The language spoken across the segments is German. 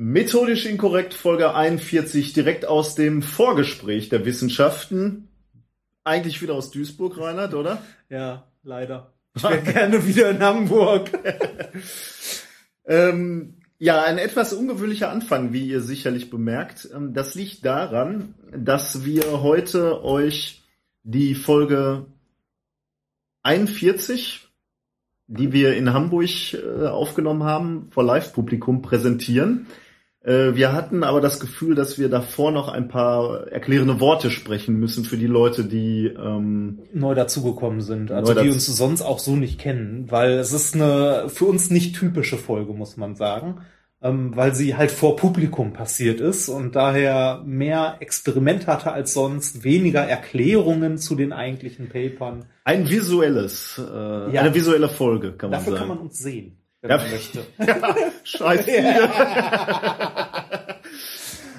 Methodisch inkorrekt Folge 41 direkt aus dem Vorgespräch der Wissenschaften. Eigentlich wieder aus Duisburg, Reinhard, oder? Ja, leider. Ich wäre gerne wieder in Hamburg. ähm, ja, ein etwas ungewöhnlicher Anfang, wie ihr sicherlich bemerkt. Ähm, das liegt daran, dass wir heute euch die Folge 41 die wir in Hamburg äh, aufgenommen haben, vor Live-Publikum präsentieren. Äh, wir hatten aber das Gefühl, dass wir davor noch ein paar erklärende Worte sprechen müssen für die Leute, die ähm, neu dazugekommen sind, also die uns sonst auch so nicht kennen, weil es ist eine für uns nicht typische Folge, muss man sagen ähm, weil sie halt vor Publikum passiert ist und daher mehr Experiment hatte als sonst, weniger Erklärungen zu den eigentlichen Papern. Ein visuelles, äh, ja. eine visuelle Folge, kann man Dafür sagen. kann man uns sehen, wenn ja. man möchte. ja, scheiße.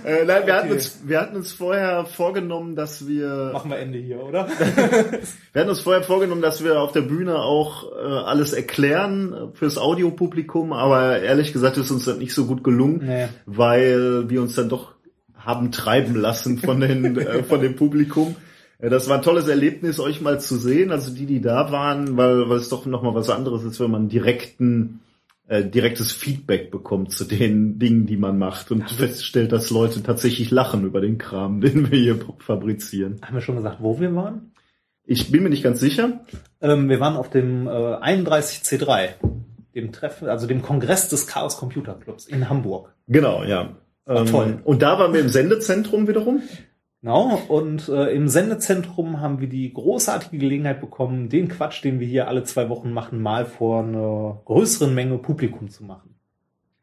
Äh, nein, wir, okay. hatten uns, wir hatten uns vorher vorgenommen, dass wir. Machen wir Ende hier, oder? wir hatten uns vorher vorgenommen, dass wir auf der Bühne auch äh, alles erklären äh, fürs Audiopublikum, aber ehrlich gesagt ist uns das nicht so gut gelungen, nee. weil wir uns dann doch haben treiben lassen von, den, äh, von dem Publikum. Äh, das war ein tolles Erlebnis, euch mal zu sehen, also die, die da waren, weil, weil es doch nochmal was anderes ist, wenn man direkten äh, direktes Feedback bekommt zu den Dingen, die man macht und feststellt, dass Leute tatsächlich lachen über den Kram, den wir hier fabrizieren. Haben wir schon gesagt, wo wir waren? Ich bin mir nicht ganz sicher. Ähm, wir waren auf dem äh, 31C3, dem Treffen, also dem Kongress des Chaos Computer Clubs in Hamburg. Genau, ja. Ähm, toll. Und da waren wir im Sendezentrum wiederum. Genau, und äh, im Sendezentrum haben wir die großartige Gelegenheit bekommen, den Quatsch, den wir hier alle zwei Wochen machen, mal vor einer größeren Menge Publikum zu machen.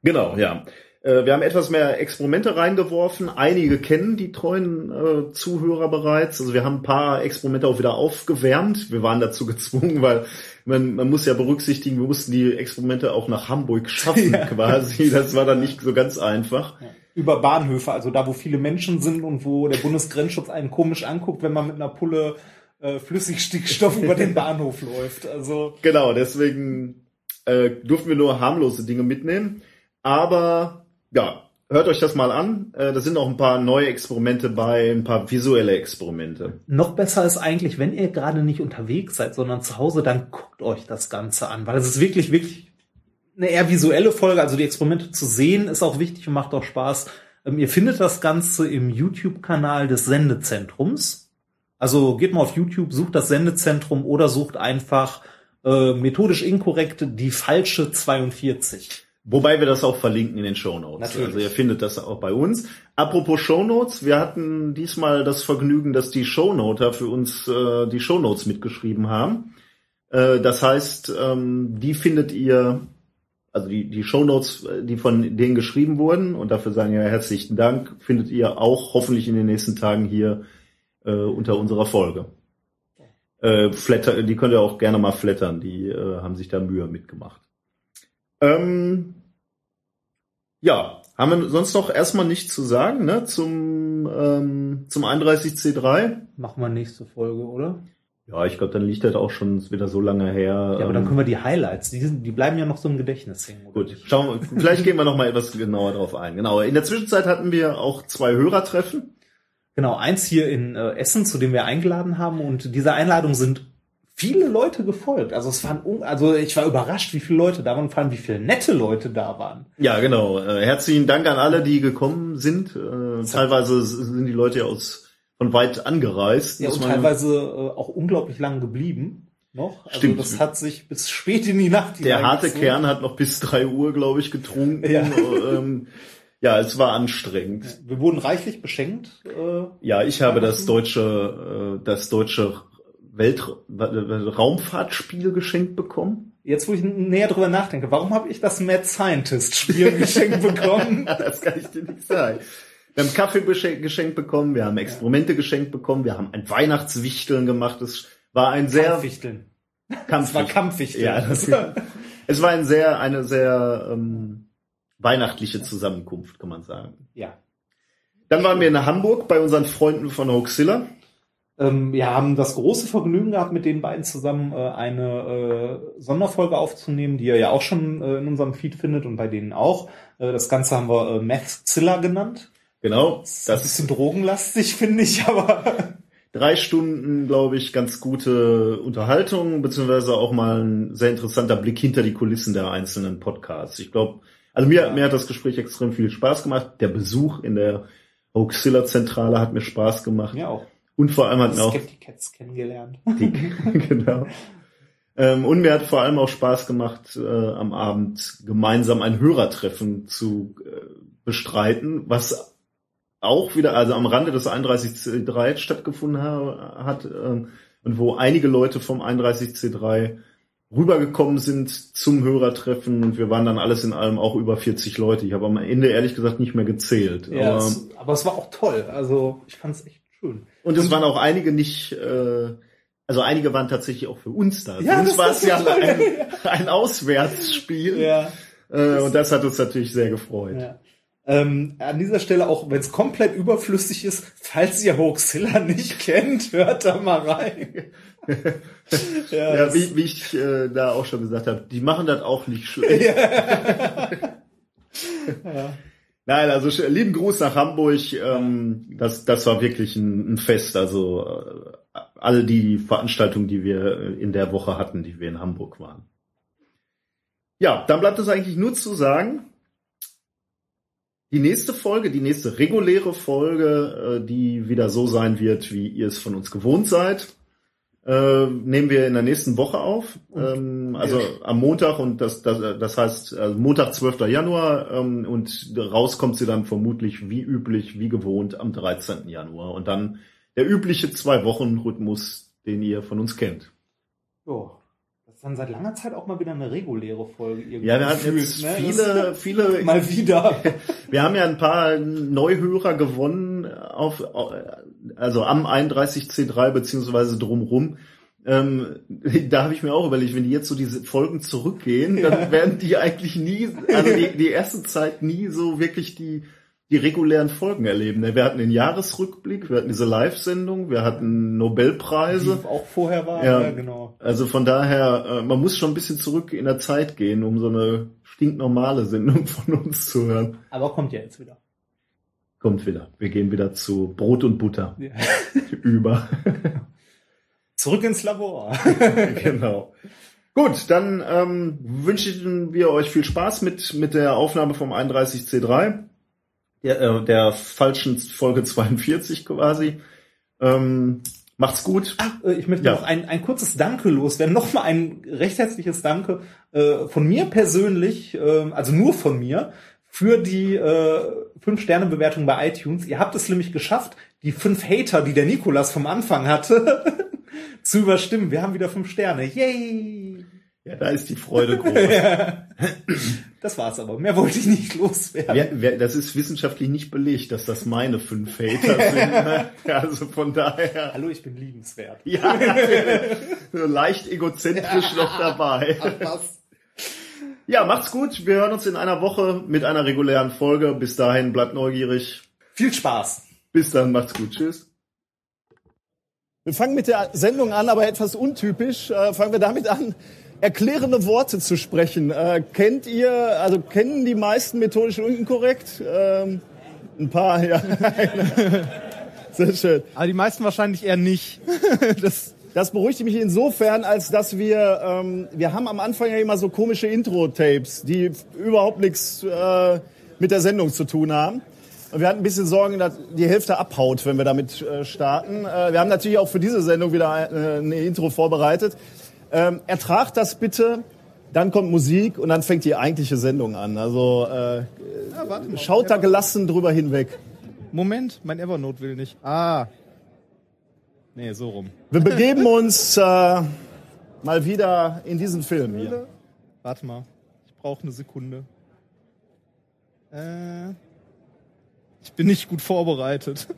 Genau, ja. Äh, wir haben etwas mehr Experimente reingeworfen. Einige kennen die treuen äh, Zuhörer bereits. Also wir haben ein paar Experimente auch wieder aufgewärmt. Wir waren dazu gezwungen, weil man, man muss ja berücksichtigen, wir mussten die Experimente auch nach Hamburg schaffen ja. quasi. Das war dann nicht so ganz einfach. Ja über Bahnhöfe, also da, wo viele Menschen sind und wo der Bundesgrenzschutz einen komisch anguckt, wenn man mit einer Pulle äh, Flüssigstickstoff über den Bahnhof läuft. Also genau, deswegen äh, durften wir nur harmlose Dinge mitnehmen. Aber ja, hört euch das mal an. Äh, da sind auch ein paar neue Experimente bei, ein paar visuelle Experimente. Noch besser ist eigentlich, wenn ihr gerade nicht unterwegs seid, sondern zu Hause, dann guckt euch das Ganze an, weil es ist wirklich, wirklich eine eher visuelle Folge, also die Experimente zu sehen, ist auch wichtig und macht auch Spaß. Ähm, ihr findet das Ganze im YouTube-Kanal des Sendezentrums. Also geht mal auf YouTube, sucht das Sendezentrum oder sucht einfach äh, methodisch inkorrekt die falsche 42. Wobei wir das auch verlinken in den Show Notes. Natürlich. Also ihr findet das auch bei uns. Apropos Show Notes, wir hatten diesmal das Vergnügen, dass die Show Noter für uns äh, die Show Notes mitgeschrieben haben. Äh, das heißt, ähm, die findet ihr also die, die Shownotes, äh, die von denen geschrieben wurden, und dafür sagen wir herzlichen Dank, findet ihr auch hoffentlich in den nächsten Tagen hier äh, unter unserer Folge. Äh, flatter, die könnt ihr auch gerne mal flattern, die äh, haben sich da Mühe mitgemacht. Ähm, ja, haben wir sonst noch erstmal nichts zu sagen, ne? Zum, ähm, zum 31C3. Machen wir nächste Folge, oder? Ja, ich glaube, dann liegt das auch schon wieder so lange her. Ja, aber dann ähm, können wir die Highlights, die, sind, die bleiben ja noch so im Gedächtnis hängen. Gut, schauen wir, vielleicht gehen wir noch mal etwas genauer drauf ein. Genau. In der Zwischenzeit hatten wir auch zwei Hörertreffen. Genau, eins hier in äh, Essen, zu dem wir eingeladen haben, und dieser Einladung sind viele Leute gefolgt. Also es waren, also ich war überrascht, wie viele Leute da waren, vor allem wie viele nette Leute da waren. Ja, genau. Äh, herzlichen Dank an alle, die gekommen sind. Äh, teilweise sind die Leute ja aus von weit angereist. Ja, und teilweise äh, auch unglaublich lang geblieben noch. Also Stimmt. das hat sich bis spät in die Nacht Der harte Kern hat noch bis drei Uhr, glaube ich, getrunken. Ja. ähm, ja, es war anstrengend. Wir wurden reichlich beschenkt. Äh, ja, ich habe das deutsche, äh, das deutsche Weltraumfahrtspiel geschenkt bekommen. Jetzt, wo ich näher drüber nachdenke, warum habe ich das Mad Scientist Spiel geschenkt bekommen? das kann ich dir nicht sagen. Wir haben Kaffee geschenkt bekommen, wir haben Experimente ja. geschenkt bekommen, wir haben ein Weihnachtswichteln gemacht. Es war ein sehr Kampfwichteln. Kampf es war Kampfwichteln. Ja, das, es war ein sehr eine sehr ähm, weihnachtliche Zusammenkunft, kann man sagen. Ja. Dann waren wir in Hamburg bei unseren Freunden von Hoaxilla. Ähm, wir haben das große Vergnügen gehabt, mit den beiden zusammen äh, eine äh, Sonderfolge aufzunehmen, die ihr ja auch schon äh, in unserem Feed findet und bei denen auch. Äh, das Ganze haben wir äh, Mathzilla genannt. Genau. Das ist ein bisschen drogenlastig, finde ich, aber drei Stunden, glaube ich, ganz gute Unterhaltung, beziehungsweise auch mal ein sehr interessanter Blick hinter die Kulissen der einzelnen Podcasts. Ich glaube, also mir, ja. mir hat das Gespräch extrem viel Spaß gemacht. Der Besuch in der Hoaxilla-Zentrale hat mir Spaß gemacht. Ja, auch. Und vor allem hat mir auch... Skepticats kennengelernt. Die, genau. Ähm, und mir hat vor allem auch Spaß gemacht, äh, am Abend gemeinsam ein Hörertreffen zu äh, bestreiten, was auch wieder, also am Rande des 31C3 stattgefunden hat ähm, und wo einige Leute vom 31C3 rübergekommen sind zum Hörertreffen und wir waren dann alles in allem auch über 40 Leute. Ich habe am Ende ehrlich gesagt nicht mehr gezählt. Ja, aber, es, aber es war auch toll. Also ich fand es echt schön. Und es waren auch einige nicht, äh, also einige waren tatsächlich auch für uns da. Ja, für uns war es ja ein, ein Auswärtsspiel. Ja. Äh, und das hat uns natürlich sehr gefreut. Ja. Ähm, an dieser Stelle, auch wenn es komplett überflüssig ist, falls ihr Hoaxilla nicht kennt, hört da mal rein. ja, ja wie, wie, ich äh, da auch schon gesagt habe, die machen das auch nicht schlecht. ja. Nein, also lieben Gruß nach Hamburg. Ähm, das, das war wirklich ein, Fest. Also äh, alle die Veranstaltungen, die wir in der Woche hatten, die wir in Hamburg waren. Ja, dann bleibt es eigentlich nur zu sagen, die nächste Folge, die nächste reguläre Folge, äh, die wieder so sein wird, wie ihr es von uns gewohnt seid, äh, nehmen wir in der nächsten Woche auf. Ähm, also am Montag und das, das, das heißt also Montag, 12. Januar ähm, und raus kommt sie dann vermutlich wie üblich, wie gewohnt am 13. Januar. Und dann der übliche Zwei-Wochen-Rhythmus, den ihr von uns kennt. Jo dann seit langer Zeit auch mal wieder eine reguläre Folge irgendwie. Ja, wir hatten jetzt ne? viele, viele. mal wieder. Wir haben ja ein paar Neuhörer gewonnen auf, also am 31C3 beziehungsweise drumrum. Ähm, da habe ich mir auch überlegt, wenn die jetzt so diese Folgen zurückgehen, dann ja. werden die eigentlich nie, also die, die erste Zeit nie so wirklich die die regulären Folgen erleben. Wir hatten den Jahresrückblick, wir hatten diese Live-Sendung, wir hatten Nobelpreise. Die auch vorher war, ja, ja, genau. Also von daher, äh, man muss schon ein bisschen zurück in der Zeit gehen, um so eine stinknormale Sendung von uns zu hören. Aber kommt ja jetzt wieder. Kommt wieder. Wir gehen wieder zu Brot und Butter. Ja. Über. Zurück ins Labor. genau. Gut, dann ähm, wünschen wir euch viel Spaß mit, mit der Aufnahme vom 31C3 der, äh, der falschen Folge 42 quasi. Ähm, macht's gut. Ach, äh, ich möchte ja. noch ein, ein kurzes Danke loswerden. Nochmal ein recht herzliches Danke äh, von mir persönlich, äh, also nur von mir, für die äh, 5-Sterne-Bewertung bei iTunes. Ihr habt es nämlich geschafft, die fünf Hater, die der Nikolas vom Anfang hatte, zu überstimmen. Wir haben wieder fünf Sterne. Yay! Ja, da ist die Freude groß. das war's aber. Mehr wollte ich nicht loswerden. Wer, wer, das ist wissenschaftlich nicht belegt, dass das meine fünf Hater sind. Ne? Also von daher. Hallo, ich bin liebenswert. Ja, leicht egozentrisch noch dabei. Ach, was? Ja, macht's gut. Wir hören uns in einer Woche mit einer regulären Folge. Bis dahin, bleibt neugierig. Viel Spaß. Bis dann, macht's gut. Tschüss. Wir fangen mit der Sendung an, aber etwas untypisch. Äh, fangen wir damit an, erklärende Worte zu sprechen. Äh, kennt ihr, also kennen die meisten methodisch unkorrekt? Ähm, ein paar, ja. Sehr schön. Aber die meisten wahrscheinlich eher nicht. das, das beruhigt mich insofern, als dass wir, ähm, wir haben am Anfang ja immer so komische Intro-Tapes, die überhaupt nichts äh, mit der Sendung zu tun haben. Und wir hatten ein bisschen Sorgen, dass die Hälfte abhaut, wenn wir damit äh, starten. Äh, wir haben natürlich auch für diese Sendung wieder äh, eine Intro vorbereitet. Ähm, ertragt das bitte. Dann kommt Musik und dann fängt die eigentliche Sendung an. Also äh, ja, schaut da gelassen drüber hinweg. Moment, mein Evernote will nicht. Ah. Nee, so rum. Wir begeben uns äh, mal wieder in diesen Film hier. Warte mal. Ich brauche eine Sekunde. Äh, ich bin nicht gut vorbereitet.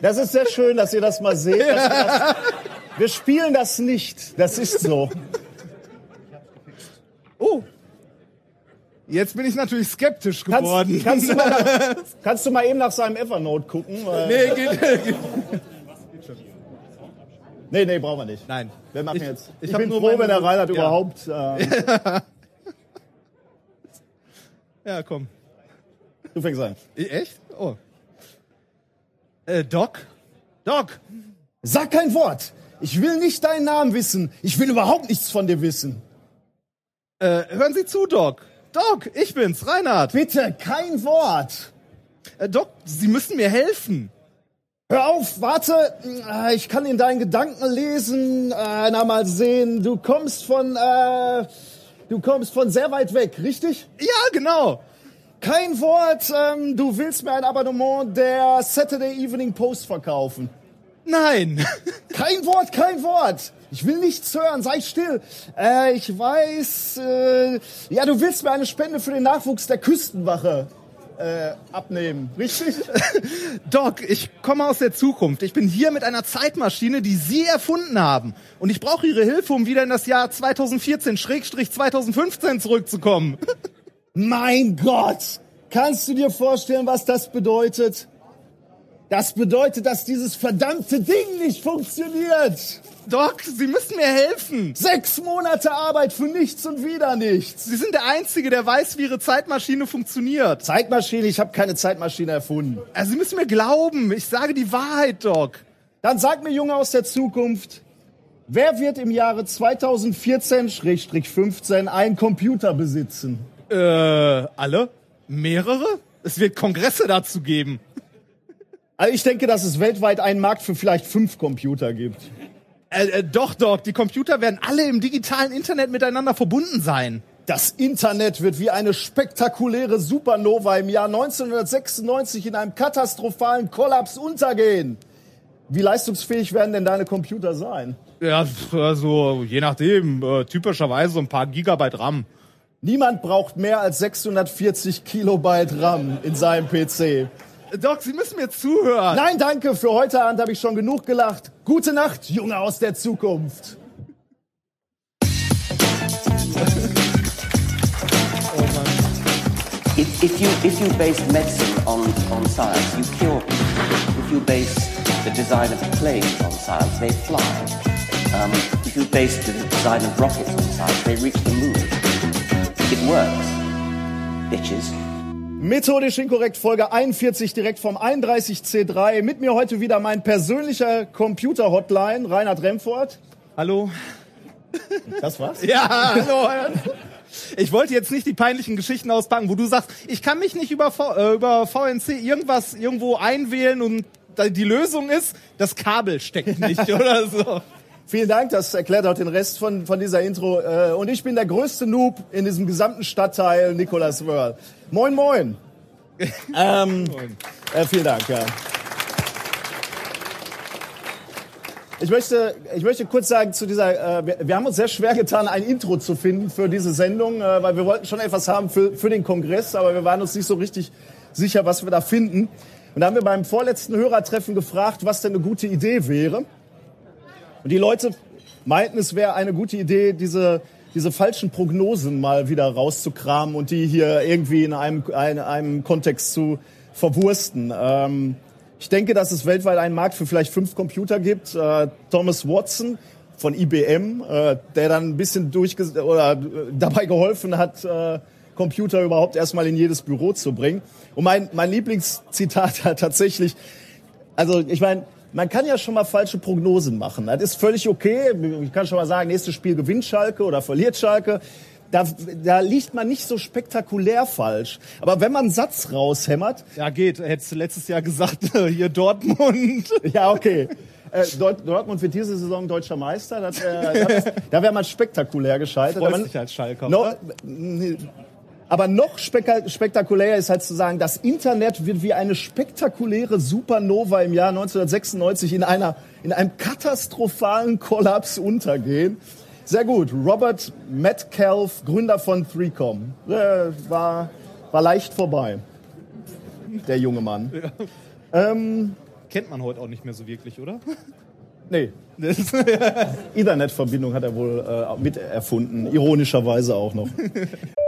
Das ist sehr schön, dass ihr das mal seht. Das, wir spielen das nicht. Das ist so. Oh. Jetzt bin ich natürlich skeptisch geworden. Kannst, kannst, du, mal, kannst du mal eben nach seinem Evernote gucken? nee, geht, geht. Nee, nee, brauchen wir nicht. Nein. Wir machen ich, jetzt. Ich, ich bin froh, wenn der Reinhard ja. überhaupt. Äh, ja, komm. Du fängst an. Echt? Oh. Äh, Doc? Doc! Sag kein Wort! Ich will nicht deinen Namen wissen. Ich will überhaupt nichts von dir wissen. Äh, hören Sie zu, Doc. Doc, ich bin's, Reinhard. Bitte, kein Wort. Äh, Doc, Sie müssen mir helfen. Hör auf, warte, äh, ich kann in deinen Gedanken lesen. Äh, na mal sehen, du kommst von, äh, du kommst von sehr weit weg, richtig? Ja, genau. Kein Wort, ähm, du willst mir ein Abonnement der Saturday Evening Post verkaufen. Nein. Kein Wort, kein Wort. Ich will nichts hören, sei still. Äh, ich weiß, äh, ja, du willst mir eine Spende für den Nachwuchs der Küstenwache äh, abnehmen, richtig? Doc, ich komme aus der Zukunft. Ich bin hier mit einer Zeitmaschine, die Sie erfunden haben. Und ich brauche Ihre Hilfe, um wieder in das Jahr 2014-2015 zurückzukommen. mein Gott! Kannst du dir vorstellen, was das bedeutet? Das bedeutet, dass dieses verdammte Ding nicht funktioniert. Doc, Sie müssen mir helfen. Sechs Monate Arbeit für nichts und wieder nichts. Sie sind der Einzige, der weiß, wie Ihre Zeitmaschine funktioniert. Zeitmaschine? Ich habe keine Zeitmaschine erfunden. Also Sie müssen mir glauben. Ich sage die Wahrheit, Doc. Dann sag mir, Junge aus der Zukunft, wer wird im Jahre 2014-15 einen Computer besitzen? Äh, alle? Mehrere? Es wird Kongresse dazu geben. Also ich denke, dass es weltweit einen Markt für vielleicht fünf Computer gibt. Äh, äh, doch, doch, die Computer werden alle im digitalen Internet miteinander verbunden sein. Das Internet wird wie eine spektakuläre Supernova im Jahr 1996 in einem katastrophalen Kollaps untergehen. Wie leistungsfähig werden denn deine Computer sein? Ja, also je nachdem, äh, typischerweise so ein paar Gigabyte RAM. Niemand braucht mehr als 640 Kilobyte RAM in seinem PC. Doc, Sie müssen mir zuhören. Nein, danke. Für heute Abend habe ich schon genug gelacht. Gute Nacht, Junge aus der Zukunft. If, if, you, if you base medicine on, on science, you cure people. If you base the design of planes on science, they fly. Um, if you base the design of rockets on science, they reach the moon. It works, bitches. Methodisch inkorrekt Folge 41 direkt vom 31C3. Mit mir heute wieder mein persönlicher Computer-Hotline, Reinhard Remford. Hallo. Das war's? Ja, hallo. Ich wollte jetzt nicht die peinlichen Geschichten auspacken, wo du sagst, ich kann mich nicht über, v äh, über VNC irgendwas irgendwo einwählen und die Lösung ist, das Kabel steckt nicht oder so. Vielen Dank, das erklärt auch den Rest von, von dieser Intro. Äh, und ich bin der größte Noob in diesem gesamten Stadtteil, Nicolas Wörl. Moin, moin. ähm, moin. Äh, vielen Dank, ja. Ich möchte, ich möchte kurz sagen zu dieser, äh, wir, wir, haben uns sehr schwer getan, ein Intro zu finden für diese Sendung, äh, weil wir wollten schon etwas haben für, für den Kongress, aber wir waren uns nicht so richtig sicher, was wir da finden. Und da haben wir beim vorletzten Hörertreffen gefragt, was denn eine gute Idee wäre. Und die Leute meinten, es wäre eine gute Idee, diese, diese falschen Prognosen mal wieder rauszukramen und die hier irgendwie in einem, in einem Kontext zu verwursten. Ähm, ich denke, dass es weltweit einen Markt für vielleicht fünf Computer gibt. Äh, Thomas Watson von IBM, äh, der dann ein bisschen durchge oder äh, dabei geholfen hat, äh, Computer überhaupt erstmal in jedes Büro zu bringen. Und mein, mein Lieblingszitat hat tatsächlich, also ich meine, man kann ja schon mal falsche Prognosen machen. Das ist völlig okay. Ich kann schon mal sagen, nächstes Spiel gewinnt Schalke oder verliert Schalke. Da, da liegt man nicht so spektakulär falsch. Aber wenn man einen Satz raushämmert. Ja, geht. Hättest du letztes Jahr gesagt, hier Dortmund. Ja, okay. Äh, Dortmund wird diese Saison deutscher Meister. Das, äh, das, da wäre man spektakulär gescheitert. Freust dich als Schalker. No, aber noch spektakulärer ist halt zu sagen, das Internet wird wie eine spektakuläre Supernova im Jahr 1996 in einer, in einem katastrophalen Kollaps untergehen. Sehr gut. Robert Metcalf, Gründer von 3Com. Äh, war, war leicht vorbei. Der junge Mann. Ja. Ähm, Kennt man heute auch nicht mehr so wirklich, oder? Nee. Ethernet-Verbindung hat er wohl äh, mit erfunden. Ironischerweise auch noch.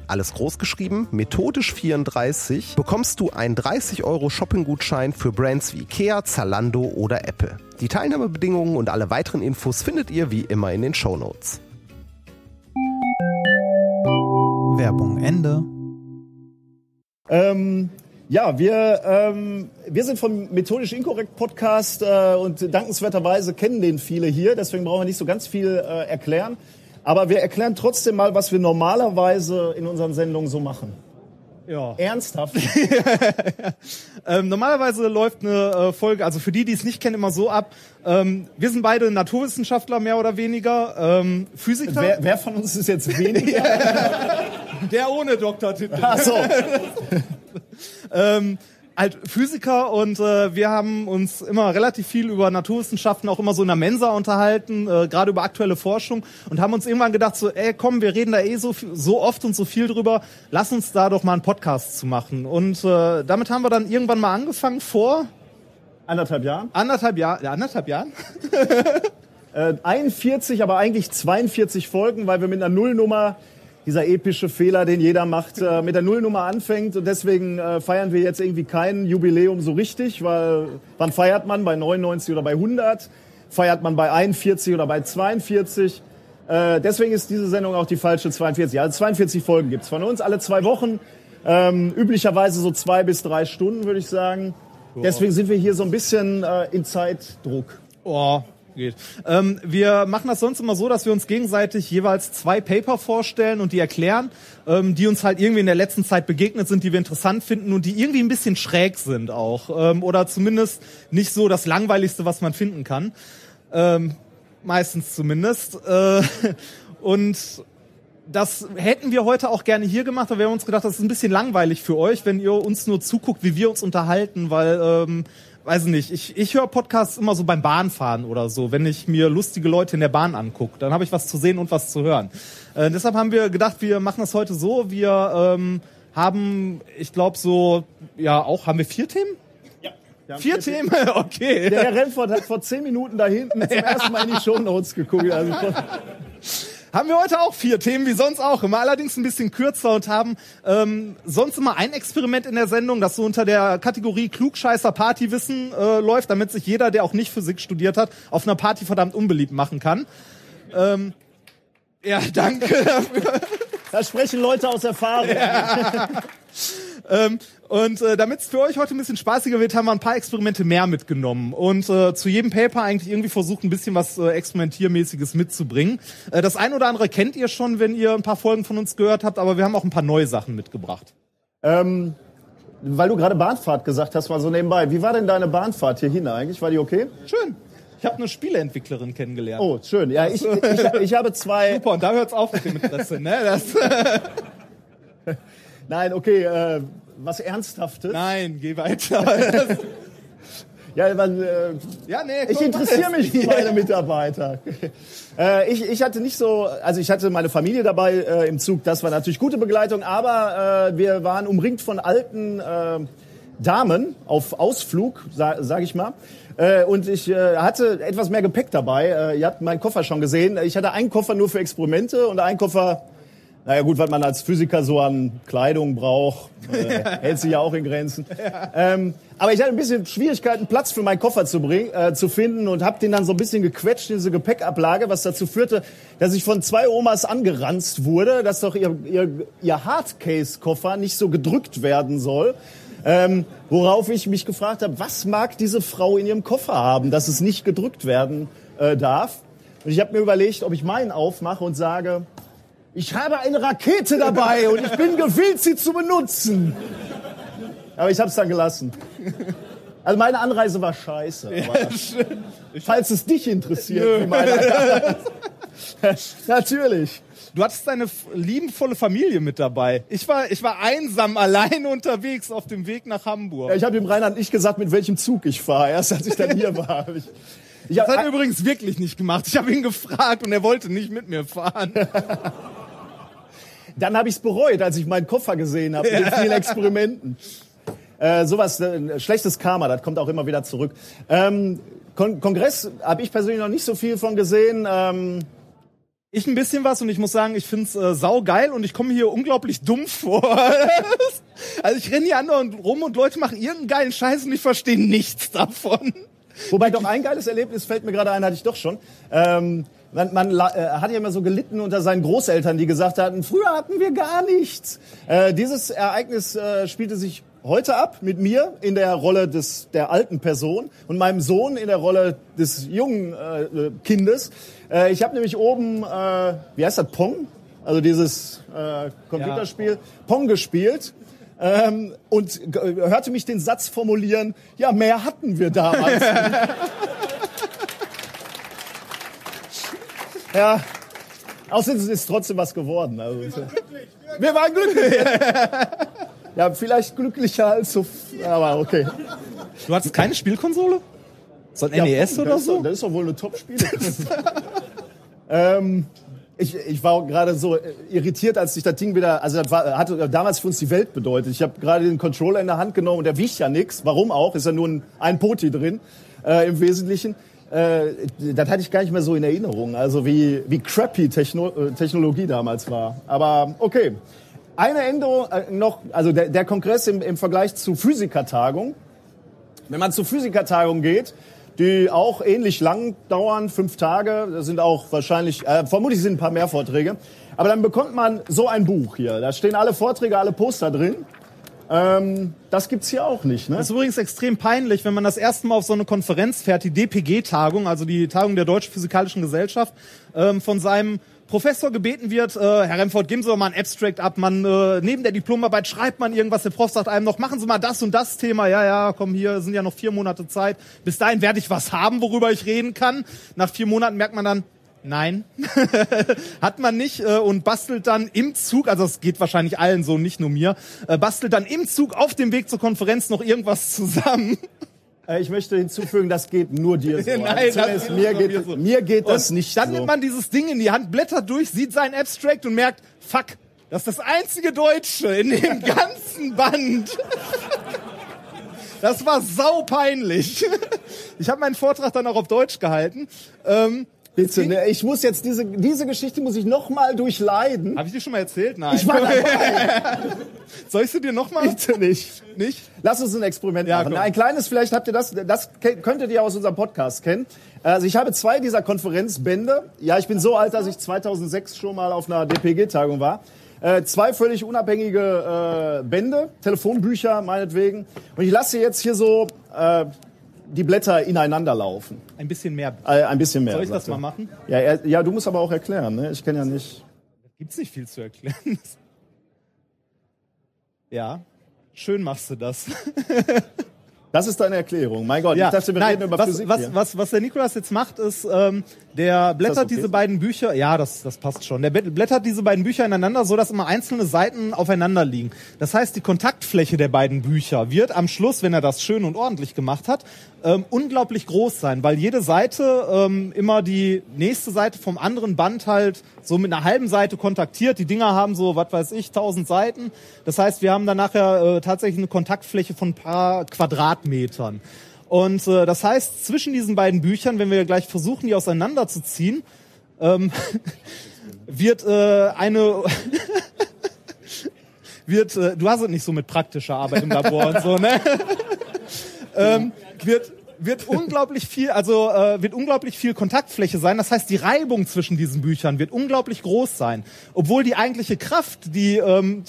alles groß geschrieben, methodisch 34, bekommst du einen 30 Euro Shopping-Gutschein für Brands wie Ikea, Zalando oder Apple. Die Teilnahmebedingungen und alle weiteren Infos findet ihr wie immer in den Show Notes. Werbung Ende. Ähm, ja, wir, ähm, wir sind vom Methodisch Inkorrekt Podcast äh, und dankenswerterweise kennen den viele hier, deswegen brauchen wir nicht so ganz viel äh, erklären. Aber wir erklären trotzdem mal, was wir normalerweise in unseren Sendungen so machen. Ja. Ernsthaft? ähm, normalerweise läuft eine äh, Folge, also für die, die es nicht kennen, immer so ab. Ähm, wir sind beide Naturwissenschaftler, mehr oder weniger. Ähm, Physiker. Wer, wer von uns ist jetzt weniger? Der ohne Doktortitel. Ach so. halt Physiker und äh, wir haben uns immer relativ viel über Naturwissenschaften auch immer so in der Mensa unterhalten, äh, gerade über aktuelle Forschung und haben uns irgendwann gedacht so, ey, komm, wir reden da eh so so oft und so viel drüber, lass uns da doch mal einen Podcast zu machen und äh, damit haben wir dann irgendwann mal angefangen vor anderthalb Jahren. Anderthalb Jahren, ja, anderthalb Jahren. äh, 41, aber eigentlich 42 Folgen, weil wir mit einer Nullnummer dieser epische Fehler, den jeder macht, äh, mit der Nullnummer anfängt. Und deswegen äh, feiern wir jetzt irgendwie kein Jubiläum so richtig, weil wann feiert man? Bei 99 oder bei 100? Feiert man bei 41 oder bei 42? Äh, deswegen ist diese Sendung auch die falsche 42. Also 42 Folgen gibt's von uns, alle zwei Wochen. Ähm, üblicherweise so zwei bis drei Stunden, würde ich sagen. Deswegen sind wir hier so ein bisschen äh, in Zeitdruck. Oh, Geht. Ähm, wir machen das sonst immer so, dass wir uns gegenseitig jeweils zwei Paper vorstellen und die erklären, ähm, die uns halt irgendwie in der letzten Zeit begegnet sind, die wir interessant finden und die irgendwie ein bisschen schräg sind auch. Ähm, oder zumindest nicht so das Langweiligste, was man finden kann. Ähm, meistens zumindest. Äh, und das hätten wir heute auch gerne hier gemacht, aber wir haben uns gedacht, das ist ein bisschen langweilig für euch, wenn ihr uns nur zuguckt, wie wir uns unterhalten, weil ähm, weiß nicht, ich, ich höre Podcasts immer so beim Bahnfahren oder so, wenn ich mir lustige Leute in der Bahn angucke. Dann habe ich was zu sehen und was zu hören. Äh, deshalb haben wir gedacht, wir machen das heute so. Wir ähm, haben, ich glaube so, ja auch, haben wir vier Themen? Ja, Vier Themen, okay. Der Herr Remford hat vor zehn Minuten da hinten zum ersten Mal in die Shownotes geguckt. Also haben wir heute auch vier Themen, wie sonst auch immer, allerdings ein bisschen kürzer und haben ähm, sonst immer ein Experiment in der Sendung, das so unter der Kategorie Klugscheißer Partywissen äh, läuft, damit sich jeder, der auch nicht Physik studiert hat, auf einer Party verdammt unbeliebt machen kann. Ähm, ja, danke dafür. Da sprechen Leute aus Erfahrung. Ja. ähm, und äh, damit es für euch heute ein bisschen spaßiger wird, haben wir ein paar Experimente mehr mitgenommen und äh, zu jedem Paper eigentlich irgendwie versucht, ein bisschen was äh, Experimentiermäßiges mitzubringen. Äh, das ein oder andere kennt ihr schon, wenn ihr ein paar Folgen von uns gehört habt, aber wir haben auch ein paar neue Sachen mitgebracht. Ähm, weil du gerade Bahnfahrt gesagt hast, mal so nebenbei. Wie war denn deine Bahnfahrt hierhin eigentlich? War die okay? Schön. Ich habe eine Spieleentwicklerin kennengelernt. Oh, schön. Ja, ich, ich, ich habe zwei. Super, und da hört's auf mit dem Interesse, ne? Das Nein, okay, äh, was Ernsthaftes. Nein, geh weiter. Ja, man, äh, Ja, nee, ich komm, interessiere mach mich für meine Mitarbeiter. äh, ich, ich hatte nicht so, also ich hatte meine Familie dabei äh, im Zug, das war natürlich gute Begleitung, aber äh, wir waren umringt von alten äh, Damen auf Ausflug, sa sag ich mal. Äh, und ich äh, hatte etwas mehr Gepäck dabei. Äh, ihr habt meinen Koffer schon gesehen. Ich hatte einen Koffer nur für Experimente und einen Koffer, naja gut, was man als Physiker so an Kleidung braucht, äh, hält sich ja auch in Grenzen. Ähm, aber ich hatte ein bisschen Schwierigkeiten, Platz für meinen Koffer zu, bringen, äh, zu finden und habe den dann so ein bisschen gequetscht in diese Gepäckablage, was dazu führte, dass ich von zwei Omas angeranzt wurde, dass doch ihr, ihr, ihr Hardcase-Koffer nicht so gedrückt werden soll. Ähm, worauf ich mich gefragt habe, was mag diese Frau in ihrem Koffer haben, dass es nicht gedrückt werden äh, darf? Und ich habe mir überlegt, ob ich meinen aufmache und sage, ich habe eine Rakete dabei und ich bin gewillt, sie zu benutzen. Aber ich habe es dann gelassen. Also meine Anreise war scheiße. Aber falls es dich interessiert, wie meine Natürlich. Du hattest deine liebenvolle Familie mit dabei. Ich war, ich war einsam alleine unterwegs auf dem Weg nach Hamburg. Ja, ich habe dem Reinhard nicht gesagt, mit welchem Zug ich fahre. Erst als ich dann hier war. Ich, ich Das hat er übrigens wirklich nicht gemacht. Ich habe ihn gefragt und er wollte nicht mit mir fahren. dann habe ich es bereut, als ich meinen Koffer gesehen habe mit den vielen Experimenten. Äh, sowas, äh, schlechtes Karma, das kommt auch immer wieder zurück. Ähm, Kon Kongress habe ich persönlich noch nicht so viel von gesehen. Ähm, Ich ein bisschen was und ich muss sagen, ich find's äh, saugeil und ich komme hier unglaublich dumm vor. also ich renne hier andauernd rum und Leute machen irgendeinen geilen Scheiß und ich verstehe nichts davon. Wobei doch ein geiles Erlebnis fällt mir gerade ein, hatte ich doch schon. Ähm, man man äh, hat ja immer so gelitten unter seinen Großeltern, die gesagt hatten, früher hatten wir gar nichts. Äh, dieses Ereignis äh, spielte sich heute ab mit mir in der Rolle des der alten Person und meinem Sohn in der Rolle des jungen äh, Kindes. Äh, ich habe nämlich oben, äh, wie heißt das, Pong? Also dieses äh, Computerspiel, Pong gespielt. Ähm, und hörte mich den Satz formulieren, ja, mehr hatten wir damals. Ja. Außerdem ist es trotzdem was geworden. Also, wir waren glücklich. ja, vielleicht glücklicher als so. Aber okay. Du hattest keine Spielkonsole? So ein Ja, NES oder so? Das ist doch wohl eine Top-Spiele. ähm, ich, ich war gerade so äh, irritiert, als ich das Ding wieder, also das war, hatte damals für uns die Welt bedeutet. Ich habe gerade den Controller in der Hand genommen und der wiegt ja nix. Warum auch? Ist ja nur ein, ein Poti drin äh, im Wesentlichen. Äh, das hatte ich gar nicht mehr so in Erinnerung. Also wie, wie crappy Techno äh, Technologie damals war. Aber okay. Eine Änderung äh, noch, also der, der Kongress im, im Vergleich zu Physikertagung. Wenn man zur Physikertagung geht, die auch ähnlich lang dauern, fünf Tage, das sind auch wahrscheinlich, äh, vermutlich sind ein paar mehr Vorträge, aber dann bekommt man so ein Buch hier. Da stehen alle Vorträge, alle Poster drin. Ähm, das gibt's hier auch nicht, ne? Das ist übrigens extrem peinlich, wenn man das erste Mal auf so eine Konferenz fährt, die DPG-Tagung, also die Tagung der Deutschen Physikalischen Gesellschaft, ähm, von seinem Professor gebeten wird, äh, Herr Remford, geben Sie doch mal ein Abstract ab, man, äh, neben der Diplomarbeit schreibt man irgendwas, der Prof sagt einem noch, machen Sie mal das und das Thema, ja, ja, komm hier, sind ja noch vier Monate Zeit, bis dahin werde ich was haben, worüber ich reden kann. Nach vier Monaten merkt man dann, Nein, hat man nicht äh, und bastelt dann im Zug, also es geht wahrscheinlich allen so, nicht nur mir, äh, bastelt dann im Zug auf dem Weg zur Konferenz noch irgendwas zusammen. Äh, ich möchte hinzufügen, das geht nur dir so. Nein, Also das geht mir, geht, so. mir geht das Und nicht Dann so. nimmt man dieses Ding in die Hand, blättert durch, sieht sein Abstract und merkt, fuck, das ist das einzige Deutsche in dem ganzen Band. Das war sau peinlich. Ich habe meinen Vortrag dann auch auf Deutsch gehalten. Ähm, Bitte, ne? Ich muss jetzt diese, diese Geschichte muss ich noch mal durchleiden. habe ich dir schon mal erzählt? Nein. Ich war dabei. Soll ich sie dir nochmal? Bitte nicht. Nicht? Lass uns ein Experiment Ja, machen. komm. Ein kleines, vielleicht habt ihr das, das könntet ihr aus unserem Podcast kennen. Also ich habe zwei dieser Konferenzbände. Ja, ich bin so alt, dass ich 2006 schon mal auf einer DPG-Tagung war. Äh, zwei völlig unabhängige äh, Bände, Telefonbücher meinetwegen. Und ich lasse jetzt hier so äh, die Blätter ineinander laufen. Ein bisschen mehr. Äh, ein bisschen mehr. Soll ich das mal machen? Ja, er, ja, du musst aber auch erklären. Ne? Ich kenne ja nicht. Gibt's nicht viel zu erklären. ja. Schön machst du das. Das ist deine Erklärung. Mein Gott, Ja, ich dachte, wir nein, reden über was, Physik was, hier. was, was der Nikolas jetzt macht, ist, ähm, der blättert okay? diese beiden Bücher, ja, das, das passt schon. Der blätt- blättert diese beiden Bücher ineinander, so dass immer einzelne Seiten aufeinander liegen. Das heißt, die Kontaktfläche der beiden Bücher wird am Schluss, wenn er das schön und ordentlich gemacht hat, ähm, unglaublich groß sein, weil jede Seite ähm, immer die nächste Seite vom anderen Band halt so mit einer halben Seite kontaktiert. Die Dinger haben so, was weiß ich, 1000 Seiten. Das heißt, wir haben dann nachher äh, tatsächlich eine Kontaktfläche von ein paar Quadratmetern. Und äh, das heißt, zwischen diesen beiden Büchern, wenn wir gleich versuchen, die auseinanderzuziehen, ähm, wird äh, eine wird äh, du hast es nicht so mit praktischer Arbeit im Labor und so, ne? ähm, wird wird unglaublich viel, also äh, wird unglaublich viel Kontaktfläche sein. Das heißt, die Reibung zwischen diesen Büchern wird unglaublich groß sein, obwohl die eigentliche Kraft, die ähm,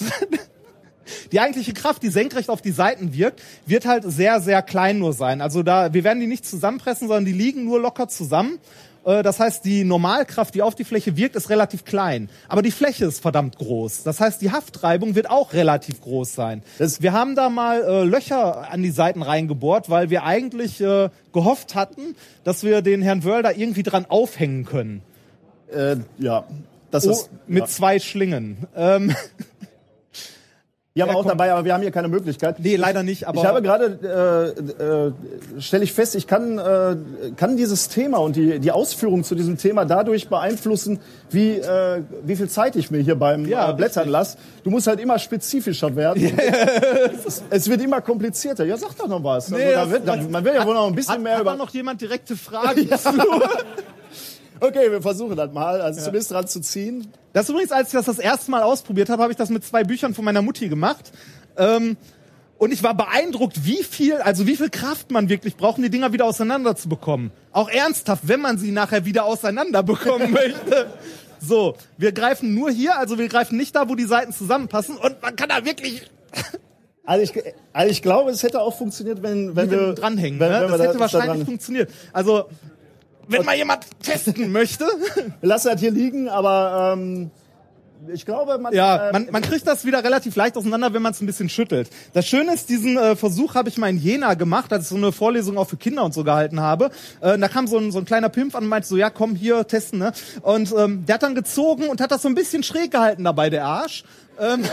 die eigentliche Kraft, die senkrecht auf die Seiten wirkt, wird halt sehr, sehr klein nur sein. Also da, wir werden die nicht zusammenpressen, sondern die liegen nur locker zusammen. Äh, Das heißt, die Normalkraft, die auf die Fläche wirkt, ist relativ klein. Aber die Fläche ist verdammt groß. Das heißt, die Haftreibung wird auch relativ groß sein. wir haben da mal äh, Löcher an die Seiten reingebohrt, weil wir eigentlich äh, gehofft hatten, dass wir den Herrn Wörl irgendwie dran aufhängen können. Äh, ja, das Oh, ist mit ja. zwei Schlingen. Ähm, Die haben Ja, auch komm. dabei, aber wir haben hier keine Möglichkeit. nee, leider nicht, aber ich habe gerade, äh, äh, stelle ich fest, ich kann, äh, kann dieses Thema und die, die Ausführung zu diesem Thema dadurch beeinflussen, wie, äh, wie viel Zeit ich mir hier beim Ja, äh, Blättern lasse. Du musst halt immer spezifischer werden. es, es wird immer komplizierter. Ja, sag doch noch was. Also, Nee, da das- wird, da, man will ja wohl noch ein bisschen hat, mehr hat über... da noch jemand direkte Fragen Okay, wir versuchen das mal. Also zumindest dran zu ziehen. Das ist übrigens, als ich das das erste Mal ausprobiert habe, habe ich das mit zwei Büchern von meiner Mutti gemacht. Ähm, und ich war beeindruckt, wie viel, also wie viel Kraft man wirklich braucht, um die Dinger wieder auseinander zu bekommen. Auch ernsthaft, wenn man sie nachher wieder auseinander bekommen möchte. So, wir greifen nur hier, also wir greifen nicht da, wo die Seiten zusammenpassen. Und man kann da wirklich Also ich, also ich glaube, es hätte auch funktioniert, wenn, wenn wir dranhängen. Wenn, ne? wenn wir das da- hätte da wahrscheinlich dran- funktioniert. Also, wenn mal jemand testen möchte. Lassen das hier liegen, aber ähm, ich glaube, man, Ja, äh, man, man kriegt das wieder relativ leicht auseinander, wenn man es ein bisschen schüttelt. Das Schöne ist, diesen äh, Versuch habe ich mal in Jena gemacht, als ich so eine Vorlesung auch für Kinder und so gehalten habe. Äh, da kam so ein, so ein kleiner Pimp an und meinte so, ja komm hier, testen, ne? Und ähm, der hat dann gezogen und hat das so ein bisschen schräg gehalten dabei, der Arsch. Ähm,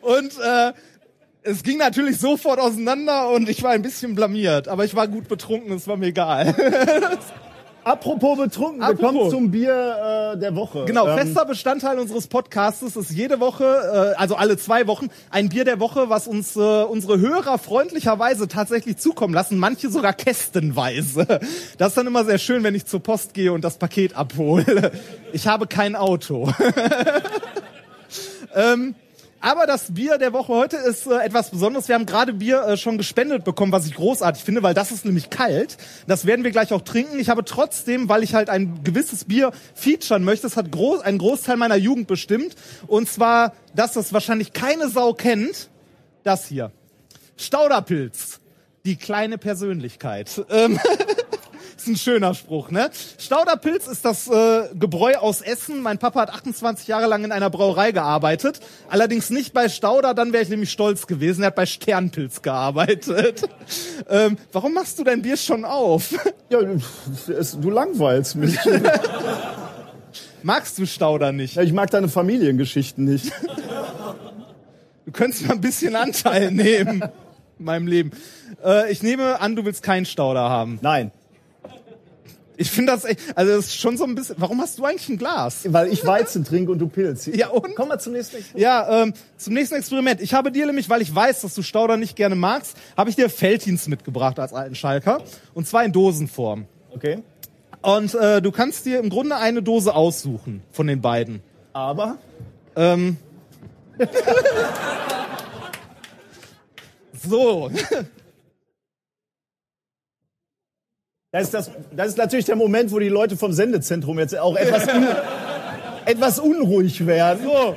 und äh, es ging natürlich sofort auseinander und ich war ein bisschen blamiert, aber ich war gut betrunken, es war mir egal. apropos betrunken, wir Apropos. kommen zum Bier äh, der Woche. Genau, Ähm, fester Bestandteil unseres Podcastes ist jede Woche, äh, also alle zwei Wochen, ein Bier der Woche, was uns äh, unsere Hörer freundlicherweise tatsächlich zukommen lassen, manche sogar kästenweise. Das ist dann immer sehr schön, wenn ich zur Post gehe und das Paket abhole. Ich habe kein Auto. ähm, aber das Bier der Woche heute ist äh, etwas Besonderes. Wir haben gerade Bier äh, schon gespendet bekommen, was ich großartig finde, weil das ist nämlich kalt. Das werden wir gleich auch trinken. Ich habe trotzdem, weil ich halt ein gewisses Bier featuren möchte, das hat groß, einen Großteil meiner Jugend bestimmt. Und zwar, dass das wahrscheinlich keine Sau kennt, das hier. Stauderpilz. Die kleine Persönlichkeit. Ähm, ist ein schöner Spruch, ne? Stauderpilz ist das äh, Gebräu aus Essen. Mein Papa hat 28 Jahre lang in einer Brauerei gearbeitet. Allerdings nicht bei Stauder, dann wäre ich nämlich stolz gewesen. Er hat bei Sternpilz gearbeitet. ähm, warum machst du dein Bier schon auf? Ja, es, du langweilst mich. Magst du Stauder nicht? Ja, ich mag deine Familiengeschichten nicht. Du könntest mal ein bisschen Anteil nehmen in meinem Leben. Äh, ich nehme an, du willst keinen Stauder haben. Nein, Ich finde das echt, also das ist schon so ein bisschen, warum hast du eigentlich ein Glas? weil ich Weizen trinke und du Pilz. Ja, und? Komm mal zum nächsten. Ja, ähm, zum nächsten Experiment. Ich habe dir nämlich, weil ich weiß, dass du Stauder nicht gerne magst, habe ich dir Feltins mitgebracht als alten Schalker. Und zwar in Dosenform. Okay. Und äh, du kannst dir im Grunde eine Dose aussuchen von den beiden. Aber Ähm, so. Das ist, das, das ist natürlich der Moment, wo die Leute vom Sendezentrum jetzt auch etwas, un, etwas unruhig werden. so.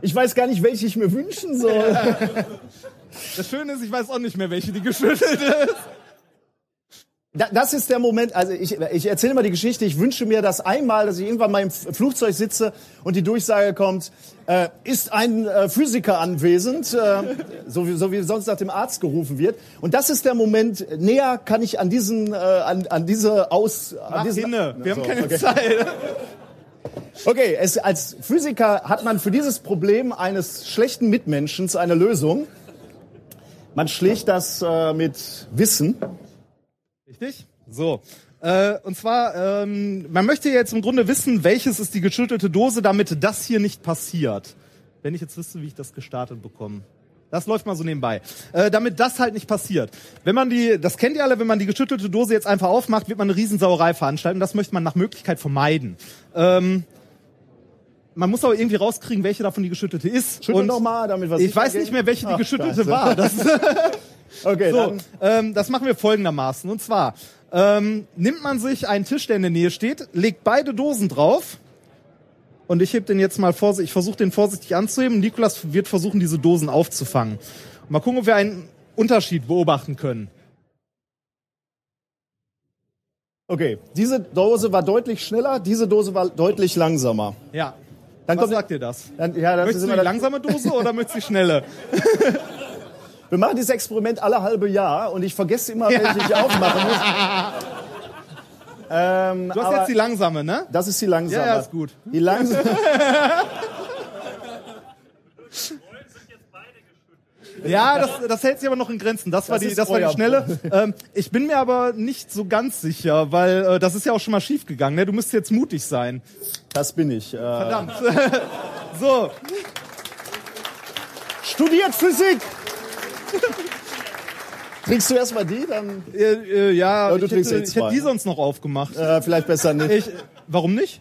Ich weiß gar nicht, welche ich mir wünschen soll. Das Schöne ist, ich weiß auch nicht mehr, welche die geschüttelt ist. Da, das ist der Moment, also ich, ich erzähle mal die Geschichte, ich wünsche mir das einmal, dass ich irgendwann mal im Flugzeug sitze und die Durchsage kommt, äh, ist ein äh, Physiker anwesend, äh, so, wie, so wie sonst nach dem Arzt gerufen wird. Und das ist der Moment, näher kann ich an diesen, äh, an, an diese Aus... An Mach diesen, hinne, wir haben So, keine okay. Zeit. Okay, es, als Physiker hat man für dieses Problem eines schlechten Mitmenschens eine Lösung. Man schlägt das äh, mit Wissen. Richtig? So. Äh, und zwar, ähm, man möchte jetzt im Grunde wissen, welches ist die geschüttelte Dose, damit das hier nicht passiert. Wenn ich jetzt wüsste, wie ich das gestartet bekomme. Das läuft mal so nebenbei. Äh, damit das halt nicht passiert. Wenn man die, das kennt ihr alle, wenn man die geschüttelte Dose jetzt einfach aufmacht, wird man eine Riesensauerei veranstalten. Das möchte man nach Möglichkeit vermeiden. Ähm, man muss aber irgendwie rauskriegen, welche davon die geschüttelte ist. Schüttel noch mal, damit wir Ich sicher weiß nicht mehr, welche die Ach, geschüttelte scheiße. war. Das Okay, so, dann ähm, das machen wir folgendermaßen. Und zwar ähm, nimmt man sich einen Tisch, der in der Nähe steht, legt beide Dosen drauf. Und ich heb den jetzt mal vorsichtig, ich versuche den vorsichtig anzuheben. Nikolas wird versuchen, diese Dosen aufzufangen. Mal gucken, ob wir einen Unterschied beobachten können. Okay, diese Dose war deutlich schneller, diese Dose war deutlich langsamer. Ja. Dann Was kommt sagt ihr das? Dann, ja, das Möchtest ist du immer die das, langsame Dose oder möchtest du die schnelle? wir machen dieses Experiment alle halbe Jahr und ich vergesse immer, welche ich aufmachen muss. Ähm, Du hast jetzt die langsame, ne? das ist die langsame. Ja, ja, ist gut. Die langsame. Ja, das, das hält sich aber noch in Grenzen. Das war Das die, ist das war die schnelle. Ähm, ich bin mir aber nicht so ganz sicher, weil äh, das ist ja auch schon mal schief gegangen. Ne? Du müsstest jetzt mutig sein. Das bin ich. Äh, Verdammt. so, studiert Physik. Trinkst du erstmal die, dann äh, äh, ja, Ja, du ich, trinkst hätte, eh ich hätte die sonst noch aufgemacht. äh, vielleicht besser nicht. Ich, warum nicht?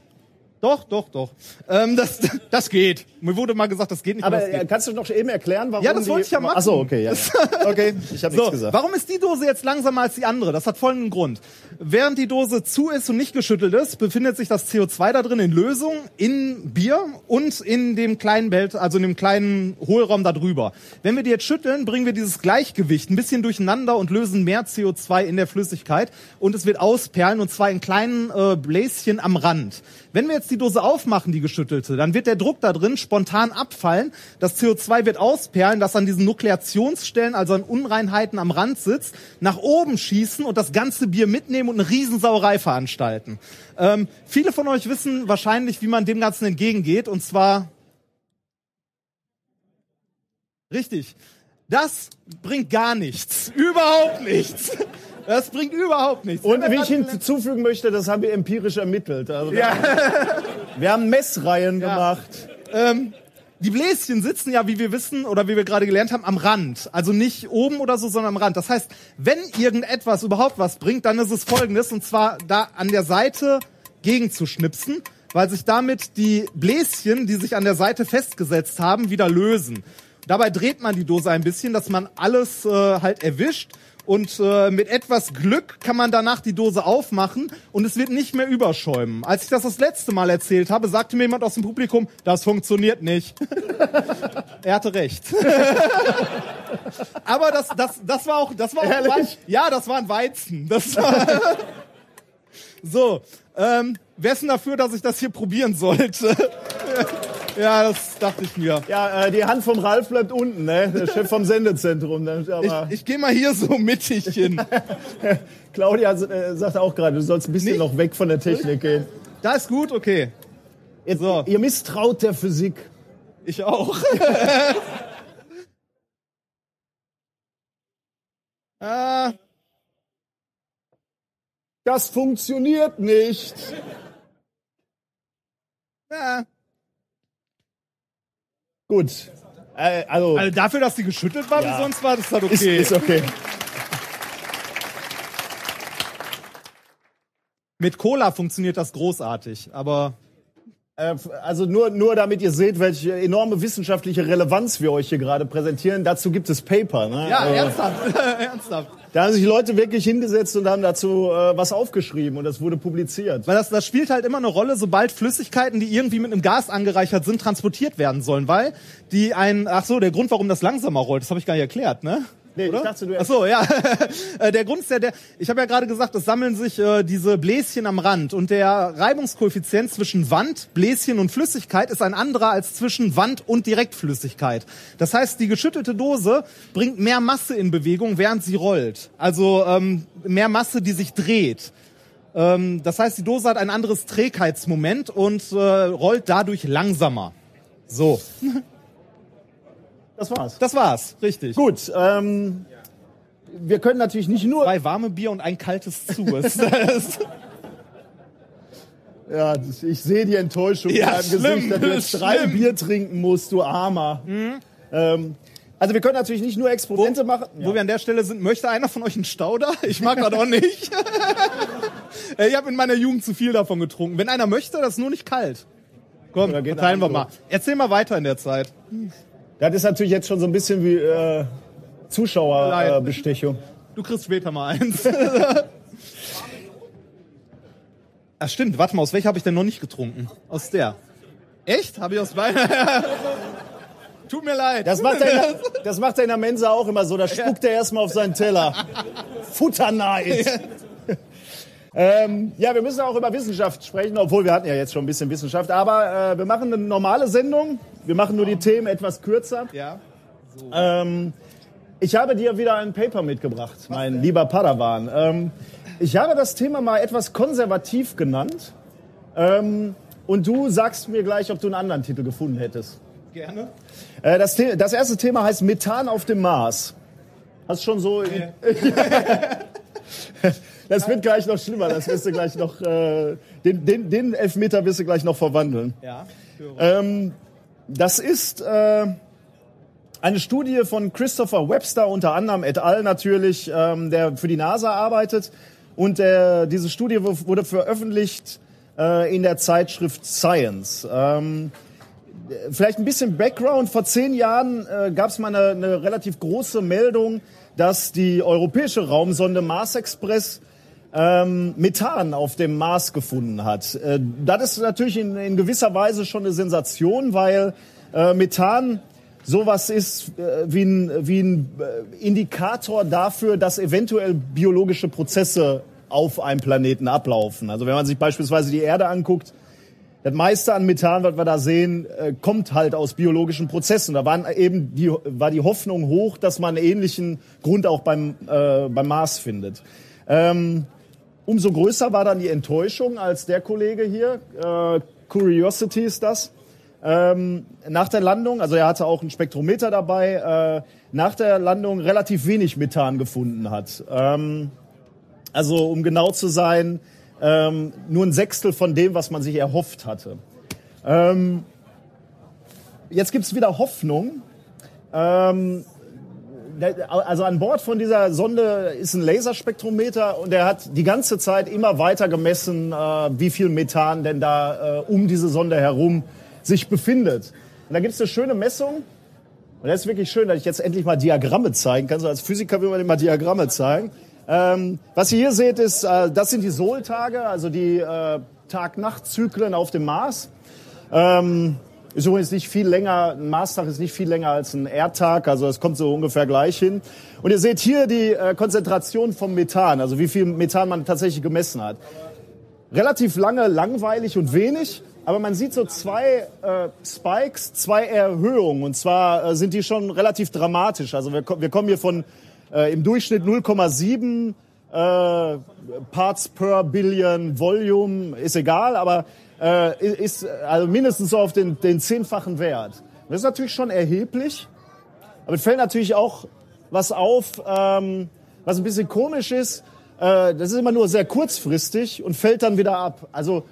Doch, doch, doch. Ähm, das, das geht. Mir wurde mal gesagt, das geht nicht. Aber das geht. äh, kannst du noch eben erklären, warum Ja, das die- wollte ich ja machen. Ach so, okay, ja. ja. Okay, ich habe So, nichts gesagt. warum ist die Dose jetzt langsamer als die andere? Das hat folgenden Grund. Während die Dose zu ist und nicht geschüttelt ist, befindet sich das CO2 da drin in Lösung, in Bier und in dem kleinen Belt, also in dem kleinen Hohlraum da drüber. Wenn wir die jetzt schütteln, bringen wir dieses Gleichgewicht ein bisschen durcheinander und lösen mehr CO2 in der Flüssigkeit und es wird ausperlen und zwar in kleinen äh, Bläschen am Rand. Wenn wir jetzt die Dose aufmachen, die geschüttelte, dann wird der Druck da drin spontan abfallen. Das CO2 wird ausperlen, das an diesen Nukleationsstellen, also an Unreinheiten am Rand sitzt, nach oben schießen und das ganze Bier mitnehmen und eine Riesensauerei veranstalten. Ähm, viele von euch wissen wahrscheinlich, wie man dem Ganzen entgegengeht, und zwar richtig. Das bringt gar nichts. Überhaupt nichts. Das bringt überhaupt nichts. Und wie ich hinzufügen möchte, das haben wir empirisch ermittelt. Also wir, wir haben Messreihen gemacht. Ähm, die Bläschen sitzen ja, wie wir wissen oder wie wir gerade gelernt haben, am Rand. Also nicht oben oder so, sondern am Rand. Das heißt, wenn irgendetwas überhaupt was bringt, dann ist es folgendes, und zwar da an der Seite gegenzuschnipsen, weil sich damit die Bläschen, die sich an der Seite festgesetzt haben, wieder lösen. Dabei dreht man die Dose ein bisschen, dass man alles äh, halt erwischt. Und äh, mit etwas Glück kann man danach die Dose aufmachen und es wird nicht mehr überschäumen. Als ich das das letzte Mal erzählt habe, sagte mir jemand aus dem Publikum, das funktioniert nicht. er hatte recht. Aber das, das, das war auch, das war auch? Weizen. Ja, das war ein Weizen. Das war so, ähm, wer ist denn dafür, dass ich das hier probieren sollte? Ja, das dachte ich mir. Ja, äh, die Hand vom Ralf bleibt unten, ne? Der Chef vom Sendezentrum. ne? Ich, Aber ich gehe mal hier so mittig hin. Claudia äh, sagte auch gerade, du sollst ein bisschen Nee. noch weg von der Technik gehen. Da ist gut, okay. Jetzt, So. Ihr misstraut der Physik. Ich auch. ah, Das funktioniert nicht. ja. Gut. Äh, also, Also dafür, dass die geschüttelt war, Ja. wie sonst war das halt ist, okay. ist okay. Mit Cola funktioniert das großartig, aber Also nur, nur damit ihr seht, welche enorme wissenschaftliche Relevanz wir euch hier gerade präsentieren. Dazu gibt es Paper. Ne? ja, Äh, ernsthaft, ernsthaft. Da haben sich Leute wirklich hingesetzt und haben dazu äh, was aufgeschrieben und das wurde publiziert. Weil das, das spielt halt immer eine Rolle, sobald Flüssigkeiten, die irgendwie mit einem Gas angereichert sind, transportiert werden sollen. Weil die ein, ach so, der Grund, warum das langsamer rollt, das habe ich gar nicht erklärt, ne? Nee, oder? ich dachte, du Ach so, ja. Äh, der Grund ist ja der, ich habe ja gerade gesagt, es sammeln sich äh, diese Bläschen am Rand und der Reibungskoeffizient zwischen Wand, Bläschen und Flüssigkeit ist ein anderer als zwischen Wand und Direktflüssigkeit. Das heißt, die geschüttelte Dose bringt mehr Masse in Bewegung, während sie rollt. Also ähm, mehr Masse, die sich dreht. Ähm, das heißt, die Dose hat ein anderes Trägheitsmoment und äh, rollt dadurch langsamer. So, Das war's. das war's, richtig. Gut, ähm, wir können natürlich nicht nur. Zwei warme Bier und ein kaltes zu. Ja, ich sehe die Enttäuschung Ja, in deinem schlimm, Gesicht, dass du jetzt drei schlimm. Bier trinken musst, du Armer. Ähm, also wir können natürlich nicht nur Experimente machen. Wo wir an der Stelle sind, möchte einer von euch einen Stauder? Ich mag das auch nicht. Ich habe in meiner Jugend zu viel davon getrunken. Wenn einer möchte, das ist nur nicht kalt. Komm, verteilen wir mal. Erzähl mal weiter in der Zeit. Das ist natürlich jetzt schon so ein bisschen wie äh, Zuschauerbestechung. Du kriegst später mal eins. ah, stimmt. Warte mal, aus welcher habe ich denn noch nicht getrunken? Aus der. Echt? Habe ich aus beiden? Tut mir leid. das, macht er das macht er in der Mensa auch immer so. Da spuckt er erstmal auf seinen Teller. Futterneid. Ähm, ja, wir müssen auch über Wissenschaft sprechen, obwohl wir hatten ja jetzt schon ein bisschen Wissenschaft. Aber äh, wir machen eine normale Sendung. Wir machen nur die Themen etwas kürzer. ja. Ähm, ich habe dir wieder ein Paper mitgebracht, mein lieber Padawan. Ähm, ich habe das Thema mal etwas konservativ genannt. Ähm, und du sagst mir gleich, ob du einen anderen Titel gefunden hättest. Gerne. Äh, das, The das erste Thema heißt Methan auf dem Mars. Hast schon so. das wird gleich noch schlimmer. Das wirst du gleich noch. Äh, den, den, den Elfmeter wirst du gleich noch verwandeln. Ja. Ähm, das ist äh, eine Studie von Christopher Webster, unter anderem et al. natürlich, ähm, der für die NASA arbeitet. Und der, diese Studie wu- wurde veröffentlicht äh, in der Zeitschrift Science. Ähm, vielleicht ein bisschen Background. Vor zehn Jahren äh, gab es mal eine, eine relativ große Meldung, dass die europäische Raumsonde Mars Express ähm, Methan auf dem Mars gefunden hat. Äh, das ist natürlich in, in gewisser Weise schon eine Sensation, weil äh, Methan sowas ist äh, wie ein, wie ein äh, Indikator dafür, dass eventuell biologische Prozesse auf einem Planeten ablaufen. Also wenn man sich beispielsweise die Erde anguckt, das meiste an Methan, was wir da sehen, äh, kommt halt aus biologischen Prozessen. Da waren eben die, war die Hoffnung hoch, dass man einen ähnlichen Grund auch beim, äh, beim Mars findet. Ähm, umso größer war dann die Enttäuschung, als der Kollege hier, äh, Curiosity ist das, ähm, nach der Landung, also er hatte auch einen Spektrometer dabei, äh, nach der Landung relativ wenig Methan gefunden hat. Ähm, also um genau zu sein, ähm, nur ein Sechstel von dem, was man sich erhofft hatte. Ähm, jetzt gibt's wieder Hoffnung. Ähm, also an Bord von dieser Sonde ist ein Laserspektrometer und der hat die ganze Zeit immer weiter gemessen, äh, wie viel Methan denn da äh, um diese Sonde herum sich befindet. Und da gibt's eine schöne Messung. Und das ist wirklich schön, dass ich jetzt endlich mal Diagramme zeigen kann. So als Physiker will man immer Diagramme zeigen. Ähm, was ihr hier seht, ist, äh, das sind die Sol-Tage, also die äh, Tag-Nacht-Zyklen auf dem Mars. Ähm, ist übrigens nicht viel länger, ein Marstag ist nicht viel länger als ein Erdtag, also es kommt so ungefähr gleich hin. Und ihr seht hier die äh, Konzentration vom Methan, also wie viel Methan man tatsächlich gemessen hat. Relativ lange, langweilig und wenig, aber man sieht so zwei äh, Spikes, zwei Erhöhungen. Und zwar äh, sind die schon relativ dramatisch. Also wir, wir kommen hier von äh, im Durchschnitt 0,7 äh, Parts per Billion Volume, ist egal, aber äh, ist also mindestens so auf den, den zehnfachen Wert. Das ist natürlich schon erheblich, aber es fällt natürlich auch was auf, ähm, was ein bisschen komisch ist. Äh, das ist immer nur sehr kurzfristig und fällt dann wieder ab. Also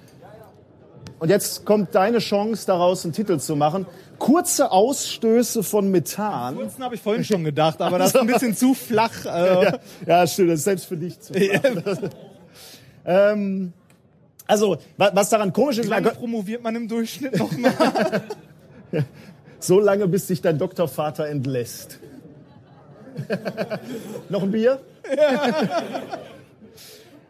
und jetzt kommt deine Chance, daraus einen Titel zu machen. Kurze Ausstöße von Methan. Ansonsten habe ich vorhin schon gedacht, aber das ist ein bisschen zu flach. Äh, Ja, ja, stimmt, das ist selbst für dich zu machen. ähm, also, wa- was daran komisch ist, Wie lange promoviert man im Durchschnitt nochmal? so lange, bis sich dein Doktorvater entlässt. Noch ein Bier?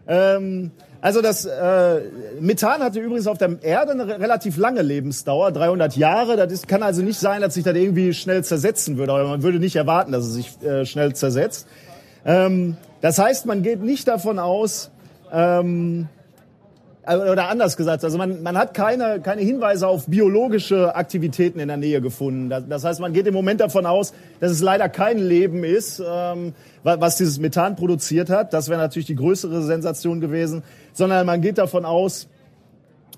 ähm, Also das äh, Methan hatte übrigens auf der Erde eine re- relativ lange Lebensdauer, 300 Jahre. Das ist, kann also nicht sein, dass sich das irgendwie schnell zersetzen würde. Aber man würde nicht erwarten, dass es sich äh, schnell zersetzt. Ähm, das heißt, man geht nicht davon aus, ähm, äh, oder anders gesagt, also man, man hat keine, keine Hinweise auf biologische Aktivitäten in der Nähe gefunden. Das, heißt, man geht im Moment davon aus, dass es leider kein Leben ist, ähm, wa- was dieses Methan produziert hat. Das wäre natürlich die größere Sensation gewesen. Sondern man geht davon aus,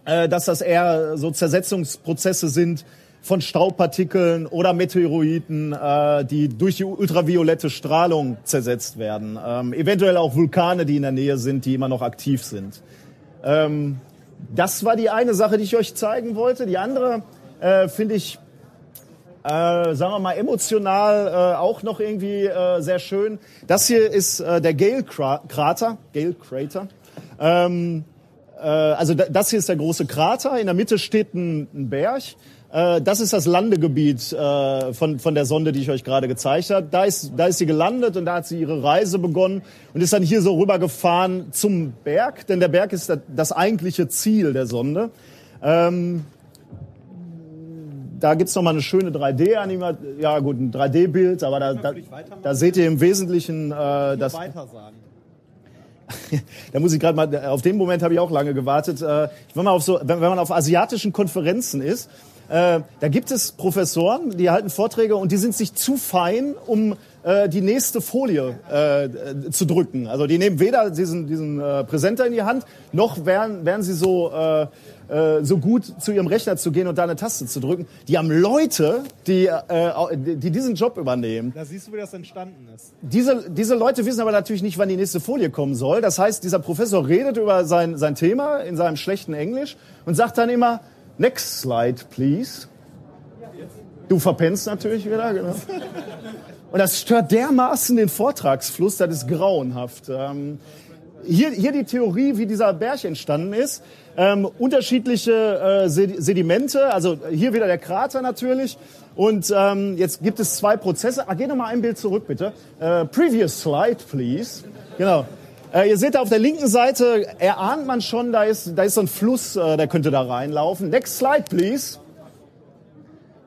äh, dass das eher so Zersetzungsprozesse sind von Staubpartikeln oder Meteoroiden, äh, die durch die ultraviolette Strahlung zersetzt werden. Ähm, eventuell auch Vulkane, die in der Nähe sind, die immer noch aktiv sind. Ähm, das war die eine Sache, die ich euch zeigen wollte. Die andere äh, finde ich, äh, sagen wir mal, emotional äh, auch noch irgendwie äh, sehr schön. Das hier ist äh, der Gale-Krater. Gale Crater. Ähm, äh, also da- das hier ist der große Krater. In der Mitte steht ein, ein Berg. Äh, das ist das Landegebiet äh, von, von der Sonde, die ich euch gerade gezeigt habe. Da ist, da ist sie gelandet und da hat sie ihre Reise begonnen und ist dann hier so rübergefahren zum Berg, denn der Berg ist das, das eigentliche Ziel der Sonde. Ähm, da gibt's noch mal eine schöne 3D-Animation, ja gut, ein 3D-Bild, aber da, da, da seht ihr im Wesentlichen äh, das, da muss ich gerade mal, auf den Moment habe ich auch lange gewartet. Äh, wenn man auf so, wenn, wenn man auf asiatischen Konferenzen ist, äh, da gibt es Professoren, die halten Vorträge und die sind sich zu fein, um äh, die nächste Folie äh, äh, zu drücken. Also die nehmen weder diesen, diesen äh, Präsenter in die Hand, noch wären, wären sie so, äh, äh, so gut zu ihrem Rechner zu gehen und da eine Taste zu drücken. Die haben Leute, die, äh, die die diesen Job übernehmen. Da siehst du, wie das entstanden ist. Diese, diese Leute wissen aber natürlich nicht, wann die nächste Folie kommen soll. Das heißt, dieser Professor redet über sein, sein Thema in seinem schlechten Englisch und sagt dann immer, next slide, please. Du verpennst natürlich wieder, genau. Und das stört dermaßen den Vortragsfluss, das ist grauenhaft. Ähm, hier, hier die Theorie, wie dieser Berg entstanden ist. Ähm, unterschiedliche äh, Sed- Sedimente, also hier wieder der Krater natürlich. Und ähm, jetzt gibt es zwei Prozesse. Ah, geh noch mal ein Bild zurück, bitte. Äh, previous slide, please. Genau. Äh, ihr seht da auf der linken Seite, erahnt man schon, da ist, da ist so ein Fluss, äh, der könnte da reinlaufen. Next slide, please.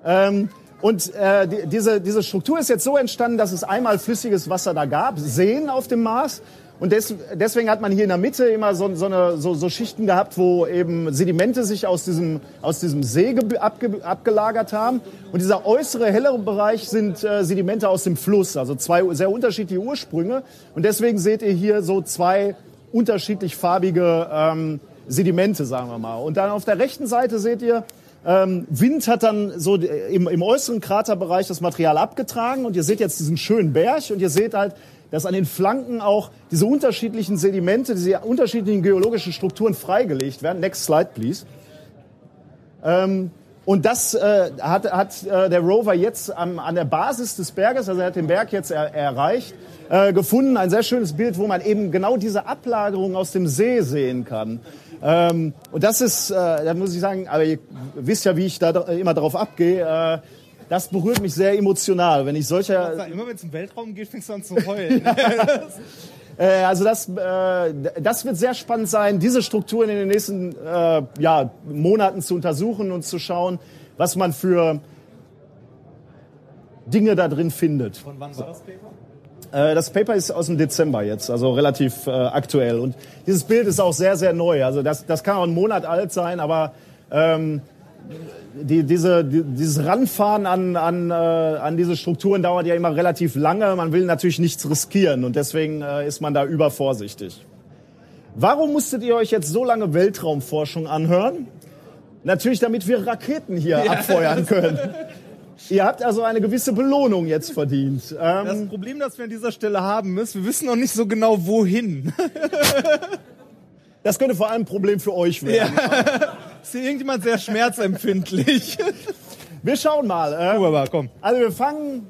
Ähm, und äh, die, diese, diese Struktur ist jetzt so entstanden, dass es einmal flüssiges Wasser da gab, Seen auf dem Mars. Und des, deswegen hat man hier in der Mitte immer so, so, eine, so, so Schichten gehabt, wo eben Sedimente sich aus diesem, aus diesem See ge- abge, abgelagert haben. Und dieser äußere, hellere Bereich sind äh, Sedimente aus dem Fluss, also zwei sehr unterschiedliche Ursprünge. Und deswegen seht ihr hier so zwei unterschiedlich farbige ähm, Sedimente, sagen wir mal. Und dann auf der rechten Seite seht ihr, ähm, Wind hat dann so im, im äußeren Kraterbereich das Material abgetragen und ihr seht jetzt diesen schönen Berg und ihr seht halt, dass an den Flanken auch diese unterschiedlichen Sedimente, diese unterschiedlichen geologischen Strukturen freigelegt werden. Next slide, please. Ähm, und das äh, hat, hat äh, der Rover jetzt am, an der Basis des Berges, also er hat den Berg jetzt er, erreicht, äh, gefunden. Ein sehr schönes Bild, wo man eben genau diese Ablagerung aus dem See sehen kann. Ähm, und das ist, äh, da muss ich sagen, aber ihr wisst ja, wie ich da immer drauf abgehe. Äh, das berührt mich sehr emotional, wenn ich solche Immer wenn es im Weltraum geht, fängst du an zu heulen. Äh, also das, äh, das wird sehr spannend sein, diese Strukturen in den nächsten äh, ja, Monaten zu untersuchen und zu schauen, was man für Dinge da drin findet. Von wann war das Paper? Äh, das Paper ist aus dem Dezember jetzt, also relativ äh, aktuell. Und dieses Bild ist auch sehr, sehr neu. Also das, das kann auch einen Monat alt sein, aber ähm, die, diese, die, dieses Ranfahren an, an, äh, an diese Strukturen dauert ja immer relativ lange. Man will natürlich nichts riskieren und deswegen äh, ist man da übervorsichtig. Warum musstet ihr euch jetzt so lange Weltraumforschung anhören? Natürlich, damit wir Raketen hier abfeuern können. Ihr habt also eine gewisse Belohnung jetzt verdient. Ähm, Das Problem, das wir an dieser Stelle haben, ist, wir wissen noch nicht so genau, wohin. das könnte vor allem ein Problem für euch werden. Ist hier irgendjemand sehr schmerzempfindlich? Wir schauen mal. Äh, aber komm. Also wir fangen,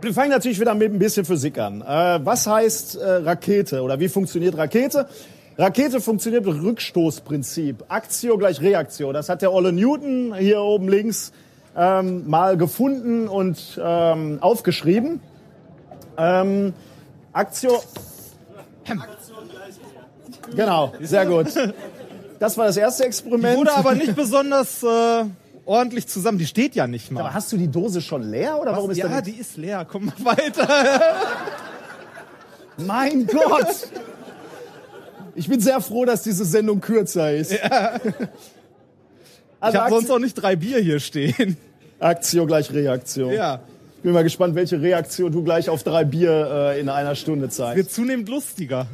wir fangen natürlich wieder mit ein bisschen Physik an. Äh, was heißt äh, Rakete oder wie funktioniert Rakete? Rakete funktioniert mit Rückstoßprinzip. Aktio gleich Reaktio. Das hat der Olle Newton hier oben links ähm, mal gefunden und ähm, aufgeschrieben. Ähm, Aktio. Genau, sehr gut. Das war das erste Experiment. Wurde aber nicht besonders äh, ordentlich zusammen. Die steht ja nicht mal. Aber hast du die Dose schon leer oder warum ist ja, die ist leer. Komm mal weiter. Mein Gott! Ich bin sehr froh, dass diese Sendung kürzer ist. Also Ich habe sonst auch nicht drei Bier hier stehen. Aktio gleich Reaktion. Ja. Ich bin mal gespannt, welche Reaktion du gleich auf drei Bier äh, in einer Stunde zeigst. Wird zunehmend lustiger.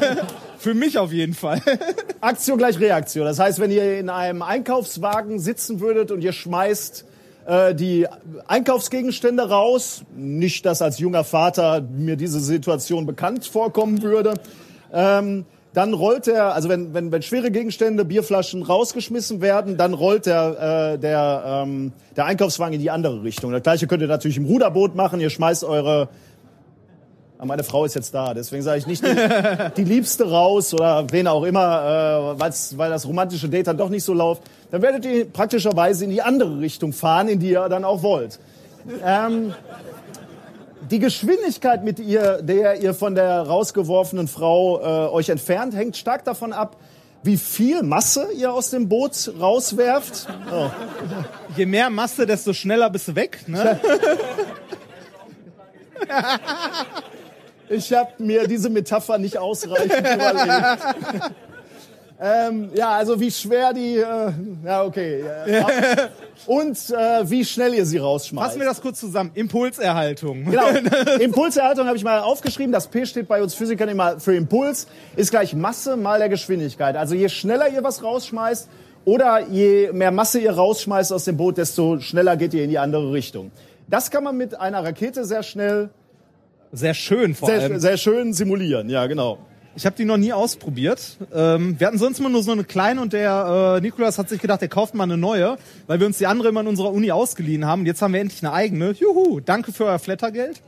Für mich auf jeden Fall. Aktio gleich Reaktion. Das heißt, wenn ihr in einem Einkaufswagen sitzen würdet und ihr schmeißt äh, die Einkaufsgegenstände raus, nicht, dass als junger Vater mir diese Situation bekannt vorkommen würde, ähm, dann rollt er, also wenn, wenn, wenn schwere Gegenstände, Bierflaschen rausgeschmissen werden, dann rollt der, äh, der, ähm, der Einkaufswagen in die andere Richtung. Das gleiche könnt ihr natürlich im Ruderboot machen. Ihr schmeißt eure Ah, meine Frau ist jetzt da, deswegen sage ich nicht die, die Liebste raus oder wen auch immer, äh, weil's, weil das romantische Date dann doch nicht so läuft. Dann werdet ihr praktischerweise in die andere Richtung fahren, in die ihr dann auch wollt. Ähm, die Geschwindigkeit, mit ihr, der ihr von der rausgeworfenen Frau äh, euch entfernt, hängt stark davon ab, wie viel Masse ihr aus dem Boot rauswerft. Oh. Je mehr Masse, desto schneller bist du weg. Ne? Ich habe mir diese Metapher nicht ausreichend überlegt. ähm, ja, also wie schwer die, äh, ja okay. Ja. Und äh, wie schnell ihr sie rausschmeißt. Fassen wir das kurz zusammen. Impulserhaltung. Genau. Impulserhaltung habe ich mal aufgeschrieben. Das P steht bei uns Physikern immer für Impuls. Ist gleich Masse mal der Geschwindigkeit. Also je schneller ihr was rausschmeißt oder je mehr Masse ihr rausschmeißt aus dem Boot, desto schneller geht ihr in die andere Richtung. Das kann man mit einer Rakete sehr schnell, Sehr schön vor sehr, allem. sehr schön simulieren. Ja, genau. Ich habe die noch nie ausprobiert. Ähm, wir hatten sonst immer nur so eine kleine und der äh, Nikolas hat sich gedacht, er kauft mal eine neue, weil wir uns die andere immer in unserer Uni ausgeliehen haben. Und jetzt haben wir endlich eine eigene. Juhu, danke für euer Flattergeld.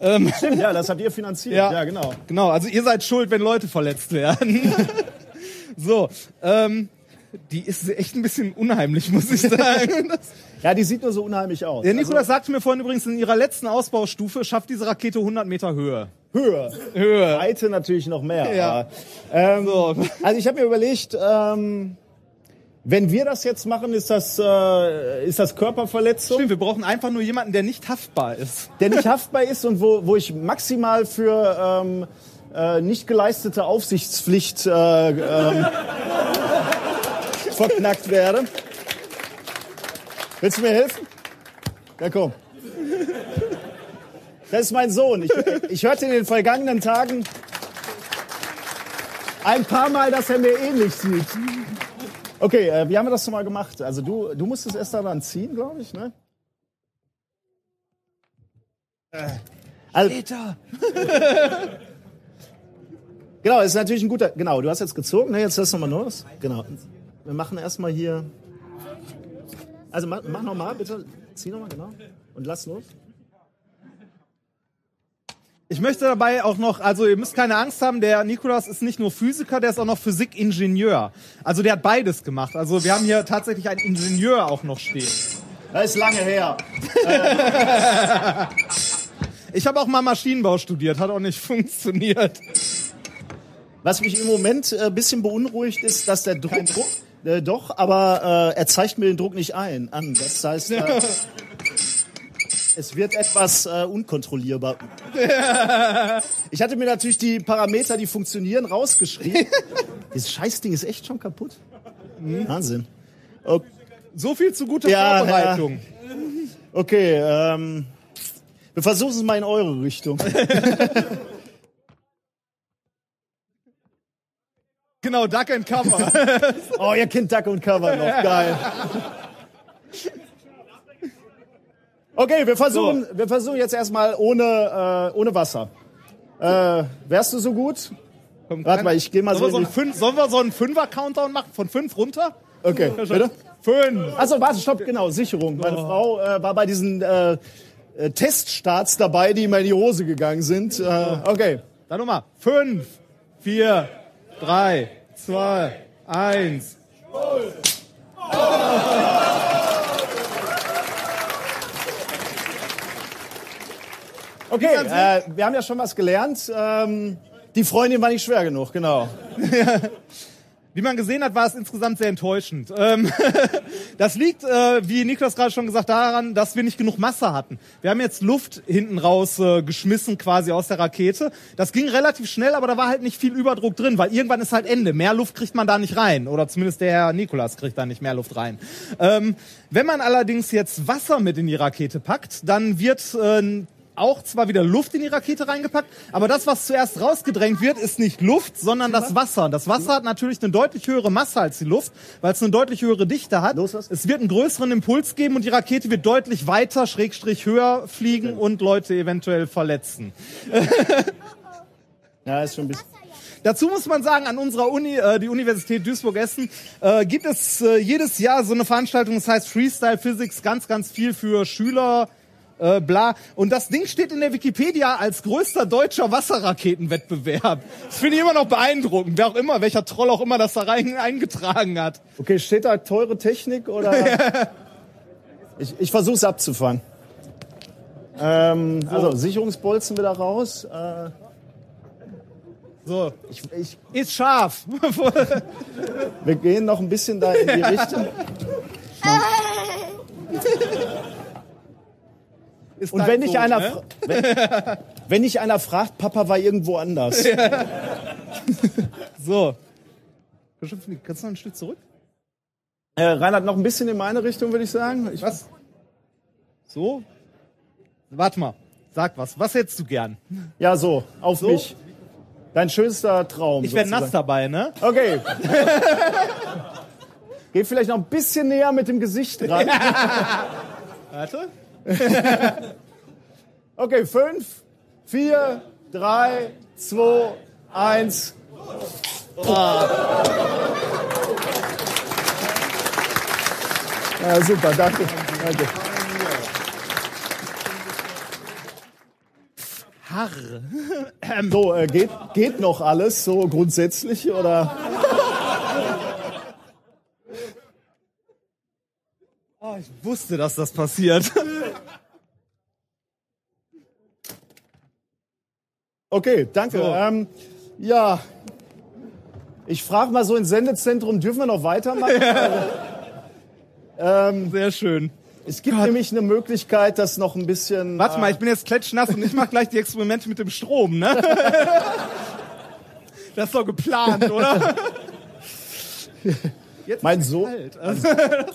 Ähm, Ja, das habt ihr finanziert. Ja. Ja, genau. Genau, also ihr seid schuld, wenn Leute verletzt werden. so, ähm, die ist echt ein bisschen unheimlich, muss ich sagen. Ja, die sieht nur so unheimlich aus. der Nikolas sagte mir vorhin übrigens, in ihrer letzten Ausbaustufe schafft diese Rakete 100 Meter Höhe. Höhe. Höhe. Breite natürlich noch mehr. Ja. Ähm, So. Also ich habe mir überlegt, ähm, wenn wir das jetzt machen, ist das, äh, ist das Körperverletzung, Stimmt, wir brauchen einfach nur jemanden, der nicht haftbar ist. der nicht haftbar ist und wo, wo ich maximal für ähm, äh, nicht geleistete Aufsichtspflicht äh, ähm, verknackt werde. Willst du mir helfen? Ja, komm. Das ist mein Sohn. Ich, ich hörte in den vergangenen Tagen ein paar Mal, dass er mir ähnlich sieht. Okay, äh, wie haben wir das schon mal gemacht? Also du, du musstest erst daran ziehen, glaube ich, ne? Äh, Also, genau, ist natürlich ein guter. Genau, du hast jetzt gezogen, ne? Jetzt lässt nochmal los. Genau. Wir machen erstmal hier. Also mach, mach nochmal, bitte. Zieh nochmal, genau. Und lass los. Ich möchte dabei auch noch, also ihr müsst keine Angst haben, der Nikolas ist nicht nur Physiker, der ist auch noch Physikingenieur. Also der hat beides gemacht. Also wir haben hier tatsächlich einen Ingenieur auch noch stehen. Das ist lange her. Ich habe auch mal Maschinenbau studiert, hat auch nicht funktioniert. Was mich im Moment ein äh, bisschen beunruhigt ist, dass der Druck. Äh, doch, aber äh, er zeigt mir den Druck nicht ein an. Das heißt, äh, es wird etwas äh, unkontrollierbar. Ich hatte mir natürlich die Parameter, die funktionieren, rausgeschrieben. Dieses Scheißding ist echt schon kaputt. Wahnsinn. O- So viel zu guter Ja, Vorbereitung. Okay, ähm, wir versuchen es mal in eure Richtung. Genau, Duck and Cover. Oh, ihr kennt Duck und Cover noch. Geil. Okay, wir versuchen, wir versuchen jetzt erstmal ohne, äh, ohne Wasser. Äh, wärst du so gut? Komm, Warte mal, ich geh mal sollen so wir so fünf, Sollen wir so einen Fünfer-Countdown machen? Von fünf runter? Okay, bitte? Fünf. Achso, warte, stopp, genau, Sicherung. Meine Frau äh, war bei diesen äh, äh, Teststarts dabei, die immer in die Hose gegangen sind. Äh, okay. Dann nochmal. Fünf, vier, drei, zwei, eins. Okay, äh, wir haben ja schon was gelernt. Ähm, Die Freundin war nicht schwer genug, genau. Wie man gesehen hat, war es insgesamt sehr enttäuschend. Ähm, das liegt, äh, wie Niklas gerade schon gesagt, daran, dass wir nicht genug Masse hatten. Wir haben jetzt Luft hinten raus äh, geschmissen quasi aus der Rakete. Das ging relativ schnell, aber da war halt nicht viel Überdruck drin, weil irgendwann ist halt Ende. Mehr Luft kriegt man da nicht rein. Oder zumindest der Herr Nikolas kriegt da nicht mehr Luft rein. Ähm, wenn man allerdings jetzt Wasser mit in die Rakete packt, dann wird äh, auch zwar wieder Luft in die Rakete reingepackt, aber das, was zuerst rausgedrängt wird, ist nicht Luft, sondern das Wasser. Das Wasser hat natürlich eine deutlich höhere Masse als die Luft, weil es eine deutlich höhere Dichte hat. Los, was? Es wird einen größeren Impuls geben und die Rakete wird deutlich weiter, schrägstrich höher fliegen und Leute eventuell verletzen. Ja, ist schon ein bisschen. Dazu muss man sagen, an unserer Uni, äh, die Universität Duisburg-Essen, äh, gibt es äh, jedes Jahr so eine Veranstaltung, das heißt Freestyle Physics, ganz, ganz viel für Schüler, äh, bla. Und das Ding steht in der Wikipedia als größter deutscher Wasserraketenwettbewerb. Das finde ich immer noch beeindruckend, wer auch immer, welcher Troll auch immer das da rein eingetragen hat. Okay, steht da teure Technik oder? ich ich versuche es abzufangen. Ähm, Also Sicherungsbolzen wieder raus. Äh, So, ich, ich, ist scharf. wir gehen noch ein bisschen da in die Richtung. Ist Und wenn dich Sohn, einer, ne? wenn, wenn dich einer fragt, Papa war irgendwo anders. So. Kannst du noch ein Stück zurück? Äh, Reinhard, noch ein bisschen in meine Richtung, würde ich sagen. Ich, Was? So? Warte mal. Sag was. Was hättest du gern? Ja, so, auf So? mich. Dein schönster Traum. Ich werde nass dabei, ne? Okay. Geh vielleicht noch ein bisschen näher mit dem Gesicht ran. Warte. Okay, fünf, vier, drei, zwei, eins. Ja, super, danke. danke. Harr. So, äh, geht, geht noch alles so grundsätzlich oder? Oh, ich wusste, dass das passiert. Okay, danke. So. Ähm, ja, ich frage mal so ins Sendezentrum, dürfen wir noch weitermachen? Sehr schön. es gibt nämlich eine Möglichkeit, das noch ein bisschen. Warte mal, ich bin jetzt klatschnass und ich mache gleich die Experimente mit dem Strom, ne? Das ist doch geplant, oder? Jetzt Mein ist Sohn- kalt. Also,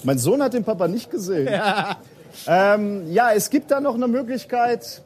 Mein Sohn hat den Papa nicht gesehen. Ja, ähm, ja es gibt da noch eine Möglichkeit.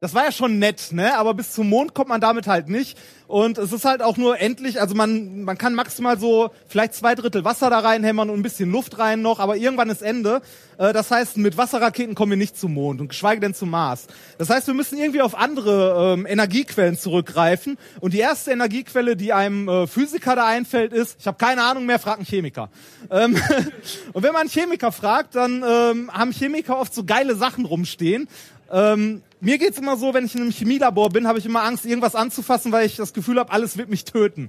Das war ja schon nett, ne? Aber bis zum Mond kommt man damit halt nicht. Und es ist halt auch nur endlich, also man, man kann maximal so vielleicht zwei Drittel Wasser da reinhämmern und ein bisschen Luft rein noch, aber irgendwann ist Ende. Äh, Das heißt, mit Wasserraketen kommen wir nicht zum Mond und geschweige denn zum Mars. Das heißt, wir müssen irgendwie auf andere ähm, Energiequellen zurückgreifen. Und die erste Energiequelle, die einem äh, Physiker da einfällt, ist, ich habe keine Ahnung mehr, frag einen Chemiker. Ähm, und wenn man einen Chemiker fragt, dann ähm, haben Chemiker oft so geile Sachen rumstehen. Ähm, mir geht's immer so, wenn ich in einem Chemielabor bin, habe ich immer Angst, irgendwas anzufassen, weil ich das Gefühl habe, alles wird mich töten.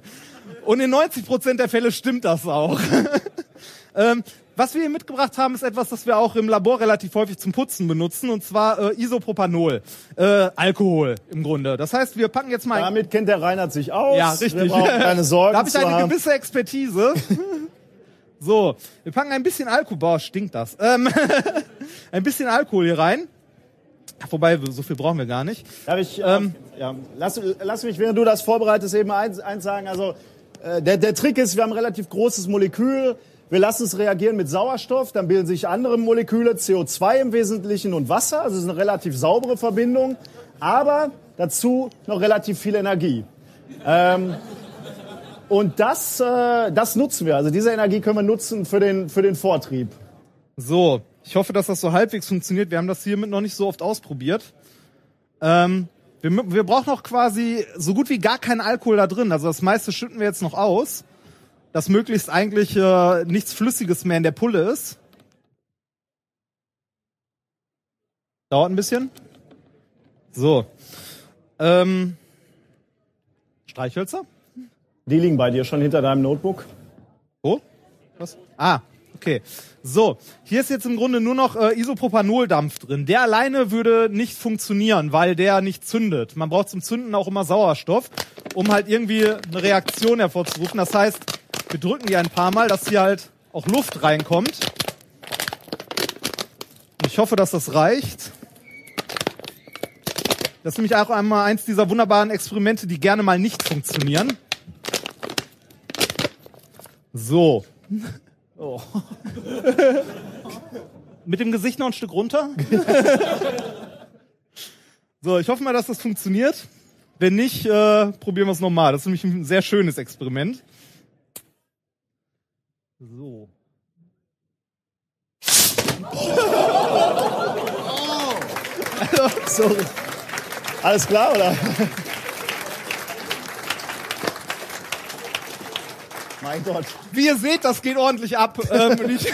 Und in 90% der Fälle stimmt das auch. ähm, was wir hier mitgebracht haben, ist etwas, das wir auch im Labor relativ häufig zum Putzen benutzen, und zwar äh, Isopropanol, äh, Alkohol im Grunde. Das heißt, wir packen jetzt mal... Damit kennt der Reinhard sich aus. Ja, richtig. Wir brauchen keine Sorgen Da habe ich eine haben. gewisse Expertise. so, wir packen ein bisschen Alkohol. Boah, stinkt das. Ähm, ein bisschen Alkohol hier rein. Wobei, so viel brauchen wir gar nicht. Darf ich, Ähm, äh, ja, lass, lass mich, während du das vorbereitest, eben eins, eins sagen. Also, äh, der, der Trick ist, wir haben ein relativ großes Molekül. Wir lassen es reagieren mit Sauerstoff, dann bilden sich andere Moleküle, CO2 im Wesentlichen und Wasser. Also es ist eine relativ saubere Verbindung, aber dazu noch relativ viel Energie. Ähm, und das, äh, das nutzen wir. Also diese Energie können wir nutzen für den, für den Vortrieb. So, ich hoffe, dass das so halbwegs funktioniert. Wir haben das hiermit noch nicht so oft ausprobiert. Ähm, wir, wir brauchen noch quasi so gut wie gar keinen Alkohol da drin. Also das meiste schütten wir jetzt noch aus, dass möglichst eigentlich äh, nichts Flüssiges mehr in der Pulle ist. Dauert ein bisschen. So. Ähm, Streichhölzer? Die liegen bei dir schon hinter deinem Notebook. Wo? Was? Ah, Okay. So, hier ist jetzt im Grunde nur noch äh, Isopropanoldampf drin. Der alleine würde nicht funktionieren, weil der nicht zündet. Man braucht zum Zünden auch immer Sauerstoff, um halt irgendwie eine Reaktion hervorzurufen. Das heißt, wir drücken die ein paar Mal, dass hier halt auch Luft reinkommt. Ich hoffe, dass das reicht. Das ist nämlich auch einmal eins dieser wunderbaren Experimente, die gerne mal nicht funktionieren. So. Oh. Mit dem Gesicht noch ein Stück runter. so, ich hoffe mal, dass das funktioniert. Wenn nicht, äh, probieren wir es nochmal. Das ist nämlich ein sehr schönes Experiment. So. Sorry. Alles klar, oder? Mein Gott. Wie ihr seht, das geht ordentlich ab. Ähm, ich,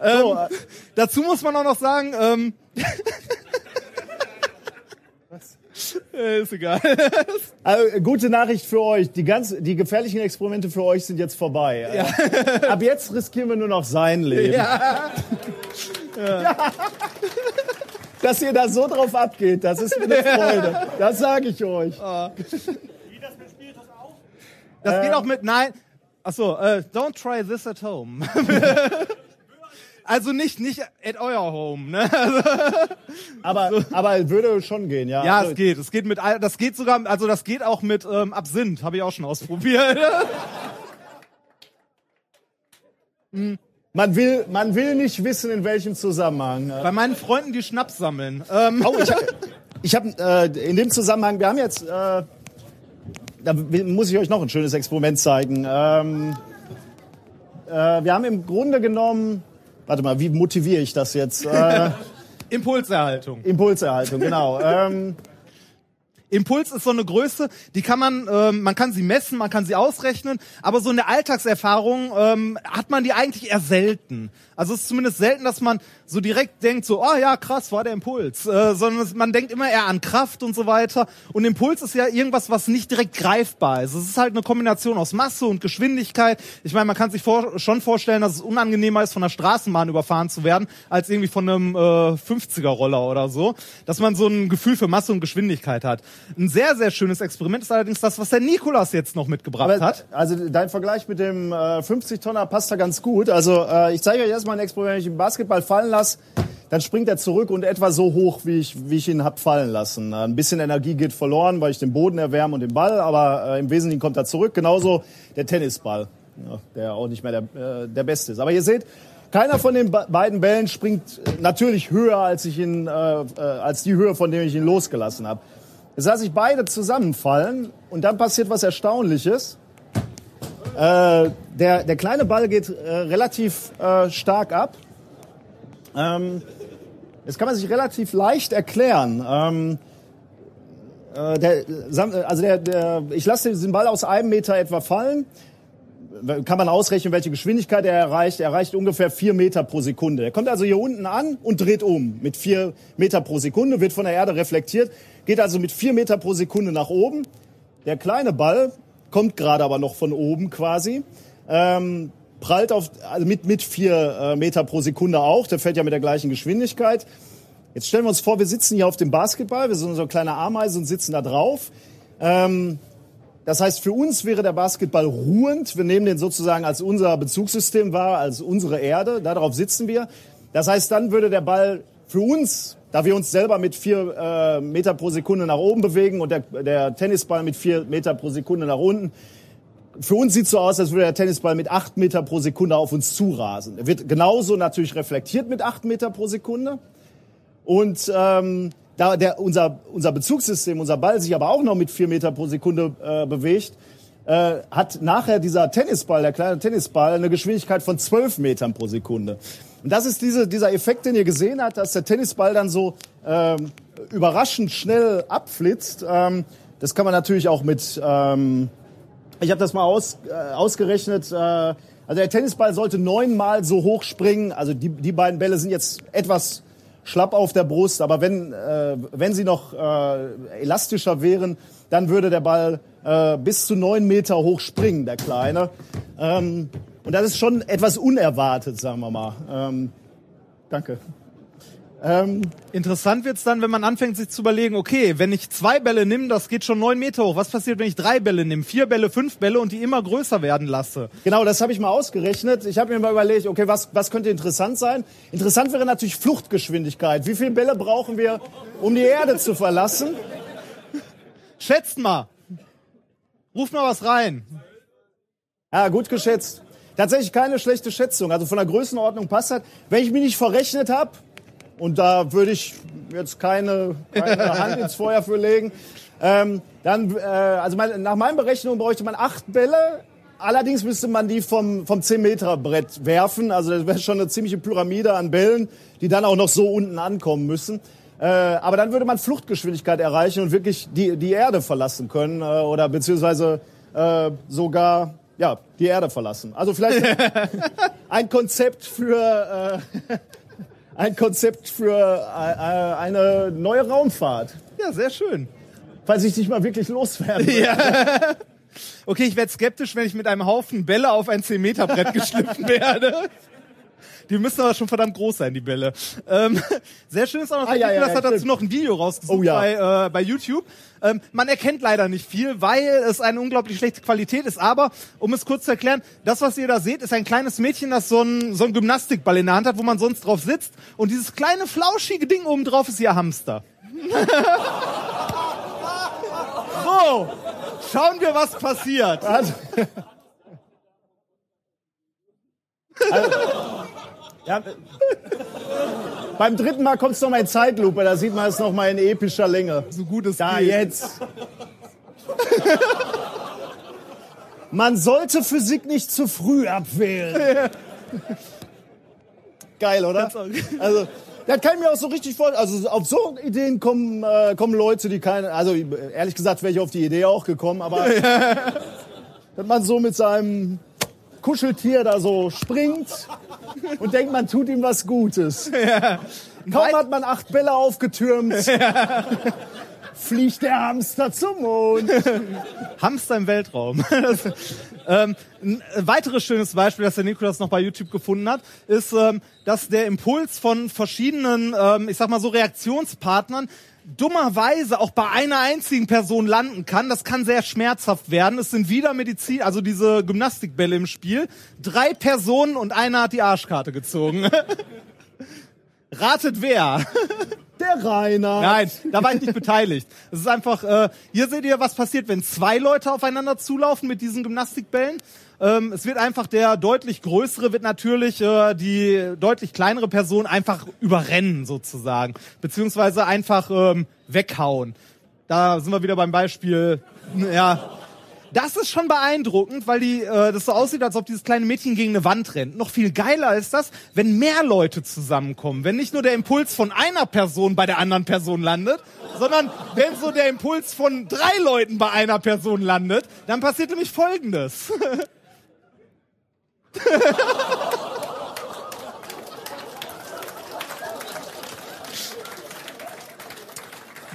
ähm, So, äh, dazu muss man auch noch sagen, ähm, Äh, ist egal. Also, gute Nachricht für euch. Die, ganz, die gefährlichen Experimente für euch sind jetzt vorbei. Äh, Ab jetzt riskieren wir nur noch sein Leben. ja. Dass ihr da so drauf abgeht, das ist mir eine Freude. Das sage ich euch. Das geht auch mit nein. Achso, äh, don't try this at home. also nicht nicht at euer home, ne? Aber, aber würde schon gehen, ja. Ja, Also, es geht. Es geht mit das geht sogar also das geht auch mit ähm, Absinth, habe ich auch schon ausprobiert. Man will, man will nicht wissen, in welchem Zusammenhang. Bei meinen Freunden, die Schnaps sammeln. Ähm, Oh, ich, ich habe äh, in dem Zusammenhang, wir haben jetzt, äh, da muss ich euch noch ein schönes Experiment zeigen. Ähm, äh, wir haben im Grunde genommen, warte mal, wie motiviere ich das jetzt? Äh, Impulserhaltung. Impulserhaltung, genau. Ähm, Impuls ist so eine Größe, die kann man, ähm, man kann sie messen, man kann sie ausrechnen, aber so in der Alltagserfahrung ähm, hat man die eigentlich eher selten. Also es ist zumindest selten, dass man so direkt denkt, so, oh ja, krass, war der Impuls, äh, sondern man denkt immer eher an Kraft und so weiter. Und Impuls ist ja irgendwas, was nicht direkt greifbar ist. Es ist halt eine Kombination aus Masse und Geschwindigkeit. Ich meine, man kann sich vor, schon vorstellen, dass es unangenehmer ist, von der Straßenbahn überfahren zu werden, als irgendwie von einem äh, 50er-Roller oder so. Dass man so ein Gefühl für Masse und Geschwindigkeit hat. Ein sehr, sehr schönes Experiment ist allerdings das, was der Nikolas jetzt noch mitgebracht aber, hat. also dein Vergleich mit dem äh, 50-Tonner passt da ganz gut. Also äh, ich zeige euch erstmal ein Experiment, wenn ich den Basketball fallen lasse, dann springt er zurück und etwa so hoch, wie ich, wie ich ihn hab fallen lassen. Ein bisschen Energie geht verloren, weil ich den Boden erwärme und den Ball, aber äh, im Wesentlichen kommt er zurück. Genauso der Tennisball, ja, der auch nicht mehr der, äh, der Beste ist. Aber ihr seht, keiner von den be- beiden Bällen springt natürlich höher als, ich ihn, äh, äh, als die Höhe, von der ich ihn losgelassen habe. Jetzt lasse ich beide zusammenfallen und dann passiert was Erstaunliches. Äh, der, der kleine Ball geht äh, relativ äh, stark ab. Ähm, das kann man sich relativ leicht erklären. Ähm, äh, der, Sam- also der, der, ich lasse diesen Ball aus einem Meter etwa fallen. Kann man ausrechnen, welche Geschwindigkeit er erreicht. Er erreicht ungefähr vier Meter pro Sekunde. Er kommt also hier unten an und dreht um mit vier Meter pro Sekunde, wird von der Erde reflektiert, geht also mit vier Meter pro Sekunde nach oben. Der kleine Ball kommt gerade aber noch von oben quasi. Ähm, prallt auf, also mit, mit vier äh, Meter pro Sekunde auch. Der fällt ja mit der gleichen Geschwindigkeit. Jetzt stellen wir uns vor, wir sitzen hier auf dem Basketball. Wir sind so kleine Ameisen und sitzen da drauf. Ähm, das heißt, für uns wäre der Basketball ruhend. Wir nehmen den sozusagen als unser Bezugssystem wahr, als unsere Erde. Darauf sitzen wir. Das heißt, dann würde der Ball für uns, da wir uns selber mit vier äh, Meter pro Sekunde nach oben bewegen und der, der Tennisball mit vier Meter pro Sekunde nach unten, für uns sieht so aus, als würde der Tennisball mit acht Meter pro Sekunde auf uns zurasen. Er wird genauso natürlich reflektiert mit acht Meter pro Sekunde. Und ähm, da der, unser, unser Bezugssystem, unser Ball sich aber auch noch mit vier Meter pro Sekunde äh, bewegt, äh, hat nachher dieser Tennisball, der kleine Tennisball, eine Geschwindigkeit von zwölf Metern pro Sekunde. Und das ist diese, dieser Effekt, den ihr gesehen habt, dass der Tennisball dann so ähm, überraschend schnell abflitzt. Ähm, das kann man natürlich auch mit, ähm, ich habe das mal aus, äh, ausgerechnet. Äh, also der Tennisball sollte neunmal so hoch springen. Also die, die beiden Bälle sind jetzt etwas schlapp auf der Brust, aber wenn, äh, wenn sie noch äh, elastischer wären, dann würde der Ball äh, bis zu neun Meter hoch springen, der Kleine. Ähm, und das ist schon etwas unerwartet, sagen wir mal. Ähm, danke. Ähm, Interessant wird's dann, wenn man anfängt, sich zu überlegen, okay, wenn ich zwei Bälle nehme, das geht schon neun Meter hoch. Was passiert, wenn ich drei Bälle nehme, vier Bälle, fünf Bälle und die immer größer werden lasse? Genau, das habe ich mal ausgerechnet. Ich habe mir mal überlegt, okay, was, was könnte interessant sein? Interessant wäre natürlich Fluchtgeschwindigkeit. Wie viele Bälle brauchen wir, um die Erde zu verlassen? Schätzt mal. Ruf mal was rein. Ja, gut geschätzt. Tatsächlich keine schlechte Schätzung. Also von der Größenordnung passt das. Wenn ich mich nicht verrechnet habe, und da würde ich jetzt keine, keine Hand ins Feuer für legen. Ähm, dann, äh, also mein, nach meinen Berechnungen bräuchte man acht Bälle. Allerdings müsste man die vom, vom 10-Meter-Brett werfen. Also das wäre schon eine ziemliche Pyramide an Bällen, die dann auch noch so unten ankommen müssen. Äh, aber dann würde man Fluchtgeschwindigkeit erreichen und wirklich die, die Erde verlassen können äh, oder beziehungsweise äh, sogar ja, die Erde verlassen. Also vielleicht ein Konzept für äh, ein Konzept für äh, eine neue Raumfahrt. Ja, sehr schön. Falls ich dich mal wirklich loswerde. Ja. Okay, ich werde skeptisch, wenn ich mit einem Haufen Bälle auf ein 10-Meter-Brett geschliffen werde. Die müssen aber schon verdammt groß sein, die Bälle. Ähm, sehr schön ist auch noch, ah, ja, ja, das hat dazu noch ein Video rausgesucht oh, ja. bei, äh, bei YouTube. Ähm, man erkennt leider nicht viel, weil es eine unglaublich schlechte Qualität ist. Aber, um es kurz zu erklären, das, was ihr da seht, ist ein kleines Mädchen, das so ein, so ein Gymnastikball in der Hand hat, wo man sonst drauf sitzt. Und dieses kleine, flauschige Ding oben drauf ist ihr Hamster. so, schauen wir, was passiert. Also, also ja, beim dritten Mal kommt es nochmal in Zeitlupe, da sieht man es nochmal in epischer Länge. So gut es da, geht. jetzt. Man sollte Physik nicht zu früh abwählen. Geil, oder? Also, das kann ich mir auch so richtig vorstellen. Also auf so Ideen kommen, äh, kommen Leute, die keine. Also ehrlich gesagt wäre ich auf die Idee auch gekommen, aber wenn man so mit seinem Kuscheltier da so springt und denkt, man tut ihm was Gutes. Ja. Kaum hat man acht Bälle aufgetürmt, ja. fliegt der Hamster zum Mond. Hamster im Weltraum. Das, ähm, ein weiteres schönes Beispiel, das der Nikolas noch bei YouTube gefunden hat, ist, ähm, dass der Impuls von verschiedenen, ähm, ich sag mal so Reaktionspartnern dummerweise auch bei einer einzigen Person landen kann. Das kann sehr schmerzhaft werden. Es sind wieder Medizin, also diese Gymnastikbälle im Spiel. Drei Personen und einer hat die Arschkarte gezogen. Ratet wer? Der Rainer. Nein, da war ich nicht beteiligt. Es ist einfach, äh, hier seht ihr, was passiert, wenn zwei Leute aufeinander zulaufen mit diesen Gymnastikbällen. Ähm, es wird einfach der deutlich größere wird natürlich äh, die deutlich kleinere Person einfach überrennen sozusagen, beziehungsweise einfach ähm, weghauen. Da sind wir wieder beim Beispiel, ja. Das ist schon beeindruckend, weil die äh, das so aussieht, als ob dieses kleine Mädchen gegen eine Wand rennt. Noch viel geiler ist das, wenn mehr Leute zusammenkommen. Wenn nicht nur der Impuls von einer Person bei der anderen Person landet, sondern wenn so der Impuls von drei Leuten bei einer Person landet, dann passiert nämlich Folgendes.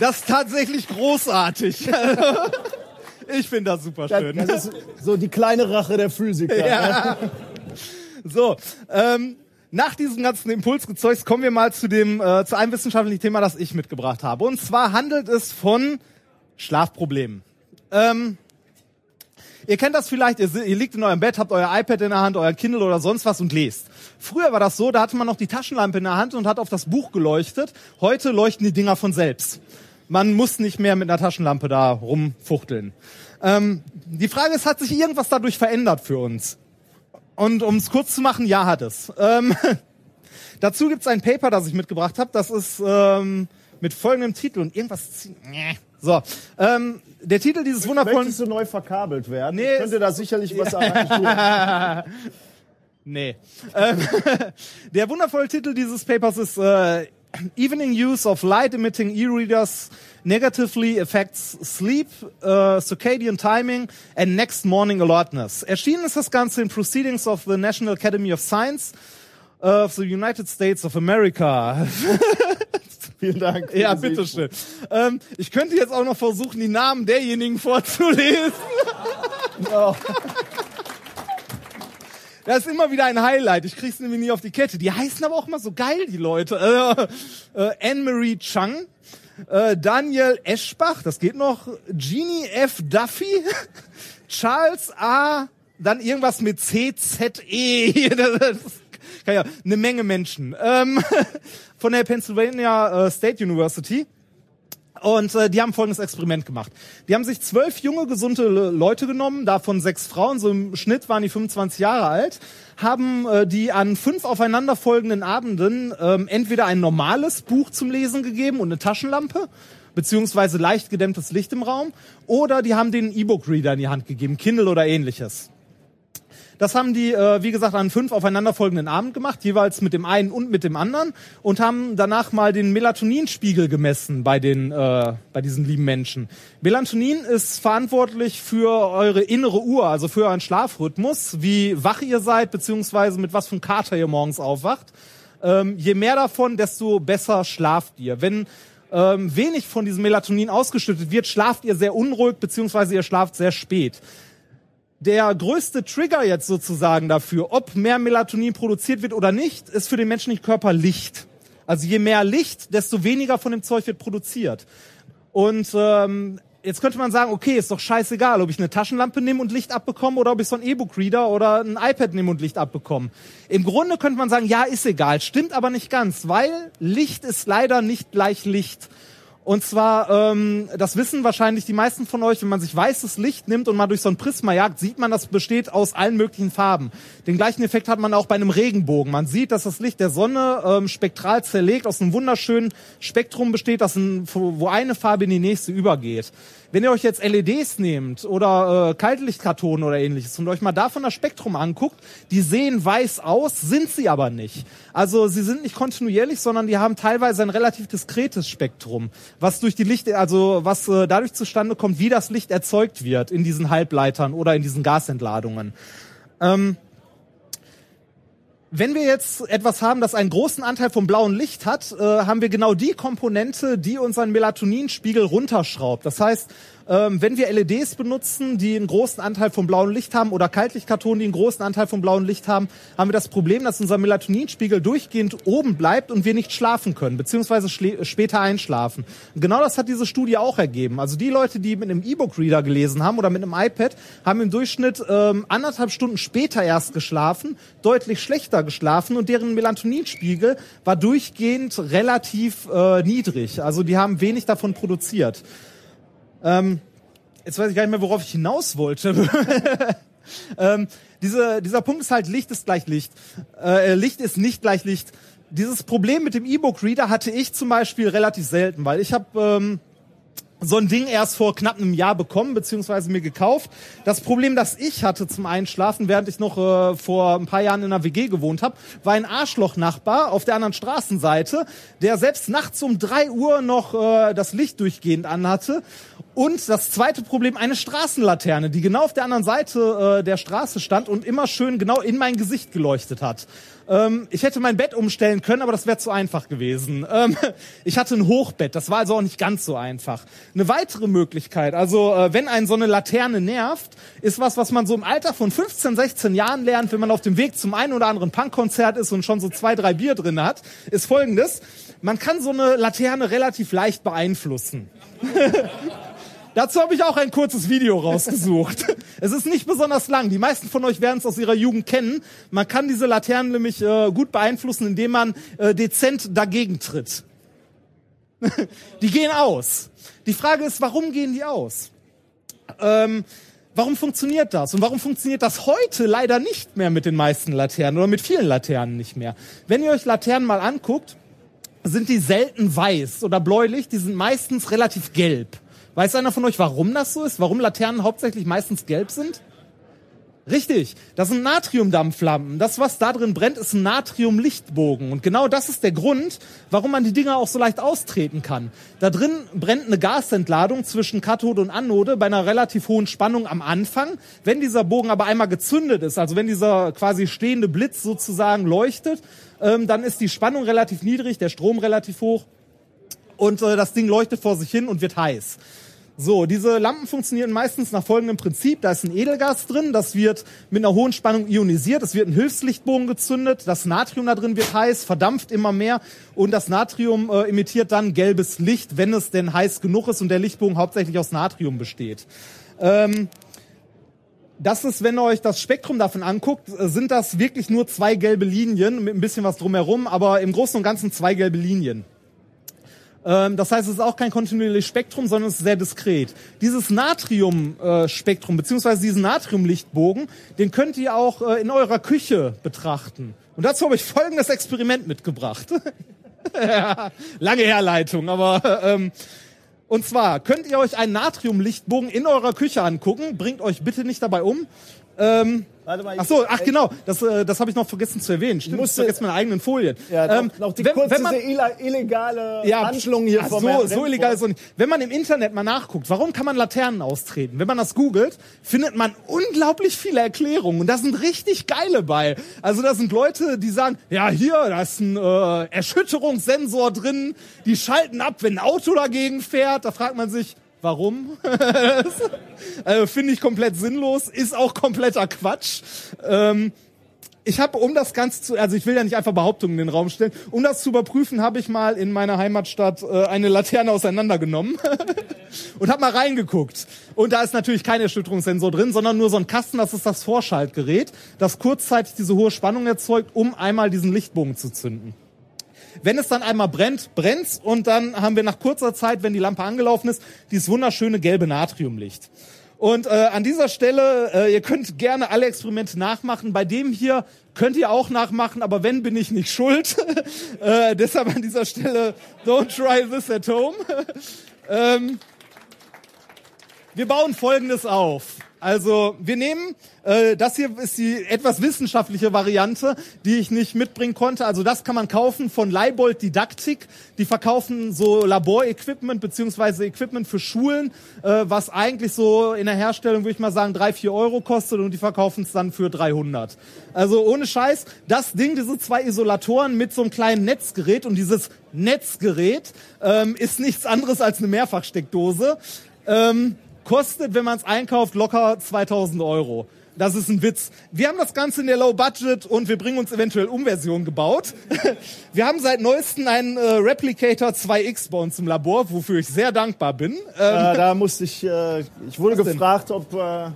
Das ist tatsächlich großartig. Ich finde das super schön. Das, das, ist so die kleine Rache der Physiker. Ja. So, ähm, nach diesem ganzen Impulsgezeugs kommen wir mal zu dem äh, zu einem wissenschaftlichen Thema, das ich mitgebracht habe. Und zwar handelt es von Schlafproblemen. Ähm, Ihr kennt das vielleicht, ihr, ihr liegt in eurem Bett, habt euer iPad in der Hand, euer Kindle oder sonst was und lest. Früher war das so, da hatte man noch die Taschenlampe in der Hand und hat auf das Buch geleuchtet. Heute leuchten die Dinger von selbst. Man muss nicht mehr mit einer Taschenlampe da rumfuchteln. Ähm, die Frage ist, hat sich irgendwas dadurch verändert für uns? Und um es kurz zu machen, ja hat es. Ähm, dazu gibt es ein Paper, das ich mitgebracht habe. Das ist ähm, mit folgendem Titel und irgendwas. So, ähm, der Titel dieses wundervollen. Möchtest du neu verkabelt werden? Nee, ich könnte da sicherlich was tun. nee. Ähm, der wundervolle Titel dieses Papers ist äh, Evening Use of Light Emitting E-Readers Negatively Affects Sleep, uh, Circadian Timing and Next Morning Alertness. Erschienen ist das Ganze in Proceedings of the National Academy of Science of the United States of America. Vielen Dank. Ja, bitteschön. Ähm, ich könnte jetzt auch noch versuchen, die Namen derjenigen vorzulesen. Oh. Das ist immer wieder ein Highlight. Ich krieg's nämlich nie auf die Kette. Die heißen aber auch immer so geil, die Leute. Äh, äh, Anne-Marie Chung, äh, Daniel Eschbach, das geht noch, Jeannie F. Duffy, Charles A., dann irgendwas mit C, Z, E. Das kann ja eine Menge Menschen. Ähm, von der Pennsylvania äh, State University. Und äh, die haben folgendes Experiment gemacht. Die haben sich zwölf junge, gesunde Le- Leute genommen, davon sechs Frauen, so im Schnitt waren die 25 Jahre alt, haben äh, die an fünf aufeinanderfolgenden Abenden ähm, entweder ein normales Buch zum Lesen gegeben und eine Taschenlampe, beziehungsweise leicht gedämmtes Licht im Raum, oder die haben den E-Book-Reader in die Hand gegeben, Kindle oder ähnliches. Das haben die, äh, wie gesagt, an fünf aufeinanderfolgenden Abend gemacht, jeweils mit dem einen und mit dem anderen und haben danach mal den Melatoninspiegel gemessen bei den, äh, bei diesen lieben Menschen. Melatonin ist verantwortlich für eure innere Uhr, also für euren Schlafrhythmus, wie wach ihr seid, beziehungsweise mit was für einem Kater ihr morgens aufwacht. Ähm, je mehr davon, desto besser schlaft ihr. Wenn ähm, wenig von diesem Melatonin ausgeschüttet wird, schlaft ihr sehr unruhig, beziehungsweise ihr schlaft sehr spät der größte Trigger jetzt sozusagen dafür, ob mehr Melatonin produziert wird oder nicht, ist für den menschlichen Körper Licht. Also je mehr Licht, desto weniger von dem Zeug wird produziert. Und ähm, jetzt könnte man sagen, okay, ist doch scheißegal, ob ich eine Taschenlampe nehme und Licht abbekomme oder ob ich so einen E-Book-Reader oder ein iPad nehme und Licht abbekomme. Im Grunde könnte man sagen, ja, ist egal, stimmt aber nicht ganz, weil Licht ist leider nicht gleich Licht. Und zwar, ähm, das wissen wahrscheinlich die meisten von euch, wenn man sich weißes Licht nimmt und mal durch so ein Prisma jagt, sieht man, das besteht aus allen möglichen Farben. Den gleichen Effekt hat man auch bei einem Regenbogen. Man sieht, dass das Licht der Sonne ähm, spektral zerlegt aus einem wunderschönen Spektrum besteht, das ein, wo eine Farbe in die nächste übergeht. Wenn ihr euch jetzt LEDs nehmt oder äh, Kaltlichtkartonen oder ähnliches und euch mal davon das Spektrum anguckt, die sehen weiß aus, sind sie aber nicht. Also sie sind nicht kontinuierlich, sondern die haben teilweise ein relativ diskretes Spektrum, was durch die Licht, also was äh, dadurch zustande kommt, wie das Licht erzeugt wird in diesen Halbleitern oder in diesen Gasentladungen. Ähm, wenn wir jetzt etwas haben, das einen großen Anteil vom blauen Licht hat, äh, haben wir genau die Komponente, die unseren Melatoninspiegel runterschraubt. Das heißt, ähm, wenn wir LEDs benutzen, die einen großen Anteil vom blauen Licht haben oder Kaltlichtkartonen, die einen großen Anteil vom blauen Licht haben, haben wir das Problem, dass unser Melatoninspiegel durchgehend oben bleibt und wir nicht schlafen können, beziehungsweise schlä- später einschlafen. Genau das hat diese Studie auch ergeben. Also die Leute, die mit einem E-Book-Reader gelesen haben oder mit einem iPad, haben im Durchschnitt ähm, anderthalb Stunden später erst geschlafen, deutlich schlechter geschlafen und deren Melatoninspiegel war durchgehend relativ äh, niedrig. Also die haben wenig davon produziert. Ähm, jetzt weiß ich gar nicht mehr, worauf ich hinaus wollte. ähm, diese, dieser Punkt ist halt, Licht ist gleich Licht. Äh, Licht ist nicht gleich Licht. Dieses Problem mit dem E-Book-Reader hatte ich zum Beispiel relativ selten, weil ich habe ähm, so ein Ding erst vor knapp einem Jahr bekommen, beziehungsweise mir gekauft. Das Problem, das ich hatte zum Einschlafen, während ich noch äh, vor ein paar Jahren in einer WG gewohnt habe, war ein Arschloch-Nachbar auf der anderen Straßenseite, der selbst nachts um drei Uhr noch äh, das Licht durchgehend anhatte. Und das zweite Problem, eine Straßenlaterne, die genau auf der anderen Seite äh, der Straße stand und immer schön genau in mein Gesicht geleuchtet hat. Ähm, ich hätte mein Bett umstellen können, aber das wäre zu einfach gewesen. Ähm, ich hatte ein Hochbett, das war also auch nicht ganz so einfach. Eine weitere Möglichkeit, also äh, wenn einen so eine Laterne nervt, ist was, was man so im Alter von 15, 16 Jahren lernt, wenn man auf dem Weg zum einen oder anderen Punkkonzert ist und schon so zwei, drei Bier drin hat, ist folgendes. Man kann so eine Laterne relativ leicht beeinflussen. Dazu habe ich auch ein kurzes Video rausgesucht. es ist nicht besonders lang. Die meisten von euch werden es aus ihrer Jugend kennen. Man kann diese Laternen nämlich äh, gut beeinflussen, indem man äh, dezent dagegen tritt. die gehen aus. Die Frage ist, warum gehen die aus? Ähm, warum funktioniert das? Und warum funktioniert das heute leider nicht mehr mit den meisten Laternen oder mit vielen Laternen nicht mehr? Wenn ihr euch Laternen mal anguckt, sind die selten weiß oder bläulich, die sind meistens relativ gelb. Weiß einer von euch, warum das so ist? Warum Laternen hauptsächlich meistens gelb sind? Richtig, das sind Natriumdampflampen. Das, was da drin brennt, ist ein Natriumlichtbogen. Und genau das ist der Grund, warum man die Dinger auch so leicht austreten kann. Da drin brennt eine Gasentladung zwischen Kathode und Anode bei einer relativ hohen Spannung am Anfang. Wenn dieser Bogen aber einmal gezündet ist, also wenn dieser quasi stehende Blitz sozusagen leuchtet, ähm, dann ist die Spannung relativ niedrig, der Strom relativ hoch. und äh, das Ding leuchtet vor sich hin und wird heiß. So, diese Lampen funktionieren meistens nach folgendem Prinzip. Da ist ein Edelgas drin, das wird mit einer hohen Spannung ionisiert, es wird ein Hilfslichtbogen gezündet, das Natrium da drin wird heiß, verdampft immer mehr und das Natrium äh, emittiert dann gelbes Licht, wenn es denn heiß genug ist und der Lichtbogen hauptsächlich aus Natrium besteht. Ähm, das ist, wenn ihr euch das Spektrum davon anguckt, äh, sind das wirklich nur zwei gelbe Linien mit ein bisschen was drumherum, aber im Großen und Ganzen zwei gelbe Linien. Ähm, das heißt, es ist auch kein kontinuierliches Spektrum, sondern es ist sehr diskret. Dieses Natrium-Spektrum, beziehungsweise diesen Natriumlichtbogen, den könnt ihr auch äh, in eurer Küche betrachten. Und dazu habe ich folgendes Experiment mitgebracht. lange Herleitung, aber ähm, und zwar könnt ihr euch einen Natriumlichtbogen in eurer Küche angucken. Bringt euch bitte nicht dabei um. Ähm, Warte mal, ach so, ach genau, das, äh, das habe ich noch vergessen zu erwähnen. Stimmt, ich musste- vergesse meine eigenen Folien. Ja, Ähm, noch, die wenn- kurze wenn man- ille- illegale ja, Handlung hier ach, vom so, so illegal ist nicht. Wenn man im Internet mal nachguckt, warum kann man Laternen austreten? Wenn man das googelt, findet man unglaublich viele Erklärungen und da sind richtig geile bei. Also da sind Leute, die sagen, ja hier, da ist ein äh, Erschütterungssensor drin, die schalten ab, wenn ein Auto dagegen fährt. Da fragt man sich, warum? äh, Finde ich komplett sinnlos, ist auch kompletter Quatsch. Ähm, ich habe, um das Ganze zu, also ich will ja nicht einfach Behauptungen in den Raum stellen, um das zu überprüfen, habe ich mal in meiner Heimatstadt äh, eine Laterne auseinandergenommen und habe mal reingeguckt. Und da ist natürlich kein Erschütterungssensor drin, sondern nur so ein Kasten, das ist das Vorschaltgerät, das kurzzeitig diese hohe Spannung erzeugt, um einmal diesen Lichtbogen zu zünden. Wenn es dann einmal brennt, brennt's und dann haben wir nach kurzer Zeit, wenn die Lampe angelaufen ist, dieses wunderschöne gelbe Natriumlicht. Und äh, an dieser Stelle, äh, ihr könnt gerne alle Experimente nachmachen. Bei dem hier könnt ihr auch nachmachen, aber wenn, bin ich nicht schuld. äh, deshalb an dieser Stelle, don't try this at home. ähm, wir bauen Folgendes auf. Also wir nehmen, äh, das hier ist die etwas wissenschaftliche Variante, die ich nicht mitbringen konnte. Also das kann man kaufen von Leibold Didaktik. Die verkaufen so Laborequipment beziehungsweise Equipment für Schulen, äh, was eigentlich so in der Herstellung, würde ich mal sagen, drei, vier Euro kostet und die verkaufen es dann für 300. Also ohne Scheiß, das Ding, diese zwei Isolatoren mit so einem kleinen Netzgerät und dieses Netzgerät ähm, ist nichts anderes als eine Mehrfachsteckdose. Ähm, kostet, wenn man es einkauft, locker 2000 Euro. Das ist ein Witz. Wir haben das Ganze in der Low Budget und wir bringen uns eventuell Umversion gebaut. Wir haben seit neuestem einen äh, Replicator 2X bei uns im Labor, wofür ich sehr dankbar bin. Ähm, Äh, da musste ich, äh, ich wurde Was denn? gefragt, ob, äh,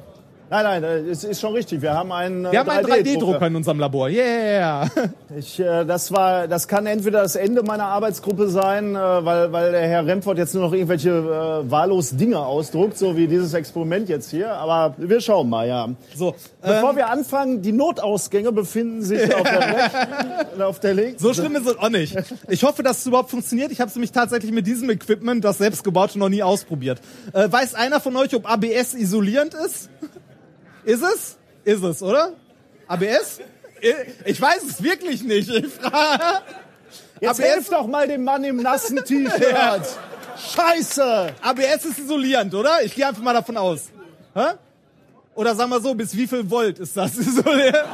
nein, nein, äh, es ist schon richtig. Wir haben einen, äh, wir haben einen 3D-Drucker 3D-Drucker. in unserem Labor. Yeah! Ich, äh, das war, das kann entweder das Ende meiner Arbeitsgruppe sein, äh, weil, weil der Herr Remford jetzt nur noch irgendwelche äh, wahllos Dinge ausdruckt, so wie dieses Experiment jetzt hier. Aber wir schauen mal, ja. So, Bevor ähm, wir anfangen, die Notausgänge befinden sich auf der rechten und auf der linken. so schlimm ist es auch nicht. Ich hoffe, dass es überhaupt funktioniert. Ich habe es nämlich tatsächlich mit diesem Equipment, das selbstgebaute, noch nie ausprobiert. Äh, weiß einer von euch, ob ABS isolierend ist? Ist es? Ist es, oder? ABS? Ich weiß es wirklich nicht. Ich frage. Jetzt ABS helft doch mal dem Mann im nassen T-Shirt. Scheiße! ABS ist isolierend, oder? Ich gehe einfach mal davon aus. Hä? Oder sagen wir so, bis wie viel Volt ist das isolierend?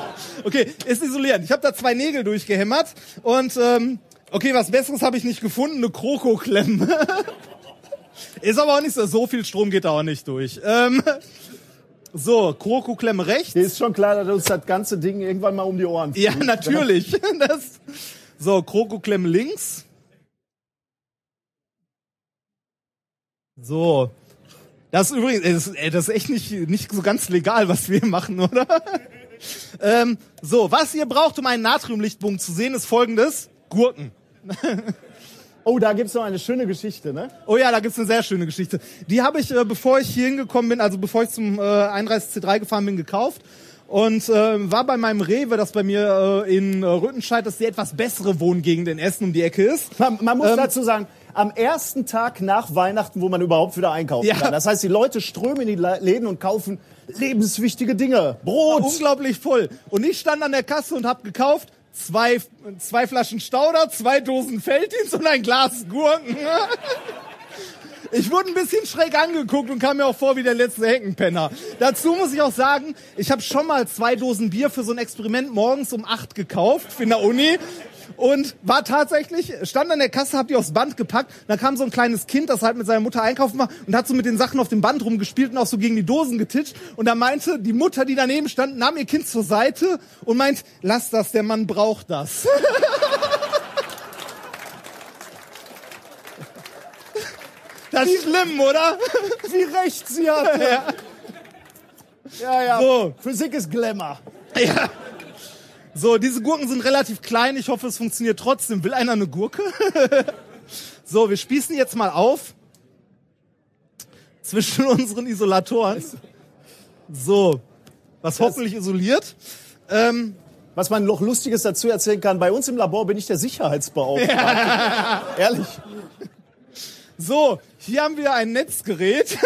Okay, ist isolierend. Ich habe da zwei Nägel durchgehämmert und ähm, okay, was Besseres habe ich nicht gefunden, eine Krokoklemme. ist aber auch nicht so, so viel Strom geht da auch nicht durch. Ähm, so, Krokoklemme rechts. Dir ist schon klar, dass uns das ganze Ding irgendwann mal um die Ohren Ja, fliegt. natürlich. Das, so, Krokoklemme links. So. Das ist übrigens, das, ist echt nicht, nicht so ganz legal, was wir machen, oder? ähm, so, was ihr braucht, um einen Natriumlichtbogen zu sehen, ist folgendes. Gurken. Oh, da gibt's noch eine schöne Geschichte, ne? Oh ja, da gibt's eine sehr schöne Geschichte. Die habe ich, äh, bevor ich hier hingekommen bin, also bevor ich zum äh, 31C3 gefahren bin, gekauft. Und äh, war bei meinem Rewe, das bei mir äh, in äh, Rüttenscheid, das die etwas bessere Wohngegend in Essen um die Ecke ist. Man, man muss Ähm, dazu sagen, am ersten Tag nach Weihnachten, wo man überhaupt wieder einkaufen Ja. kann. Das heißt, die Leute strömen in die Läden und kaufen lebenswichtige Dinge. Brot. Unglaublich voll. Und ich stand an der Kasse und habe gekauft zwei, zwei Flaschen Stauder, zwei Dosen Felddienst und ein Glas Gurken. Ich wurde ein bisschen schräg angeguckt und kam mir auch vor wie der letzte Heckenpenner. Dazu muss ich auch sagen, ich habe schon mal zwei Dosen Bier für so ein Experiment morgens um acht gekauft in der Uni. Und war tatsächlich, stand an der Kasse, hab die aufs Band gepackt, dann kam so ein kleines Kind, das halt mit seiner Mutter einkaufen war und hat so mit den Sachen auf dem Band rumgespielt und auch so gegen die Dosen getitscht und da meinte die Mutter, die daneben stand, nahm ihr Kind zur Seite und meint, lass das, der Mann braucht das. Das ist schlimm, oder? Wie recht sie hat. Ja. Ja, ja. So. Physik ist Glamour. Ja. So, diese Gurken sind relativ klein. Ich hoffe, es funktioniert trotzdem. Will einer eine Gurke? so, wir spießen jetzt mal auf. Zwischen unseren Isolatoren. So. Was hoffentlich isoliert. Ähm, Was man noch Lustiges dazu erzählen kann, bei uns im Labor bin ich der Sicherheitsbeauftragte. Ehrlich. so, hier haben wir ein Netzgerät.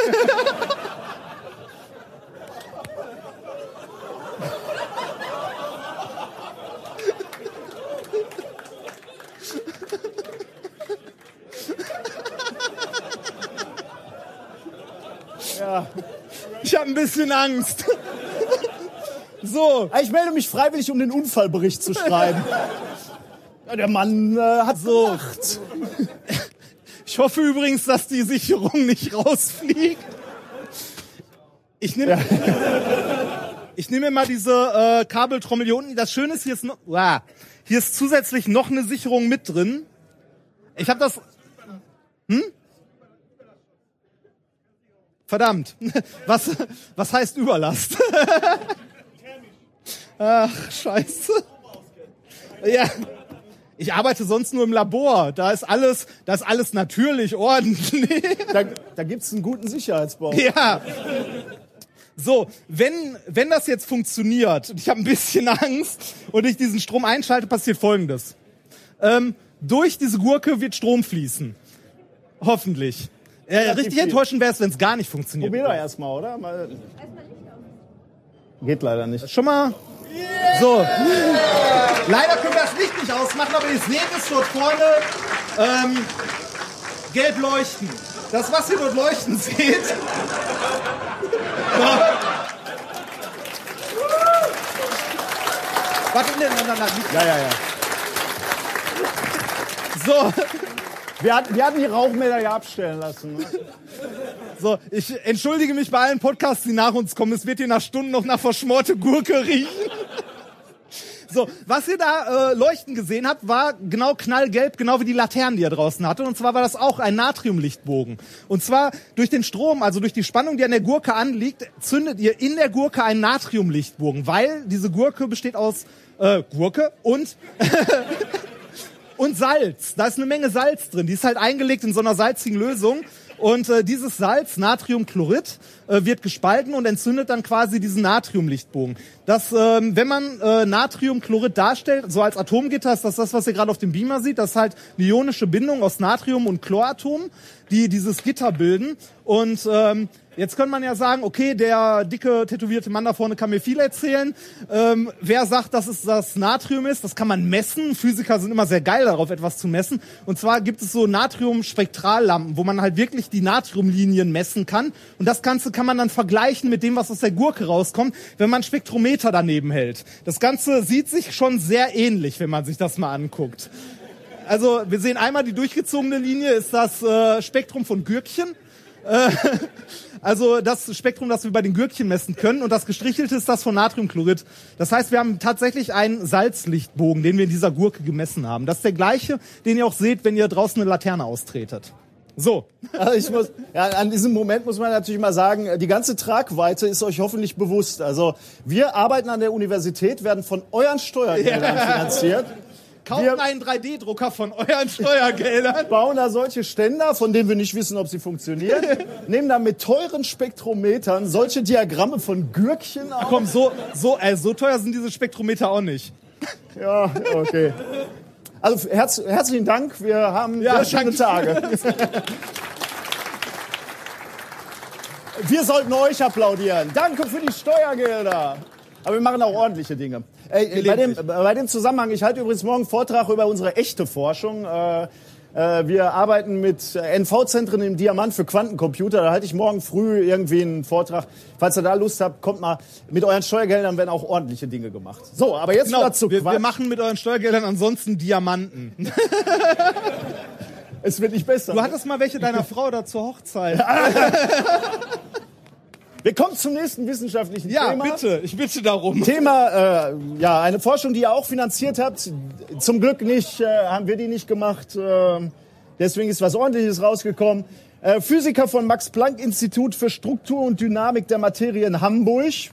Ja. Ich habe ein bisschen Angst. So, Ich melde mich freiwillig, um den Unfallbericht zu schreiben. Ja, der Mann äh, hat so. Gelacht. ich hoffe übrigens, dass die Sicherung nicht rausfliegt. Ich nehme ich nehme mir mal diese äh, Kabeltrommel hier unten. Das Schöne ist, hier ist noch, wow, hier ist zusätzlich noch eine Sicherung mit drin. Ich habe das. Hm? Verdammt. Was, was heißt Überlast? Ach, scheiße. Ja. Ich arbeite sonst nur im Labor. Da ist alles, da ist alles natürlich, ordentlich. Da, da gibt's einen guten Sicherheitsbau. Ja. So, wenn, wenn das jetzt funktioniert, und ich habe ein bisschen Angst, und ich diesen Strom einschalte, passiert folgendes. Ähm, durch diese Gurke wird Strom fließen. Hoffentlich. Äh, richtig enttäuschend wäre es, wenn es gar nicht funktioniert. Probier doch erstmal, oder? Mal. Geht leider nicht. Schon mal. So. Leider können wir das Licht nicht ausmachen, aber ihr seht es dort vorne ähm, gelb leuchten. Das, was ihr dort leuchten seht. Warte, nein, nein, nein, nein. Ja, ja, ja. So, Wir hatten, wir hatten die Rauchmelder ja abstellen lassen. Ne? so, ich entschuldige mich bei allen Podcasts, die nach uns kommen. Es wird hier nach Stunden noch nach verschmorte Gurke riechen. So, was ihr da äh, leuchten gesehen habt, war genau knallgelb, genau wie die Laternen, die ihr draußen hatte. Und zwar war das auch ein Natriumlichtbogen. Und zwar durch den Strom, also durch die Spannung, die an der Gurke anliegt, zündet ihr in der Gurke einen Natriumlichtbogen, weil diese Gurke besteht aus äh, Gurke und und Salz. Da ist eine Menge Salz drin. Die ist halt eingelegt in so einer salzigen Lösung. Und äh, dieses Salz, Natriumchlorid, äh, wird gespalten und entzündet dann quasi diesen Natriumlichtbogen. Das, ähm, wenn man äh, Natriumchlorid darstellt, so als Atomgitter, ist das das, was ihr gerade auf dem Beamer sieht. Das ist halt eine ionische Bindung aus Natrium und Chloratomen, die dieses Gitter bilden. Und ähm, Jetzt könnte man ja sagen, okay, der dicke, tätowierte Mann da vorne kann mir viel erzählen. Ähm, wer sagt, dass es das Natrium ist, das kann man messen. Physiker sind immer sehr geil darauf, etwas zu messen. Und zwar gibt es so Natrium-Spektrallampen, wo man halt wirklich die Natriumlinien messen kann. Und das Ganze kann man dann vergleichen mit dem, was aus der Gurke rauskommt, wenn man Spektrometer daneben hält. Das Ganze sieht sich schon sehr ähnlich, wenn man sich das mal anguckt. Also wir sehen einmal die durchgezogene Linie, ist das äh, Spektrum von Gürkchen. Äh, also das Spektrum, das wir bei den Gürkchen messen können und das gestrichelte ist das von Natriumchlorid. Das heißt, wir haben tatsächlich einen Salzlichtbogen, den wir in dieser Gurke gemessen haben. Das ist der gleiche, den ihr auch seht, wenn ihr draußen eine Laterne austretet. So, Also ich muss, ja, an diesem Moment muss man natürlich mal sagen, die ganze Tragweite ist euch hoffentlich bewusst. Also wir arbeiten an der Universität, werden von euren Steuergeldern finanziert. kauft Wir- einen 3D-Drucker von euren Steuergeldern. bauen da solche Ständer, von denen wir nicht wissen, ob sie funktionieren, nehmen da mit teuren Spektrometern solche Diagramme von Gürkchen auf. Komm, so, so, äh, so teuer sind diese Spektrometer auch nicht. Ja, okay. Also herz, herzlichen Dank, wir haben Ja, sehr schöne Tage. Wir sollten euch applaudieren. Danke für die Steuergelder. Aber wir machen auch ordentliche Dinge. Ey, bei, dem, bei dem Zusammenhang, ich halte übrigens morgen einen Vortrag über unsere echte Forschung. Äh, Äh, wir arbeiten mit NV-Zentren im Diamant für Quantencomputer. Da halte ich morgen früh irgendwie einen Vortrag. Falls ihr da Lust habt, kommt mal. Mit euren Steuergeldern werden auch ordentliche Dinge gemacht. So, aber jetzt Genau, wieder zu wir, wir machen mit euren Steuergeldern ansonsten Diamanten. es wird nicht besser. Du hattest mal welche deiner Frau da zur Hochzeit. wir kommen zum nächsten wissenschaftlichen Ja, Thema. bitte, ich bitte darum. Thema, äh, ja, eine Forschung, die ihr auch finanziert habt. Zum Glück nicht, äh, haben wir die nicht gemacht. Äh, deswegen ist was Ordentliches rausgekommen. Äh, Physiker von Max-Planck-Institut für Struktur und Dynamik der Materie in Hamburg.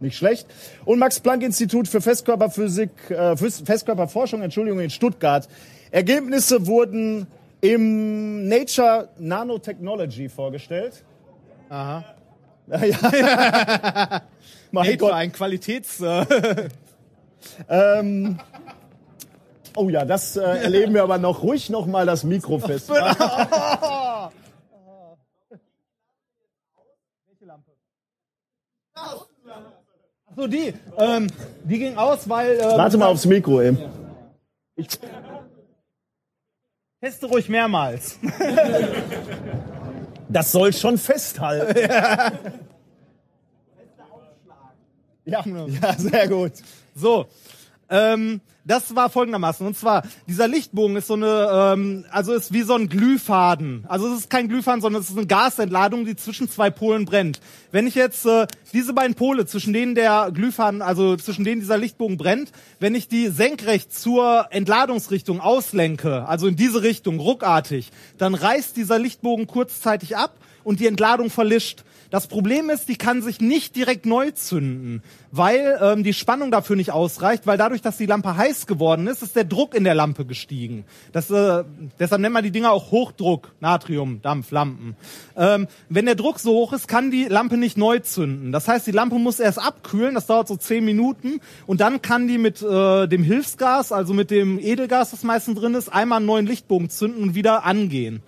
Nicht schlecht. Und Max-Planck-Institut für Festkörperphysik, äh, Festkörperforschung, Entschuldigung, in Stuttgart. Ergebnisse wurden im Nature Nanotechnology vorgestellt. Aha. Ja. mein Nature, Gott. ein Qualitäts... Äh, Ähm, oh ja, das äh, erleben wir aber noch. Ruhig noch mal das Mikro fest. so, die. Ähm, die ging aus, weil... Ähm, Warte mal aufs Mikro eben. Teste ruhig mehrmals. Das soll schon festhalten. Ja, ja, sehr gut. So, ähm, das war folgendermaßen. Und zwar, dieser Lichtbogen ist so eine, ähm, also ist wie so ein Glühfaden. Also es ist kein Glühfaden, sondern es ist eine Gasentladung, die zwischen zwei Polen brennt. Wenn ich jetzt äh, diese beiden Pole, zwischen denen der Glühfaden, also zwischen denen dieser Lichtbogen brennt, wenn ich die senkrecht zur Entladungsrichtung auslenke, also in diese Richtung, ruckartig, dann reißt dieser Lichtbogen kurzzeitig ab und die Entladung verlischt. Das Problem ist, die kann sich nicht direkt neu zünden, weil ähm, die Spannung dafür nicht ausreicht, weil dadurch, dass die Lampe heiß geworden ist, ist der Druck in der Lampe gestiegen. Das, äh, deshalb nennt man die Dinger auch Hochdruck, Natrium, Dampflampen. Ähm, wenn der Druck so hoch ist, kann die Lampe nicht neu zünden. Das heißt, die Lampe muss erst abkühlen, das dauert so zehn Minuten, und dann kann die mit äh, dem Hilfsgas, also mit dem Edelgas, das meistens drin ist, einmal einen neuen Lichtbogen zünden und wieder angehen.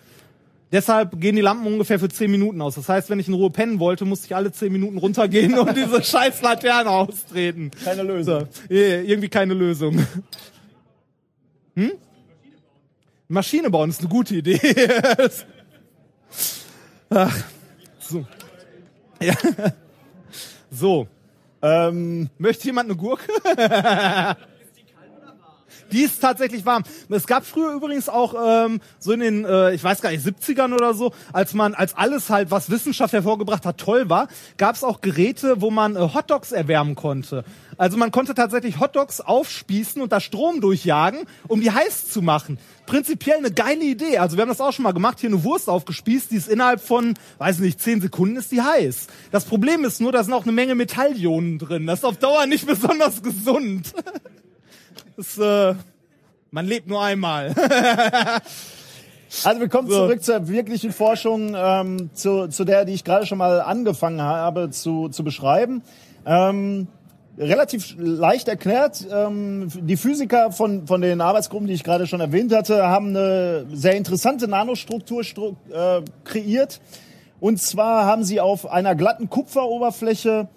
Deshalb gehen die Lampen ungefähr für 10 Minuten aus. Das heißt, wenn ich in Ruhe pennen wollte, musste ich alle 10 Minuten runtergehen und diese scheiß Laterne austreten. Keine Lösung. So, eh, irgendwie keine Lösung. Hm? Maschine bauen ist eine gute Idee. Ach, so. Ja. So. Ähm, Möchte jemand eine Gurke? Die ist tatsächlich warm. Es gab früher übrigens auch ähm, so in den, äh, ich weiß gar nicht, 70ern oder so, als man, als alles halt, was Wissenschaft hervorgebracht hat, toll war, gab es auch Geräte, wo man äh, Hotdogs erwärmen konnte. Also man konnte tatsächlich Hotdogs aufspießen und da Strom durchjagen, um die heiß zu machen. Prinzipiell eine geile Idee. Also wir haben das auch schon mal gemacht, hier eine Wurst aufgespießt, die ist innerhalb von, weiß nicht, 10 Sekunden ist die heiß. Das Problem ist nur, da sind auch eine Menge Metallionen drin. Das ist auf Dauer nicht besonders gesund. Das, äh, man lebt nur einmal. also wir kommen So. zurück zur wirklichen Forschung, ähm, zu, zu der, die ich gerade schon mal angefangen habe zu, zu beschreiben. Ähm, relativ leicht erklärt. Ähm, die Physiker von, von den Arbeitsgruppen, die ich gerade schon erwähnt hatte, haben eine sehr interessante Nanostruktur stru äh, kreiert. Und zwar haben sie auf einer glatten Kupferoberfläche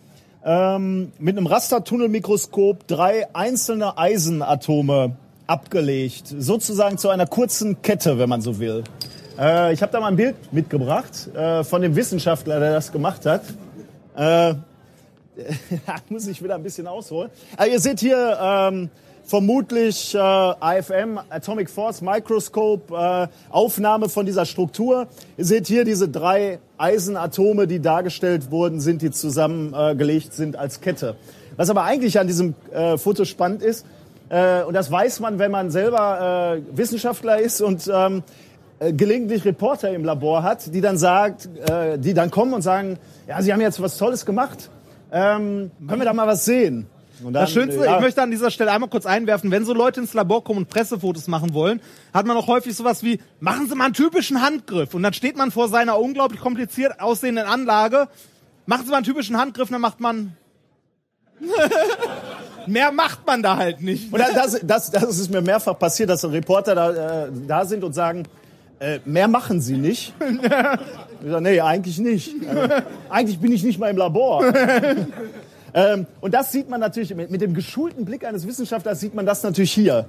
ähm, mit einem Rastertunnelmikroskop drei einzelne Eisenatome abgelegt. Sozusagen zu einer kurzen Kette, wenn man so will. Äh, ich habe da mal ein Bild mitgebracht äh, von dem Wissenschaftler, der das gemacht hat. Äh, da muss ich wieder ein bisschen ausholen. Also ihr seht hier ähm, vermutlich äh, AFM, Atomic Force Microscope, äh, Aufnahme von dieser Struktur. Ihr seht hier diese drei Eisenatome, die dargestellt wurden, sind, die zusammengelegt äh, sind als Kette. Was aber eigentlich an diesem äh, Foto spannend ist, äh, und das weiß man, wenn man selber äh, Wissenschaftler ist und ähm, äh, gelegentlich Reporter im Labor hat, die dann sagt, äh, die dann kommen und sagen, ja, Sie haben jetzt was Tolles gemacht. Ähm, können wir da mal was sehen? Dann, Das Schönste, ja, ich möchte an dieser Stelle einmal kurz einwerfen, wenn so Leute ins Labor kommen und Pressefotos machen wollen, hat man auch häufig sowas wie, machen Sie mal einen typischen Handgriff. Und dann steht man vor seiner unglaublich kompliziert aussehenden Anlage, machen Sie mal einen typischen Handgriff, dann macht man... Mehr macht man da halt nicht. Und das, das, das ist mir mehrfach passiert, dass Reporter da, äh, da sind und sagen, äh, mehr machen Sie nicht. Ich sage, nee, eigentlich nicht. Äh, eigentlich bin ich nicht mal im Labor. ähm, und das sieht man natürlich, mit, mit dem geschulten Blick eines Wissenschaftlers sieht man das natürlich hier.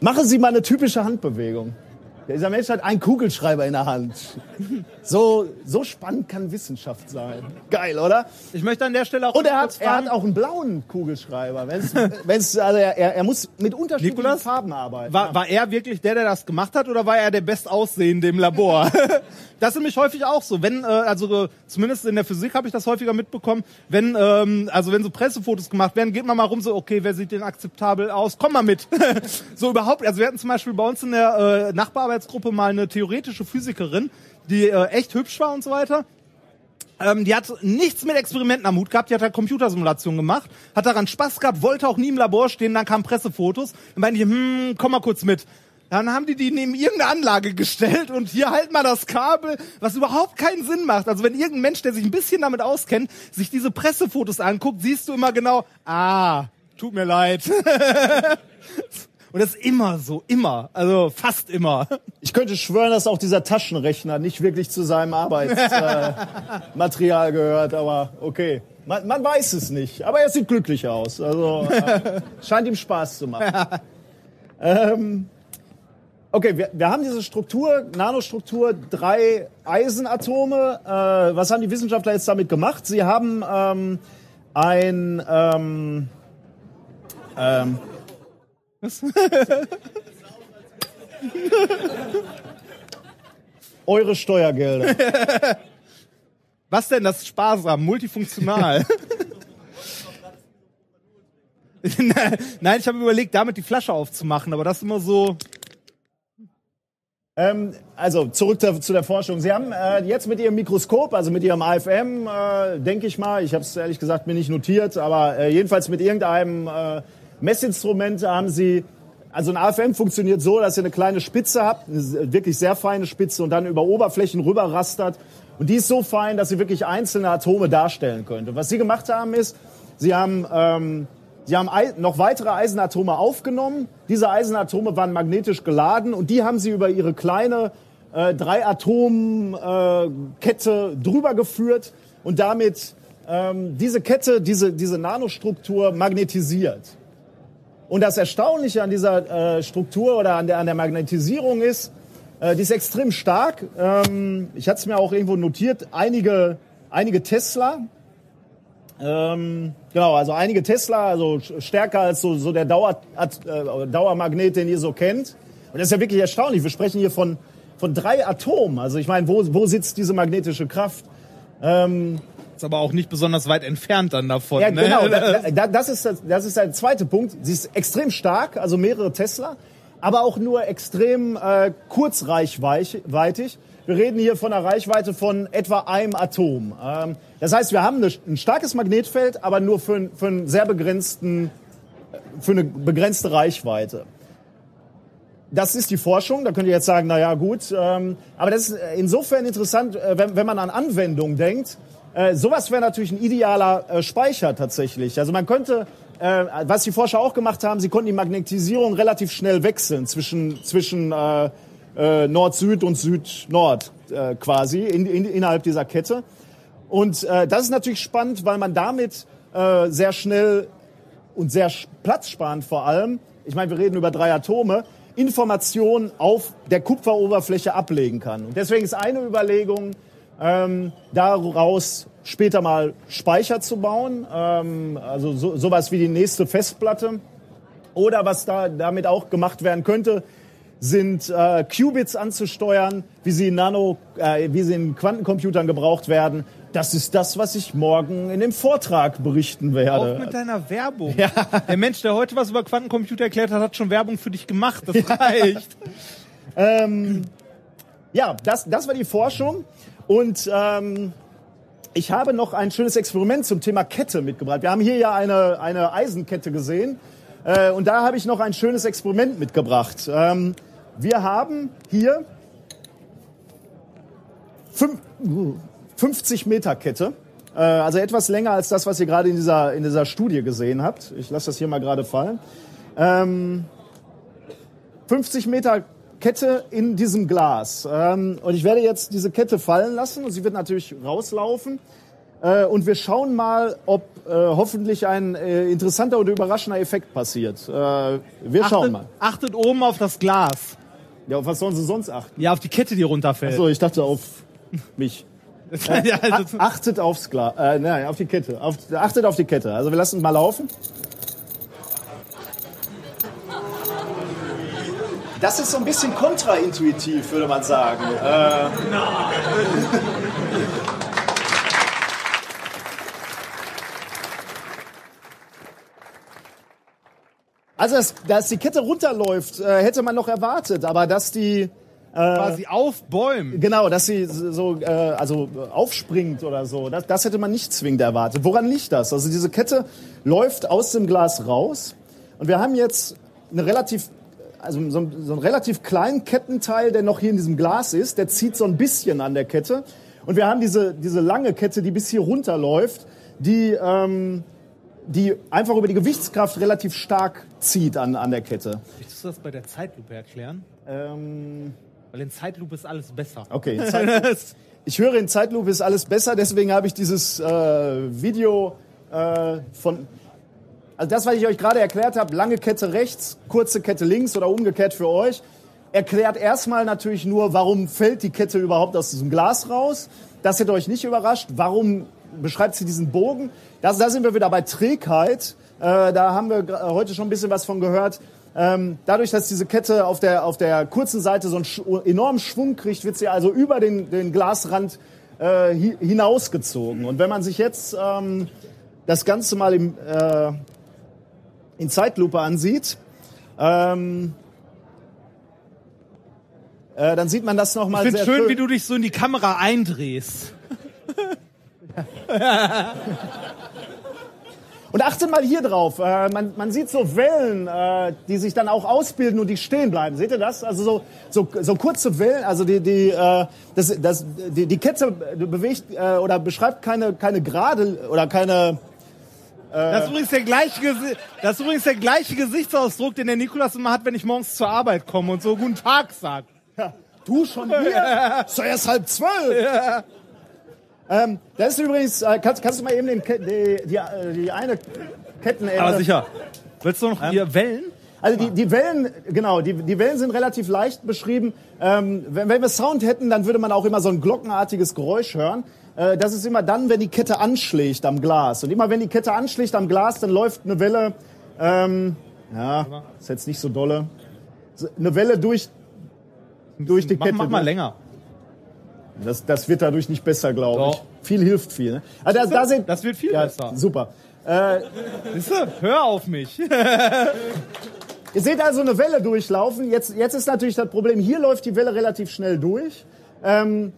Machen Sie mal eine typische Handbewegung. Dieser Mensch hat einen Kugelschreiber in der Hand. So, so spannend kann Wissenschaft sein. Geil, oder? Ich möchte an der Stelle auch Und er hat, er hat auch einen blauen Kugelschreiber. Wenn's, wenn's, also er, er er muss mit unterschiedlichen Nikolas, Farben arbeiten. War, war er wirklich der, der das gemacht hat, oder war er der Bestaussehende im Labor? das ist nämlich häufig auch so. Wenn, äh, also äh, zumindest in der Physik habe ich das häufiger mitbekommen, wenn, ähm, also wenn so Pressefotos gemacht werden, geht man mal rum so, okay, wer sieht denn akzeptabel aus? Komm mal mit. so überhaupt, also wir hatten zum Beispiel bei uns in der äh, Nachbararbeitsgruppe mal eine theoretische Physikerin, die äh, echt hübsch war und so weiter. Ähm, die hat nichts mit Experimenten am Hut gehabt, die hat halt Computersimulationen gemacht, hat daran Spaß gehabt, wollte auch nie im Labor stehen, dann kamen Pressefotos. Dann meinte ich, hm, komm mal kurz mit. Dann haben die die neben irgendeine Anlage gestellt und hier halt mal das Kabel, was überhaupt keinen Sinn macht. Also wenn irgendein Mensch, der sich ein bisschen damit auskennt, sich diese Pressefotos anguckt, siehst du immer genau, ah, tut mir leid. Und das ist immer so, immer, also fast immer. Ich könnte schwören, dass auch dieser Taschenrechner nicht wirklich zu seinem Arbeitsmaterial äh, gehört, aber okay. Man, man weiß es nicht, aber er sieht glücklich aus. Also äh, scheint ihm Spaß zu machen. ähm, okay, wir, wir haben diese Struktur, Nanostruktur, drei Eisenatome. Äh, was haben die Wissenschaftler jetzt damit gemacht? Sie haben ähm, ein ähm, ähm, eure Steuergelder. Was denn? Das ist sparsam, multifunktional. Nein, ich habe überlegt, damit die Flasche aufzumachen, aber das ist immer so. Ähm, also zurück der, zu der Forschung. Sie haben äh, jetzt mit Ihrem Mikroskop, also mit Ihrem AFM, äh, denke ich mal, ich habe es ehrlich gesagt mir nicht notiert, aber äh, jedenfalls mit irgendeinem äh, Messinstrument haben Sie, also ein AFM funktioniert so, dass ihr eine kleine Spitze habt, eine wirklich sehr feine Spitze und dann über Oberflächen rüber rastert. Und die ist so fein, dass sie wirklich einzelne Atome darstellen könnte. Und was Sie gemacht haben ist, Sie haben ähm, Sie haben noch weitere Eisenatome aufgenommen. Diese Eisenatome waren magnetisch geladen und die haben Sie über Ihre kleine äh, Drei-Atom-Kette drüber geführt und damit ähm, diese Kette, diese, diese Nanostruktur magnetisiert. Und das Erstaunliche an dieser äh, Struktur oder an der, an der Magnetisierung ist, äh, die ist extrem stark. Ähm, ich hatte es mir auch irgendwo notiert, einige, einige Tesla, ähm, genau, also einige Tesla, also stärker als so, so der Dauer, äh, Dauermagnet, den ihr so kennt. Und das ist ja wirklich erstaunlich. Wir sprechen hier von, von drei Atomen. Also ich meine, wo, wo sitzt diese magnetische Kraft? Ähm, Ist aber auch nicht besonders weit entfernt dann davon. ja, ne? genau. Da, da, das, ist, das- ist der zweite Punkt. Sie ist extrem stark, also mehrere Tesla, aber auch nur extrem äh, kurzreichweitig. Wir reden hier von einer Reichweite von etwa einem Atom. Ähm, das heißt, wir haben ein starkes Magnetfeld, aber nur für, für einen sehr begrenzten, für eine begrenzte Reichweite. Das ist die Forschung. Da könnt ihr jetzt sagen, na ja, gut. Ähm, aber das ist insofern interessant, äh, wenn, wenn man an Anwendungen denkt. Äh, sowas wäre natürlich ein idealer äh, Speicher tatsächlich. Also man könnte, äh, was die Forscher auch gemacht haben, sie konnten die Magnetisierung relativ schnell wechseln zwischen, zwischen äh, äh, Nord-Süd und Süd-Nord äh, quasi in, in, innerhalb dieser Kette. Und äh, das ist natürlich spannend, weil man damit äh, sehr schnell und sehr platzsparend vor allem, ich meine, wir reden über drei Atome, Informationen auf der Kupferoberfläche ablegen kann. Und deswegen ist eine Überlegung, ähm, daraus später mal Speicher zu bauen, ähm, also so, sowas wie die nächste Festplatte. Oder was da damit auch gemacht werden könnte, sind äh, Qubits anzusteuern, wie sie in Nano, äh, wie sie in Quantencomputern gebraucht werden. Das ist das, was ich morgen in dem Vortrag berichten werde. Auch mit deiner Werbung. Der Mensch, der heute was über Quantencomputer erklärt hat, hat schon Werbung für dich gemacht. Das reicht. Ähm, ja, das, das war die Forschung. Und ähm, ich habe noch ein schönes Experiment zum Thema Kette mitgebracht. Wir haben hier ja eine, eine Eisenkette gesehen. Äh, und da habe ich noch ein schönes Experiment mitgebracht. Ähm, wir haben hier fünf, 50 Meter Kette. Äh, also etwas länger als das, was ihr gerade in dieser, in dieser Studie gesehen habt. Ich lasse das hier mal gerade fallen. Ähm, 50 Meter Kette in diesem Glas. Ähm, und ich werde jetzt diese Kette fallen lassen und sie wird natürlich rauslaufen. Äh, und wir schauen mal, ob äh, hoffentlich ein äh, interessanter oder überraschender Effekt passiert. Äh, wir schauen Achtet, mal. achtet oben auf das Glas. Ja, auf was sollen sie sonst achten? Ja, auf die Kette, die runterfällt. So, ich dachte auf mich. ja, also, achtet aufs Glas, äh, nein, auf die Kette. Auf, achtet auf die Kette. Also wir lassen es mal laufen. Das ist so ein bisschen kontraintuitiv, würde man sagen. Äh, also, dass, dass die Kette runterläuft, äh, hätte man noch erwartet, aber dass die quasi auf Bäumen. Genau, dass sie so äh, also aufspringt oder so. Das, das hätte man nicht zwingend erwartet. Woran liegt das? Also diese Kette läuft aus dem Glas raus und wir haben jetzt eine relativ also so, so einen relativ kleinen Kettenteil, der noch hier in diesem Glas ist, der zieht so ein bisschen an der Kette und wir haben diese diese lange Kette, die bis hier runterläuft, die ähm, die einfach über die Gewichtskraft relativ stark zieht an, an der Kette. Möchtest du das bei der Zeitlupe erklären? Ähm, Weil in Zeitlupe ist alles besser. Okay, in Zeitlupe. ich höre in Zeitlupe ist alles besser, deswegen habe ich dieses äh, Video äh, von. Also das, was ich euch gerade erklärt habe, lange Kette rechts, kurze Kette links oder umgekehrt für euch, erklärt erstmal natürlich nur, warum fällt die Kette überhaupt aus diesem Glas raus. Das hätte euch nicht überrascht. Warum beschreibt sie diesen Bogen? Das, da sind wir wieder bei Trägheit. Äh, da haben wir heute schon ein bisschen was von gehört. Ähm, dadurch, dass diese Kette auf der, auf der kurzen Seite so einen sch enormen Schwung kriegt, wird sie also über den, den Glasrand äh, hi hinausgezogen. Und wenn man sich jetzt ähm, das Ganze mal im, äh, in Zeitlupe ansieht, ähm, äh, dann sieht man das nochmal Ich sehr finde schön, wie du dich so in die Kamera eindrehst. Und achtet mal hier drauf. Äh, man, man sieht so Wellen, äh, die sich dann auch ausbilden und die stehen bleiben. Seht ihr das? Also so, so, so kurze Wellen. Also die, die, äh, das, das, die, die Kette bewegt äh, oder beschreibt keine, keine gerade oder keine. Das ist, übrigens der gleiche das ist übrigens der gleiche Gesichtsausdruck, den der Nikolas immer hat, wenn ich morgens zur Arbeit komme und so Guten Tag sagt. Ja, du schon hier? Ist doch erst halb zwölf. Ähm, das ist übrigens. Äh, kannst, kannst du mal eben den, die, die, äh, die eine Kettenende. Aber sicher. Willst du noch hier Wellen? Also die, die Wellen, genau, die, die Wellen sind relativ leicht beschrieben. Ähm, wenn, wenn wir Sound hätten, dann würde man auch immer so ein glockenartiges Geräusch hören. Äh, das ist immer dann, wenn die Kette anschlägt am Glas. Und immer wenn die Kette anschlägt am Glas, dann läuft eine Welle, ähm, ja, ist jetzt nicht so dolle, eine Welle durch, durch die Mach, Kette. mach mal länger. Das, das wird dadurch nicht besser, glaube ich. Doch. Viel hilft viel. Ne? Also da, da sind, Das wird viel ja, besser. Super. Siehst du? Hör auf mich. Ihr seht also eine Welle durchlaufen. Jetzt, jetzt ist natürlich das Problem, hier läuft die Welle relativ schnell durch. Ähm,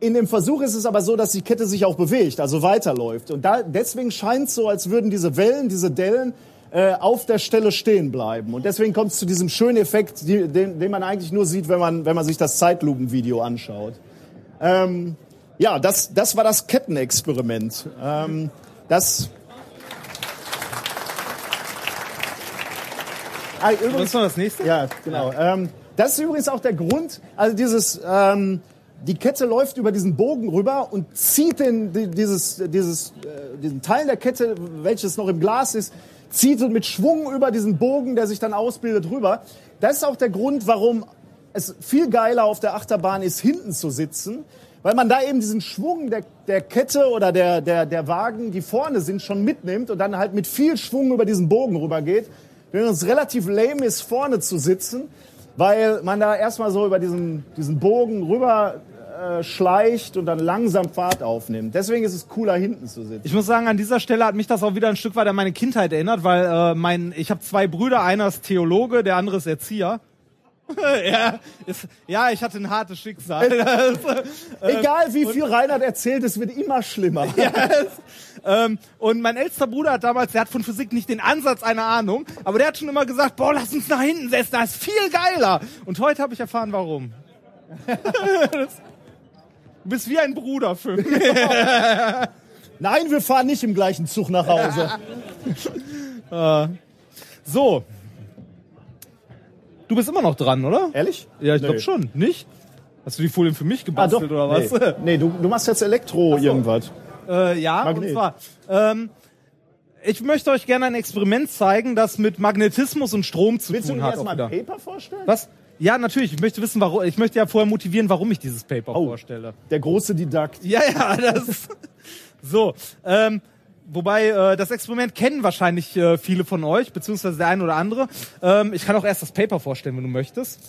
in dem Versuch ist es aber so, dass die Kette sich auch bewegt, also weiterläuft. Und da, deswegen scheint es so, als würden diese Wellen, diese Dellen äh, auf der Stelle stehen bleiben. Und deswegen kommt es zu diesem schönen Effekt, die, den, den man eigentlich nur sieht, wenn man, wenn man sich das Zeitlupenvideo anschaut. Ähm, ja, das, das war das Kettenexperiment. Ähm, das Ah, übrigens, ist noch das nächste? ja, genau. Ähm, das ist übrigens auch der Grund, also dieses, ähm, die Kette läuft über diesen Bogen rüber und zieht den, die, dieses, dieses, äh, diesen Teil der Kette, welches noch im Glas ist, zieht mit Schwung über diesen Bogen, der sich dann ausbildet, rüber. Das ist auch der Grund, warum es viel geiler auf der Achterbahn ist, hinten zu sitzen, weil man da eben diesen Schwung der, der Kette oder der, der, der Wagen, die vorne sind, schon mitnimmt und dann halt mit viel Schwung über diesen Bogen rübergeht. Wenn es relativ lame ist, vorne zu sitzen, weil man da erstmal so über diesen, diesen Bogen rüber äh, schleicht und dann langsam Fahrt aufnimmt. Deswegen ist es cooler, hinten zu sitzen. Ich muss sagen, an dieser Stelle hat mich das auch wieder ein Stück weit an meine Kindheit erinnert, weil äh, mein, ich habe zwei Brüder, einer ist Theologe, der andere ist Erzieher. ja, ist, ja, ich hatte ein hartes Schicksal. Egal wie viel Reinhard erzählt, es wird immer schlimmer. ähm, und mein ältester Bruder hat damals, der hat von Physik nicht den Ansatz einer Ahnung, aber der hat schon immer gesagt, boah, lass uns nach hinten setzen, das ist viel geiler. Und heute habe ich erfahren, warum. Du bist wie ein Bruder für mich. Nein, wir fahren nicht im gleichen Zug nach Hause. So. Du bist immer noch dran, oder? Ehrlich? Ja, ich Nee. glaube schon. Nicht? Hast du die Folien für mich Ah, gebastelt oder was? Nee, nee du, du machst jetzt Elektro irgendwas. Äh, ja, Magnet. und zwar, ähm, ich möchte euch gerne ein Experiment zeigen, das mit Magnetismus und Strom zu Willst du tun hat. erstmal auch wieder. Paper vorstellen? Was? Ja, natürlich. Ich möchte wissen, warum. Ich möchte ja vorher motivieren, warum ich dieses Paper Oh. vorstelle. Der große Didakt. Ja, ja, das. so. Ähm, wobei äh, das Experiment kennen wahrscheinlich äh, viele von euch, beziehungsweise der eine oder andere. Ähm, ich kann auch erst das Paper vorstellen, wenn du möchtest.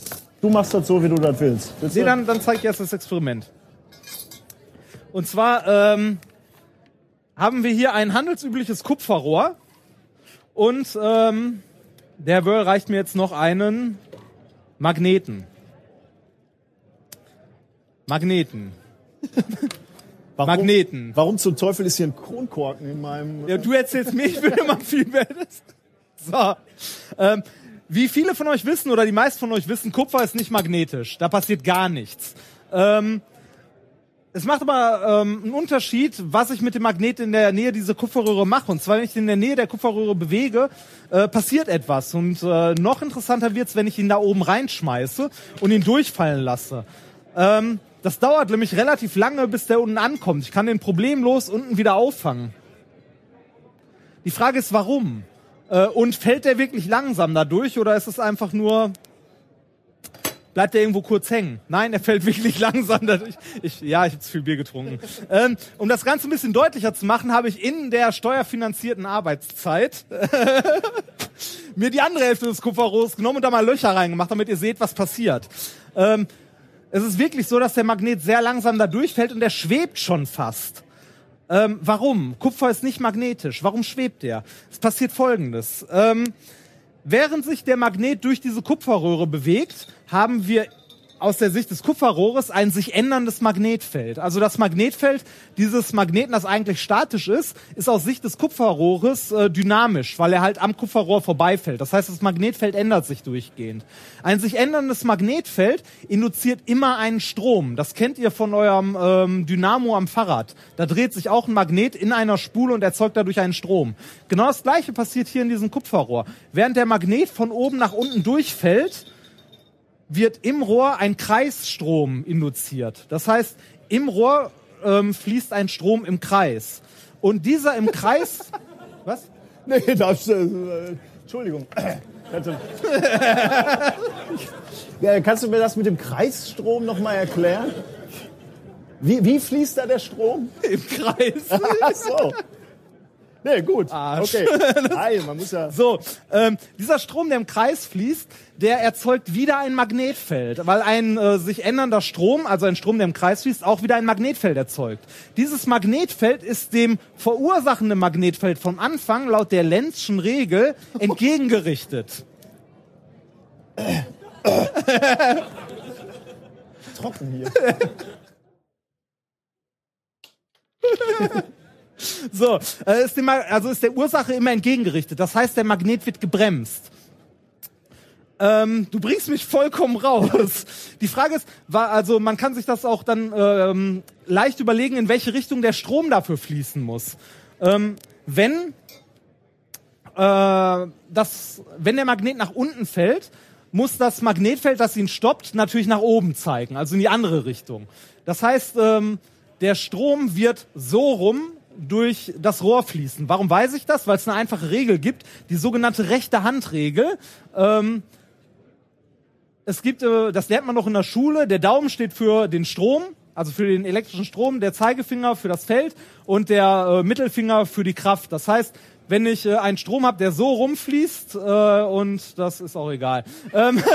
Du machst das so, wie du das willst. Willst Nee, dann, dann zeige ich erst das Experiment. Und zwar ähm, haben wir hier ein handelsübliches Kupferrohr und ähm, der Wöll reicht mir jetzt noch einen Magneten. Magneten. warum, Magneten. Warum zum Teufel ist hier ein Kronkorken in meinem... Ja, du erzählst mir, ich will immer viel mehr. So. Ähm, wie viele von euch wissen oder die meisten von euch wissen, Kupfer ist nicht magnetisch. Da passiert gar nichts. Ähm, es macht aber ähm, einen Unterschied, was ich mit dem Magnet in der Nähe dieser Kupferröhre mache. Und zwar, wenn ich ihn in der Nähe der Kupferröhre bewege, äh, passiert etwas. Und äh, noch interessanter wird's, wenn ich ihn da oben reinschmeiße und ihn durchfallen lasse. Ähm, das dauert nämlich relativ lange, bis der unten ankommt. Ich kann den problemlos unten wieder auffangen. Die Frage ist, warum? Äh, und fällt der wirklich langsam dadurch oder ist es einfach nur, bleibt der irgendwo kurz hängen? Nein, er fällt wirklich langsam dadurch. Ich, ja, ich habe zu viel Bier getrunken. ähm, um das Ganze ein bisschen deutlicher zu machen, habe ich in der steuerfinanzierten Arbeitszeit mir die andere Hälfte des Kupferrohrs genommen und da mal Löcher reingemacht, damit ihr seht, was passiert. Ähm, es ist wirklich so, dass der Magnet sehr langsam da durchfällt und der schwebt schon fast. Ähm, warum? Kupfer ist nicht magnetisch. Warum schwebt der? Es passiert Folgendes. Ähm, während sich der Magnet durch diese Kupferröhre bewegt, haben wir aus der Sicht des Kupferrohres ein sich änderndes Magnetfeld. Also das Magnetfeld dieses Magneten, das eigentlich statisch ist, ist aus Sicht des Kupferrohres äh, dynamisch, weil er halt am Kupferrohr vorbeifällt. Das heißt, das Magnetfeld ändert sich durchgehend. Ein sich änderndes Magnetfeld induziert immer einen Strom. Das kennt ihr von eurem ähm, Dynamo am Fahrrad. Da dreht sich auch ein Magnet in einer Spule und erzeugt dadurch einen Strom. Genau das gleiche passiert hier in diesem Kupferrohr. Während der Magnet von oben nach unten durchfällt, wird im Rohr ein Kreisstrom induziert. Das heißt, im Rohr ähm, fließt ein Strom im Kreis. Und dieser im Kreis, was? Nee, das, äh, Entschuldigung. Kannst du, ja, kannst du mir das mit dem Kreisstrom nochmal erklären? Wie, wie fließt da der Strom? Im Kreis. Ach so. Nee, gut. Arsch. Okay. Nein, man muss ja. So, ähm, dieser Strom, der im Kreis fließt, der erzeugt wieder ein Magnetfeld, weil ein äh, sich ändernder Strom, also ein Strom, der im Kreis fließt, auch wieder ein Magnetfeld erzeugt. Dieses Magnetfeld ist dem verursachenden Magnetfeld vom Anfang laut der Lenzschen Regel entgegengerichtet. Trocken hier. So, äh, ist dem, also ist der Ursache immer entgegengerichtet. Das heißt, der Magnet wird gebremst. Ähm, du bringst mich vollkommen raus. Die Frage ist, war, also man kann sich das auch dann ähm, leicht überlegen, in welche Richtung der Strom dafür fließen muss. Ähm, wenn äh, das, wenn der Magnet nach unten fällt, muss das Magnetfeld, das ihn stoppt, natürlich nach oben zeigen, also in die andere Richtung. Das heißt, ähm, der Strom wird so rum durch das Rohr fließen. Warum weiß ich das? Weil es eine einfache Regel gibt, die sogenannte rechte Handregel. Ähm, es gibt, äh, das lernt man noch in der Schule, der Daumen steht für den Strom, also für den elektrischen Strom, der Zeigefinger für das Feld und der äh, Mittelfinger für die Kraft. Das heißt, wenn ich äh, einen Strom habe, der so rumfließt, äh, und das ist auch egal. Ähm,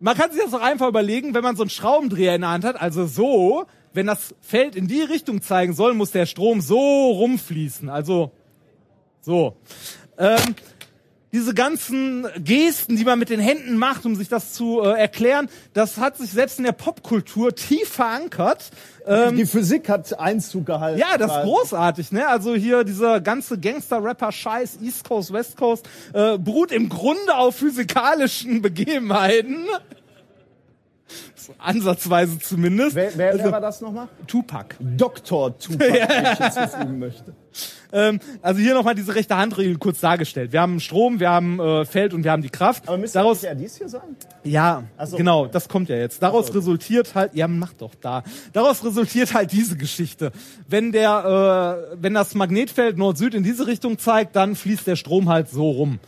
man kann sich das auch einfach überlegen, wenn man so einen Schraubendreher in der Hand hat, also so, wenn das Feld in die Richtung zeigen soll, muss der Strom so rumfließen. Also so. Ähm, diese ganzen Gesten, die man mit den Händen macht, um sich das zu äh, erklären, das hat sich selbst in der Popkultur tief verankert. Ähm, Die Physik hat Einzug gehalten. ja, das ist großartig, ne? Also hier dieser ganze Gangster-Rapper-Scheiß, East Coast, West Coast, äh, beruht im Grunde auf physikalischen Begebenheiten. So ansatzweise zumindest. Wer, wer, also, wer war das nochmal? Tupac. Dr. Tupac, wie ich hinzufügen möchte. Ähm, also hier nochmal diese rechte Handregel kurz dargestellt. Wir haben Strom, wir haben äh, Feld und wir haben die Kraft. Aber müsste Daraus, nicht dies hier sein? ja, so. genau, das kommt ja jetzt. Daraus so. resultiert halt, ja, mach doch da. Daraus resultiert halt diese Geschichte. Wenn der, äh, wenn das Magnetfeld Nord-Süd in diese Richtung zeigt, dann fließt der Strom halt so rum.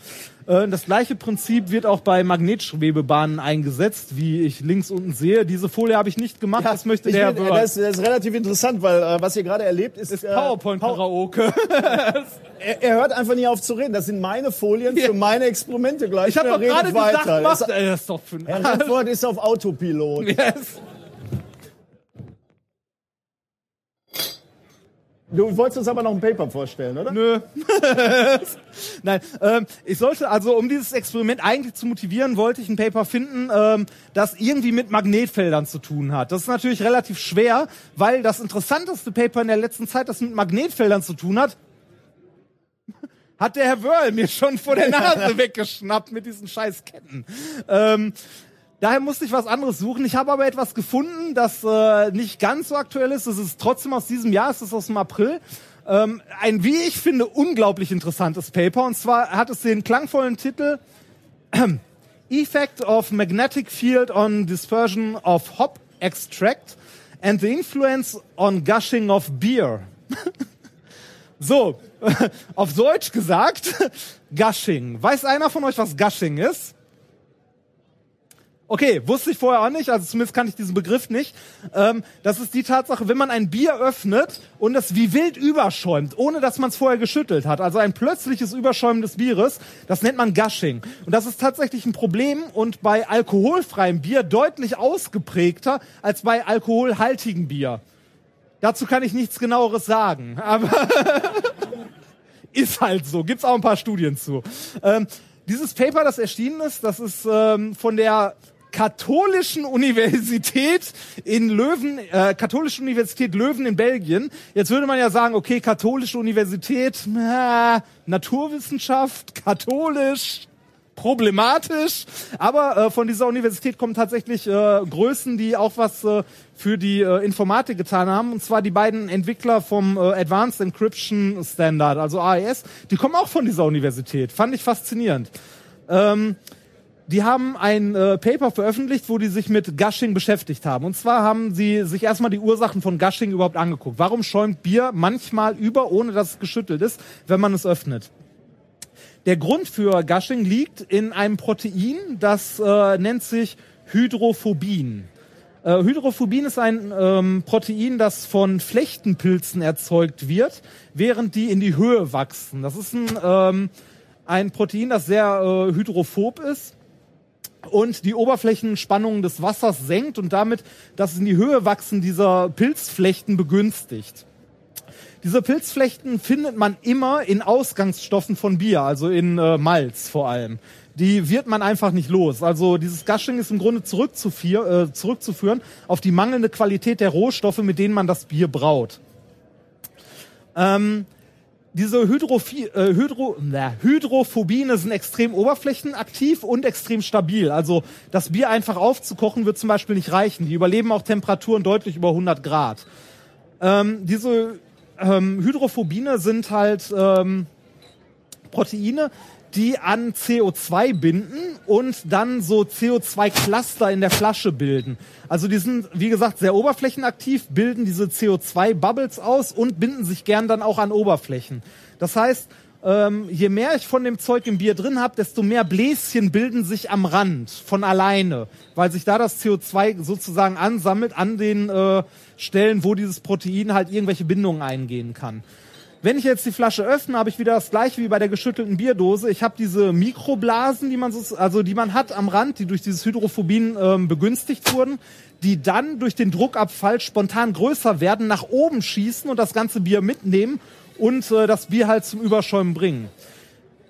Äh, das gleiche Prinzip wird auch bei Magnetschwebebahnen eingesetzt, wie ich links unten sehe. Diese Folie habe ich nicht gemacht, das möchte Ich der bin, Herr das, das ist relativ interessant, weil äh, was ihr gerade erlebt ist, ist äh, PowerPoint-Karaoke. er, er hört einfach nie auf zu reden. Das sind meine Folien für meine Experimente gleich. Ich habe Er gerade gesagt, weiter. macht, Es- ey, das ist doch für Herr Redford ist auf Autopilot. yes. Du wolltest uns aber noch ein Paper vorstellen, oder? Nö. Nein, ähm, ich sollte also, um dieses Experiment eigentlich zu motivieren, wollte ich ein Paper finden, ähm, das irgendwie mit Magnetfeldern zu tun hat. Das ist natürlich relativ schwer, weil das interessanteste Paper in der letzten Zeit, das mit Magnetfeldern zu tun hat, hat der Herr Wörl mir schon vor der Nase weggeschnappt mit diesen scheiß Ketten. Ähm, Daher musste ich was anderes suchen. Ich habe aber etwas gefunden, das äh, nicht ganz so aktuell ist. Es ist trotzdem aus diesem Jahr, es ist aus dem April. Ähm, ein, wie ich finde, unglaublich interessantes Paper. Und zwar hat es den klangvollen Titel Effect of Magnetic Field on Dispersion of Hop Extract and the Influence on Gushing of Beer. so, auf Deutsch gesagt, Gushing. Weiß einer von euch, was Gushing ist? Okay, wusste ich vorher auch nicht, also zumindest kannte ich diesen Begriff nicht. Ähm, das ist die Tatsache, wenn man ein Bier öffnet und es wie wild überschäumt, ohne dass man es vorher geschüttelt hat. Also ein plötzliches Überschäumen des Bieres, das nennt man Gushing. Und das ist tatsächlich ein Problem und bei alkoholfreiem Bier deutlich ausgeprägter als bei alkoholhaltigem Bier. Dazu kann ich nichts genaueres sagen, aber ist halt so. Gibt's auch ein paar Studien zu. Ähm, dieses Paper, das erschienen ist, das ist ähm, von der Katholischen Universität in Löwen, äh, Katholische Universität Löwen in Belgien. Jetzt würde man ja sagen, okay, Katholische Universität, äh, Naturwissenschaft, katholisch, problematisch. Aber äh, von dieser Universität kommen tatsächlich äh, Größen, die auch was äh, für die äh, Informatik getan haben. Und zwar die beiden Entwickler vom äh, Advanced Encryption Standard, also AES. Die kommen auch von dieser Universität. Fand ich faszinierend. Ähm, die haben ein äh, Paper veröffentlicht, wo die sich mit Gushing beschäftigt haben. Und zwar haben sie sich erstmal die Ursachen von Gushing überhaupt angeguckt. Warum schäumt Bier manchmal über, ohne dass es geschüttelt ist, wenn man es öffnet? Der Grund für Gushing liegt in einem Protein, das äh, nennt sich Hydrophobin. Äh, Hydrophobin ist ein ähm, Protein, das von Flechtenpilzen erzeugt wird, während die in die Höhe wachsen. Das ist ein, ähm, ein Protein, das sehr äh, hydrophob ist und die Oberflächenspannung des Wassers senkt und damit das in die Höhe wachsen dieser Pilzflechten begünstigt. Diese Pilzflechten findet man immer in Ausgangsstoffen von Bier, also in äh, Malz vor allem. Die wird man einfach nicht los. Also dieses Gushing ist im Grunde äh, zurückzuführen auf die mangelnde Qualität der Rohstoffe, mit denen man das Bier braut. Ähm, diese Hydrophi äh, Hydro na, Hydrophobine sind extrem oberflächenaktiv und extrem stabil. Also das Bier einfach aufzukochen wird zum Beispiel nicht reichen. Die überleben auch Temperaturen deutlich über 100 Grad. Ähm, diese ähm, Hydrophobine sind halt ähm, Proteine, die an CO2 binden und dann so CO2-Cluster in der Flasche bilden. Also die sind, wie gesagt, sehr oberflächenaktiv, bilden diese CO2-Bubbles aus und binden sich gern dann auch an Oberflächen. Das heißt, ähm, je mehr ich von dem Zeug im Bier drin habe, desto mehr Bläschen bilden sich am Rand von alleine, weil sich da das CO2 sozusagen ansammelt an den äh, Stellen, wo dieses Protein halt irgendwelche Bindungen eingehen kann. Wenn ich jetzt die Flasche öffne, habe ich wieder das gleiche wie bei der geschüttelten Bierdose. Ich habe diese Mikroblasen, die man so, also die man hat am Rand, die durch dieses Hydrophobin ähm, begünstigt wurden, die dann durch den Druckabfall spontan größer werden, nach oben schießen und das ganze Bier mitnehmen und äh, das Bier halt zum Überschäumen bringen.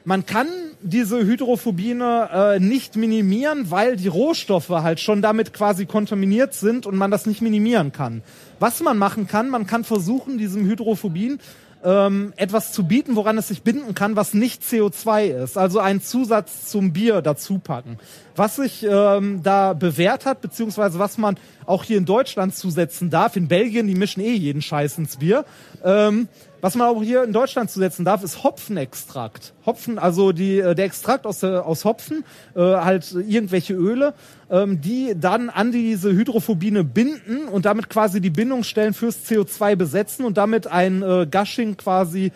Man kann diese Hydrophobine äh, nicht minimieren, weil die Rohstoffe halt schon damit quasi kontaminiert sind und man das nicht minimieren kann. Was man machen kann, man kann versuchen, diesem Hydrophobin ähm, etwas zu bieten, woran es sich binden kann, was nicht CO2 ist. Also einen Zusatz zum Bier dazu packen. Was sich ähm, da bewährt hat, beziehungsweise was man auch hier in Deutschland zusetzen darf, in Belgien, die mischen eh jeden Scheiß ins Bier, ähm, was man auch hier in Deutschland zusetzen darf, ist Hopfenextrakt. Hopfen, also die, äh, der Extrakt aus, äh, aus Hopfen, äh, halt irgendwelche Öle, ähm, die dann an diese Hydrophobine binden und damit quasi die Bindungsstellen fürs CO2 besetzen und damit ein äh, Gushing quasi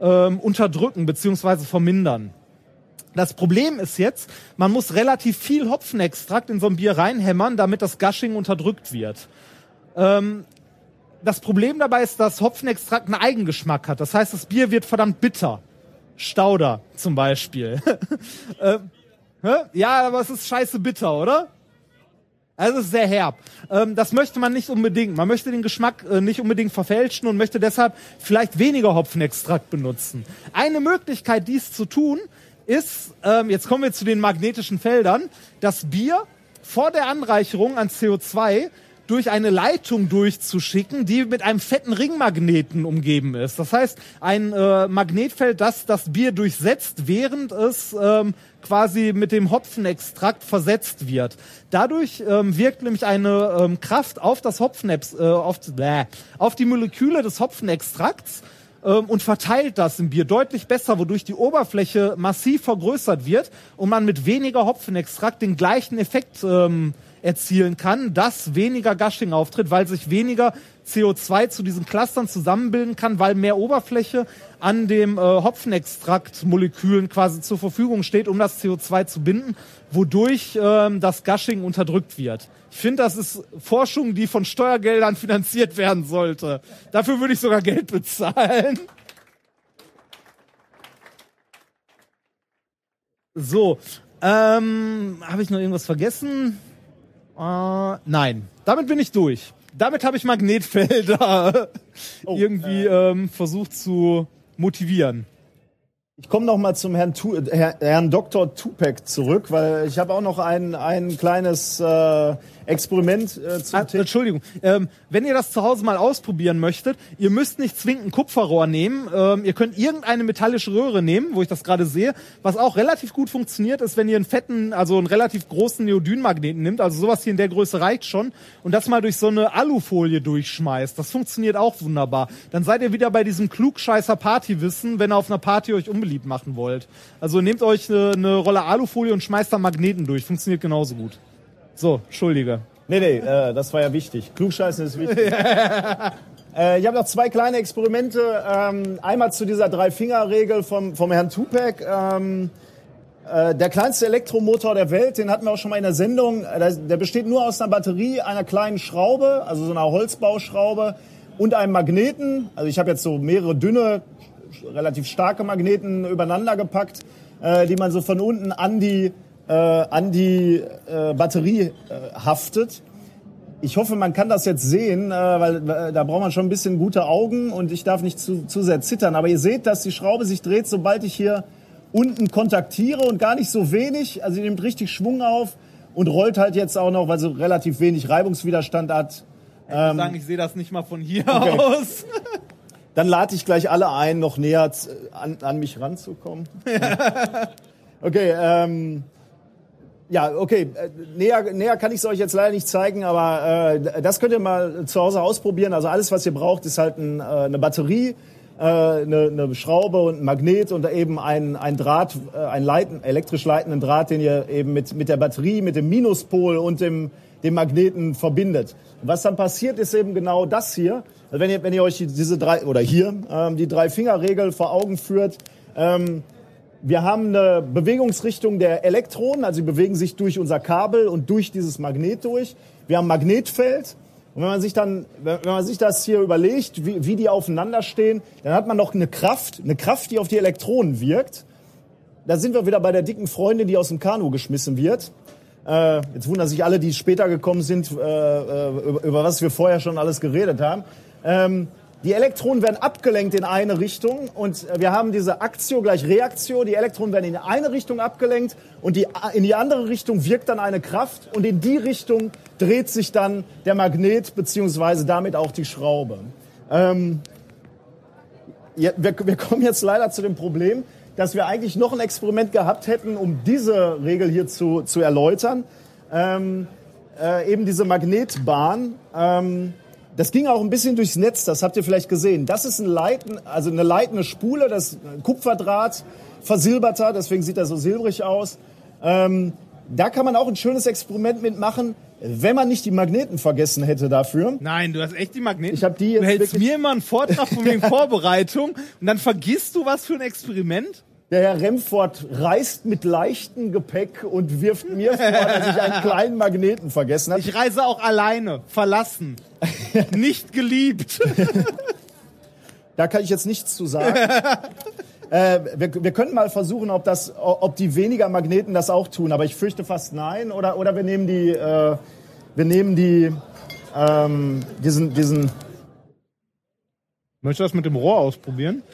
ähm, unterdrücken beziehungsweise vermindern. Das Problem ist jetzt, man muss relativ viel Hopfenextrakt in so ein Bier reinhämmern, damit das Gushing unterdrückt wird. Ähm, das Problem dabei ist, dass Hopfenextrakt einen Eigengeschmack hat. Das heißt, das Bier wird verdammt bitter. Stauder zum Beispiel. hä? ja, aber es ist scheiße bitter, oder? Also es ist sehr herb. Ähm, das möchte man nicht unbedingt. Man möchte den Geschmack äh, nicht unbedingt verfälschen und möchte deshalb vielleicht weniger Hopfenextrakt benutzen. Eine Möglichkeit, dies zu tun, ist, ähm, jetzt kommen wir zu den magnetischen Feldern, das Bier vor der Anreicherung an CO2 durch eine Leitung durchzuschicken, die mit einem fetten Ringmagneten umgeben ist. Das heißt, ein äh, Magnetfeld, das das Bier durchsetzt, während es ähm, quasi mit dem Hopfenextrakt versetzt wird. Dadurch ähm, wirkt nämlich eine ähm, Kraft auf das Hopfenex, äh, auf, äh, auf die Moleküle des Hopfenextrakts ähm, und verteilt das im Bier deutlich besser, wodurch die Oberfläche massiv vergrößert wird und man mit weniger Hopfenextrakt den gleichen Effekt ähm, erzielen kann, dass weniger Gushing auftritt, weil sich weniger CO2 zu diesen Clustern zusammenbilden kann, weil mehr Oberfläche an dem äh, Hopfenextraktmolekülen quasi zur Verfügung steht, um das CO2 zu binden, wodurch ähm, das Gushing unterdrückt wird. Ich finde, das ist Forschung, die von Steuergeldern finanziert werden sollte. Dafür würde ich sogar Geld bezahlen. So, ähm, habe ich noch irgendwas vergessen? Äh, nein, damit bin ich durch. Damit habe ich Magnetfelder Oh, irgendwie ähm, versucht zu motivieren. Ich komme noch mal zum Herrn, tu Herr, Herrn Dr. Tupek zurück, weil ich habe auch noch ein, ein kleines äh, Experiment äh, zum Ah. Entschuldigung. Ähm, wenn ihr das zu Hause mal ausprobieren möchtet, ihr müsst nicht zwingend ein Kupferrohr nehmen. Ähm, ihr könnt irgendeine metallische Röhre nehmen, wo ich das gerade sehe. Was auch relativ gut funktioniert, ist, wenn ihr einen fetten, also einen relativ großen Neodynmagneten nimmt. Also sowas hier in der Größe reicht schon. Und das mal durch so eine Alufolie durchschmeißt. Das funktioniert auch wunderbar. Dann seid ihr wieder bei diesem klugscheißer Partywissen, wenn ihr auf einer Party euch unbeliebt machen wollt. Also nehmt euch eine, eine Rolle Alufolie und schmeißt da Magneten durch. Funktioniert genauso gut. So, Entschuldige. Nee, nee, äh, das war ja wichtig. Klugscheißen ist wichtig. äh, ich habe noch zwei kleine Experimente. Ähm, einmal zu dieser Drei-Finger-Regel vom, vom Herrn Tupek. Ähm, äh, der kleinste Elektromotor der Welt, den hatten wir auch schon mal in der Sendung. Äh, Der, der besteht nur aus einer Batterie, einer kleinen Schraube, also so einer Holzbauschraube und einem Magneten. Also ich habe jetzt so mehrere dünne, relativ starke Magneten übereinander gepackt, äh, die man so von unten an die, äh, an die äh, Batterie äh, haftet. Ich hoffe, man kann das jetzt sehen, äh, weil äh, da braucht man schon ein bisschen gute Augen und ich darf nicht zu, zu sehr zittern. Aber ihr seht, dass die Schraube sich dreht, sobald ich hier unten kontaktiere und gar nicht so wenig. Also die nimmt richtig Schwung auf und rollt halt jetzt auch noch, weil sie relativ wenig Reibungswiderstand hat. Ich muss sagen, ich sehe das nicht mal von hier Ähm, okay. aus. Dann lade ich gleich alle ein, noch näher an, an mich ranzukommen. okay, ähm, ja, okay. äh, Näher, näher kann ich es euch jetzt leider nicht zeigen, aber äh, das könnt ihr mal zu Hause ausprobieren. Also alles, was ihr braucht, ist halt ein, äh, eine Batterie, äh, eine, eine Schraube und ein Magnet und eben ein, ein Draht, äh, ein leiten, elektrisch leitenden Draht, den ihr eben mit, mit der Batterie, mit dem Minuspol und dem, dem Magneten verbindet. Was dann passiert, ist eben genau das hier. Wenn ihr, wenn ihr euch diese drei, oder hier, ähm, die Drei-Finger-Regel vor Augen führt, ähm, wir haben eine Bewegungsrichtung der Elektronen, also sie bewegen sich durch unser Kabel und durch dieses Magnet durch. Wir haben Magnetfeld. Und wenn man sich dann, wenn wenn man sich das hier überlegt, wie, wie die aufeinander stehen, dann hat man noch eine Kraft, eine Kraft, die auf die Elektronen wirkt. Da sind wir wieder bei der dicken Freundin, die aus dem Kanu geschmissen wird. Äh, jetzt wundern sich alle, die später gekommen sind, äh, äh, über, über was wir vorher schon alles geredet haben. Ähm, die Elektronen werden abgelenkt in eine Richtung und wir haben diese Aktio gleich Reaktio. Die Elektronen werden in eine Richtung abgelenkt und die, in die andere Richtung wirkt dann eine Kraft und in die Richtung dreht sich dann der Magnet beziehungsweise damit auch die Schraube. Ähm, ja, wir, wir kommen jetzt leider zu dem Problem, dass wir eigentlich noch ein Experiment gehabt hätten, um diese Regel hier zu, zu erläutern. Ähm, äh, eben diese Magnetbahn. Ähm, das ging auch ein bisschen durchs Netz, das habt ihr vielleicht gesehen. Das ist ein Leiten, also eine leitende Spule, das Kupferdraht, versilberter, deswegen sieht er so silbrig aus. Ähm, da kann man auch ein schönes Experiment mitmachen, wenn man nicht die Magneten vergessen hätte dafür. Nein, du hast echt die Magneten. Ich hab die jetzt Du hältst mir immer einen Vortrag von wegen Vorbereitung und dann vergisst du was für ein Experiment? Der Herr Remford reist mit leichtem Gepäck und wirft mir vor, dass ich einen kleinen Magneten vergessen habe. Ich reise auch alleine, verlassen, nicht geliebt. Da kann ich jetzt nichts zu sagen. äh, wir, wir können mal versuchen, ob, das, ob die weniger Magneten das auch tun, aber ich fürchte fast nein. Oder, oder wir nehmen die, äh, wir nehmen die, ähm, diesen, diesen. Möchtest du das mit dem Rohr ausprobieren?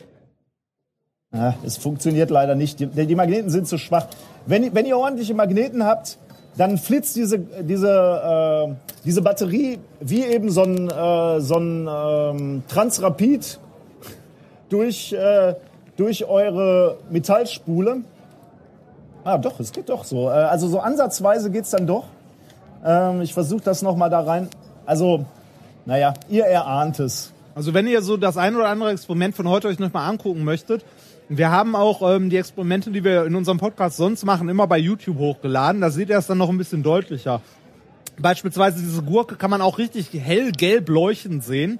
Ja, es funktioniert leider nicht. Die, die Magneten sind zu schwach. Wenn, wenn ihr ordentliche Magneten habt, dann flitzt diese, diese, äh, diese Batterie wie eben so ein, äh, so ein ähm, Transrapid durch, äh, durch eure Metallspule. Ah, doch, es geht doch so. Äh, also so ansatzweise geht's dann doch. Ähm, ich versuche das nochmal da rein. Also, naja, ihr erahnt es. Also wenn ihr so das ein oder andere Experiment von heute euch noch mal angucken möchtet, wir haben auch ähm, die Experimente, die wir in unserem Podcast sonst machen, immer bei YouTube hochgeladen. Da seht ihr es dann noch ein bisschen deutlicher. Beispielsweise diese Gurke kann man auch richtig hellgelb leuchten sehen.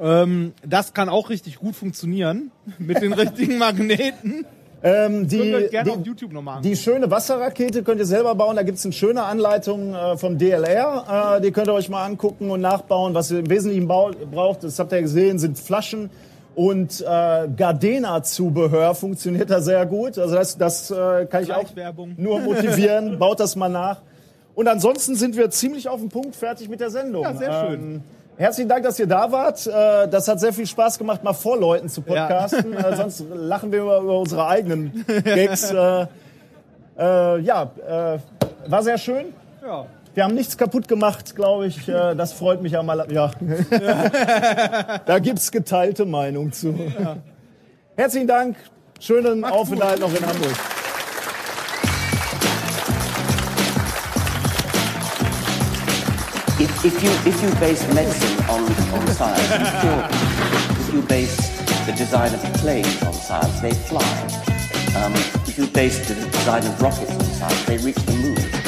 Ähm, das kann auch richtig gut funktionieren mit den richtigen Magneten. Ähm, die, Könnt ihr euch gerne die, auf YouTube nochmal die schöne Wasserrakete könnt ihr selber bauen. Da gibt's eine schöne Anleitung äh, vom DLR. Äh, die könnt ihr euch mal angucken und nachbauen. Was ihr im Wesentlichen braucht, das habt ihr gesehen, sind Flaschen und äh, Gardena-Zubehör funktioniert da sehr gut. Also das, das äh, kann ich auch nur motivieren. Baut das mal nach. Und ansonsten sind wir ziemlich auf den Punkt fertig mit der Sendung. Ja, sehr schön. Ähm, Herzlichen Dank, dass ihr da wart. Äh, Das hat sehr viel Spaß gemacht, mal vor Leuten zu podcasten. Äh, Sonst lachen wir über, über unsere eigenen Gags. Äh, äh, ja, äh, war sehr schön. Ja. Wir haben nichts kaputt gemacht, glaube ich. Äh, Das freut mich am aller. Ja. da gibt's geteilte Meinung zu. Herzlichen Dank. Schönen Aufenthalt noch in Hamburg. If, if you if you base medicine on, on science, you people. If you base the design of planes on science, they fly. Um, if you base the design of rockets on science, they reach the moon.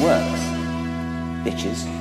Works, bitches.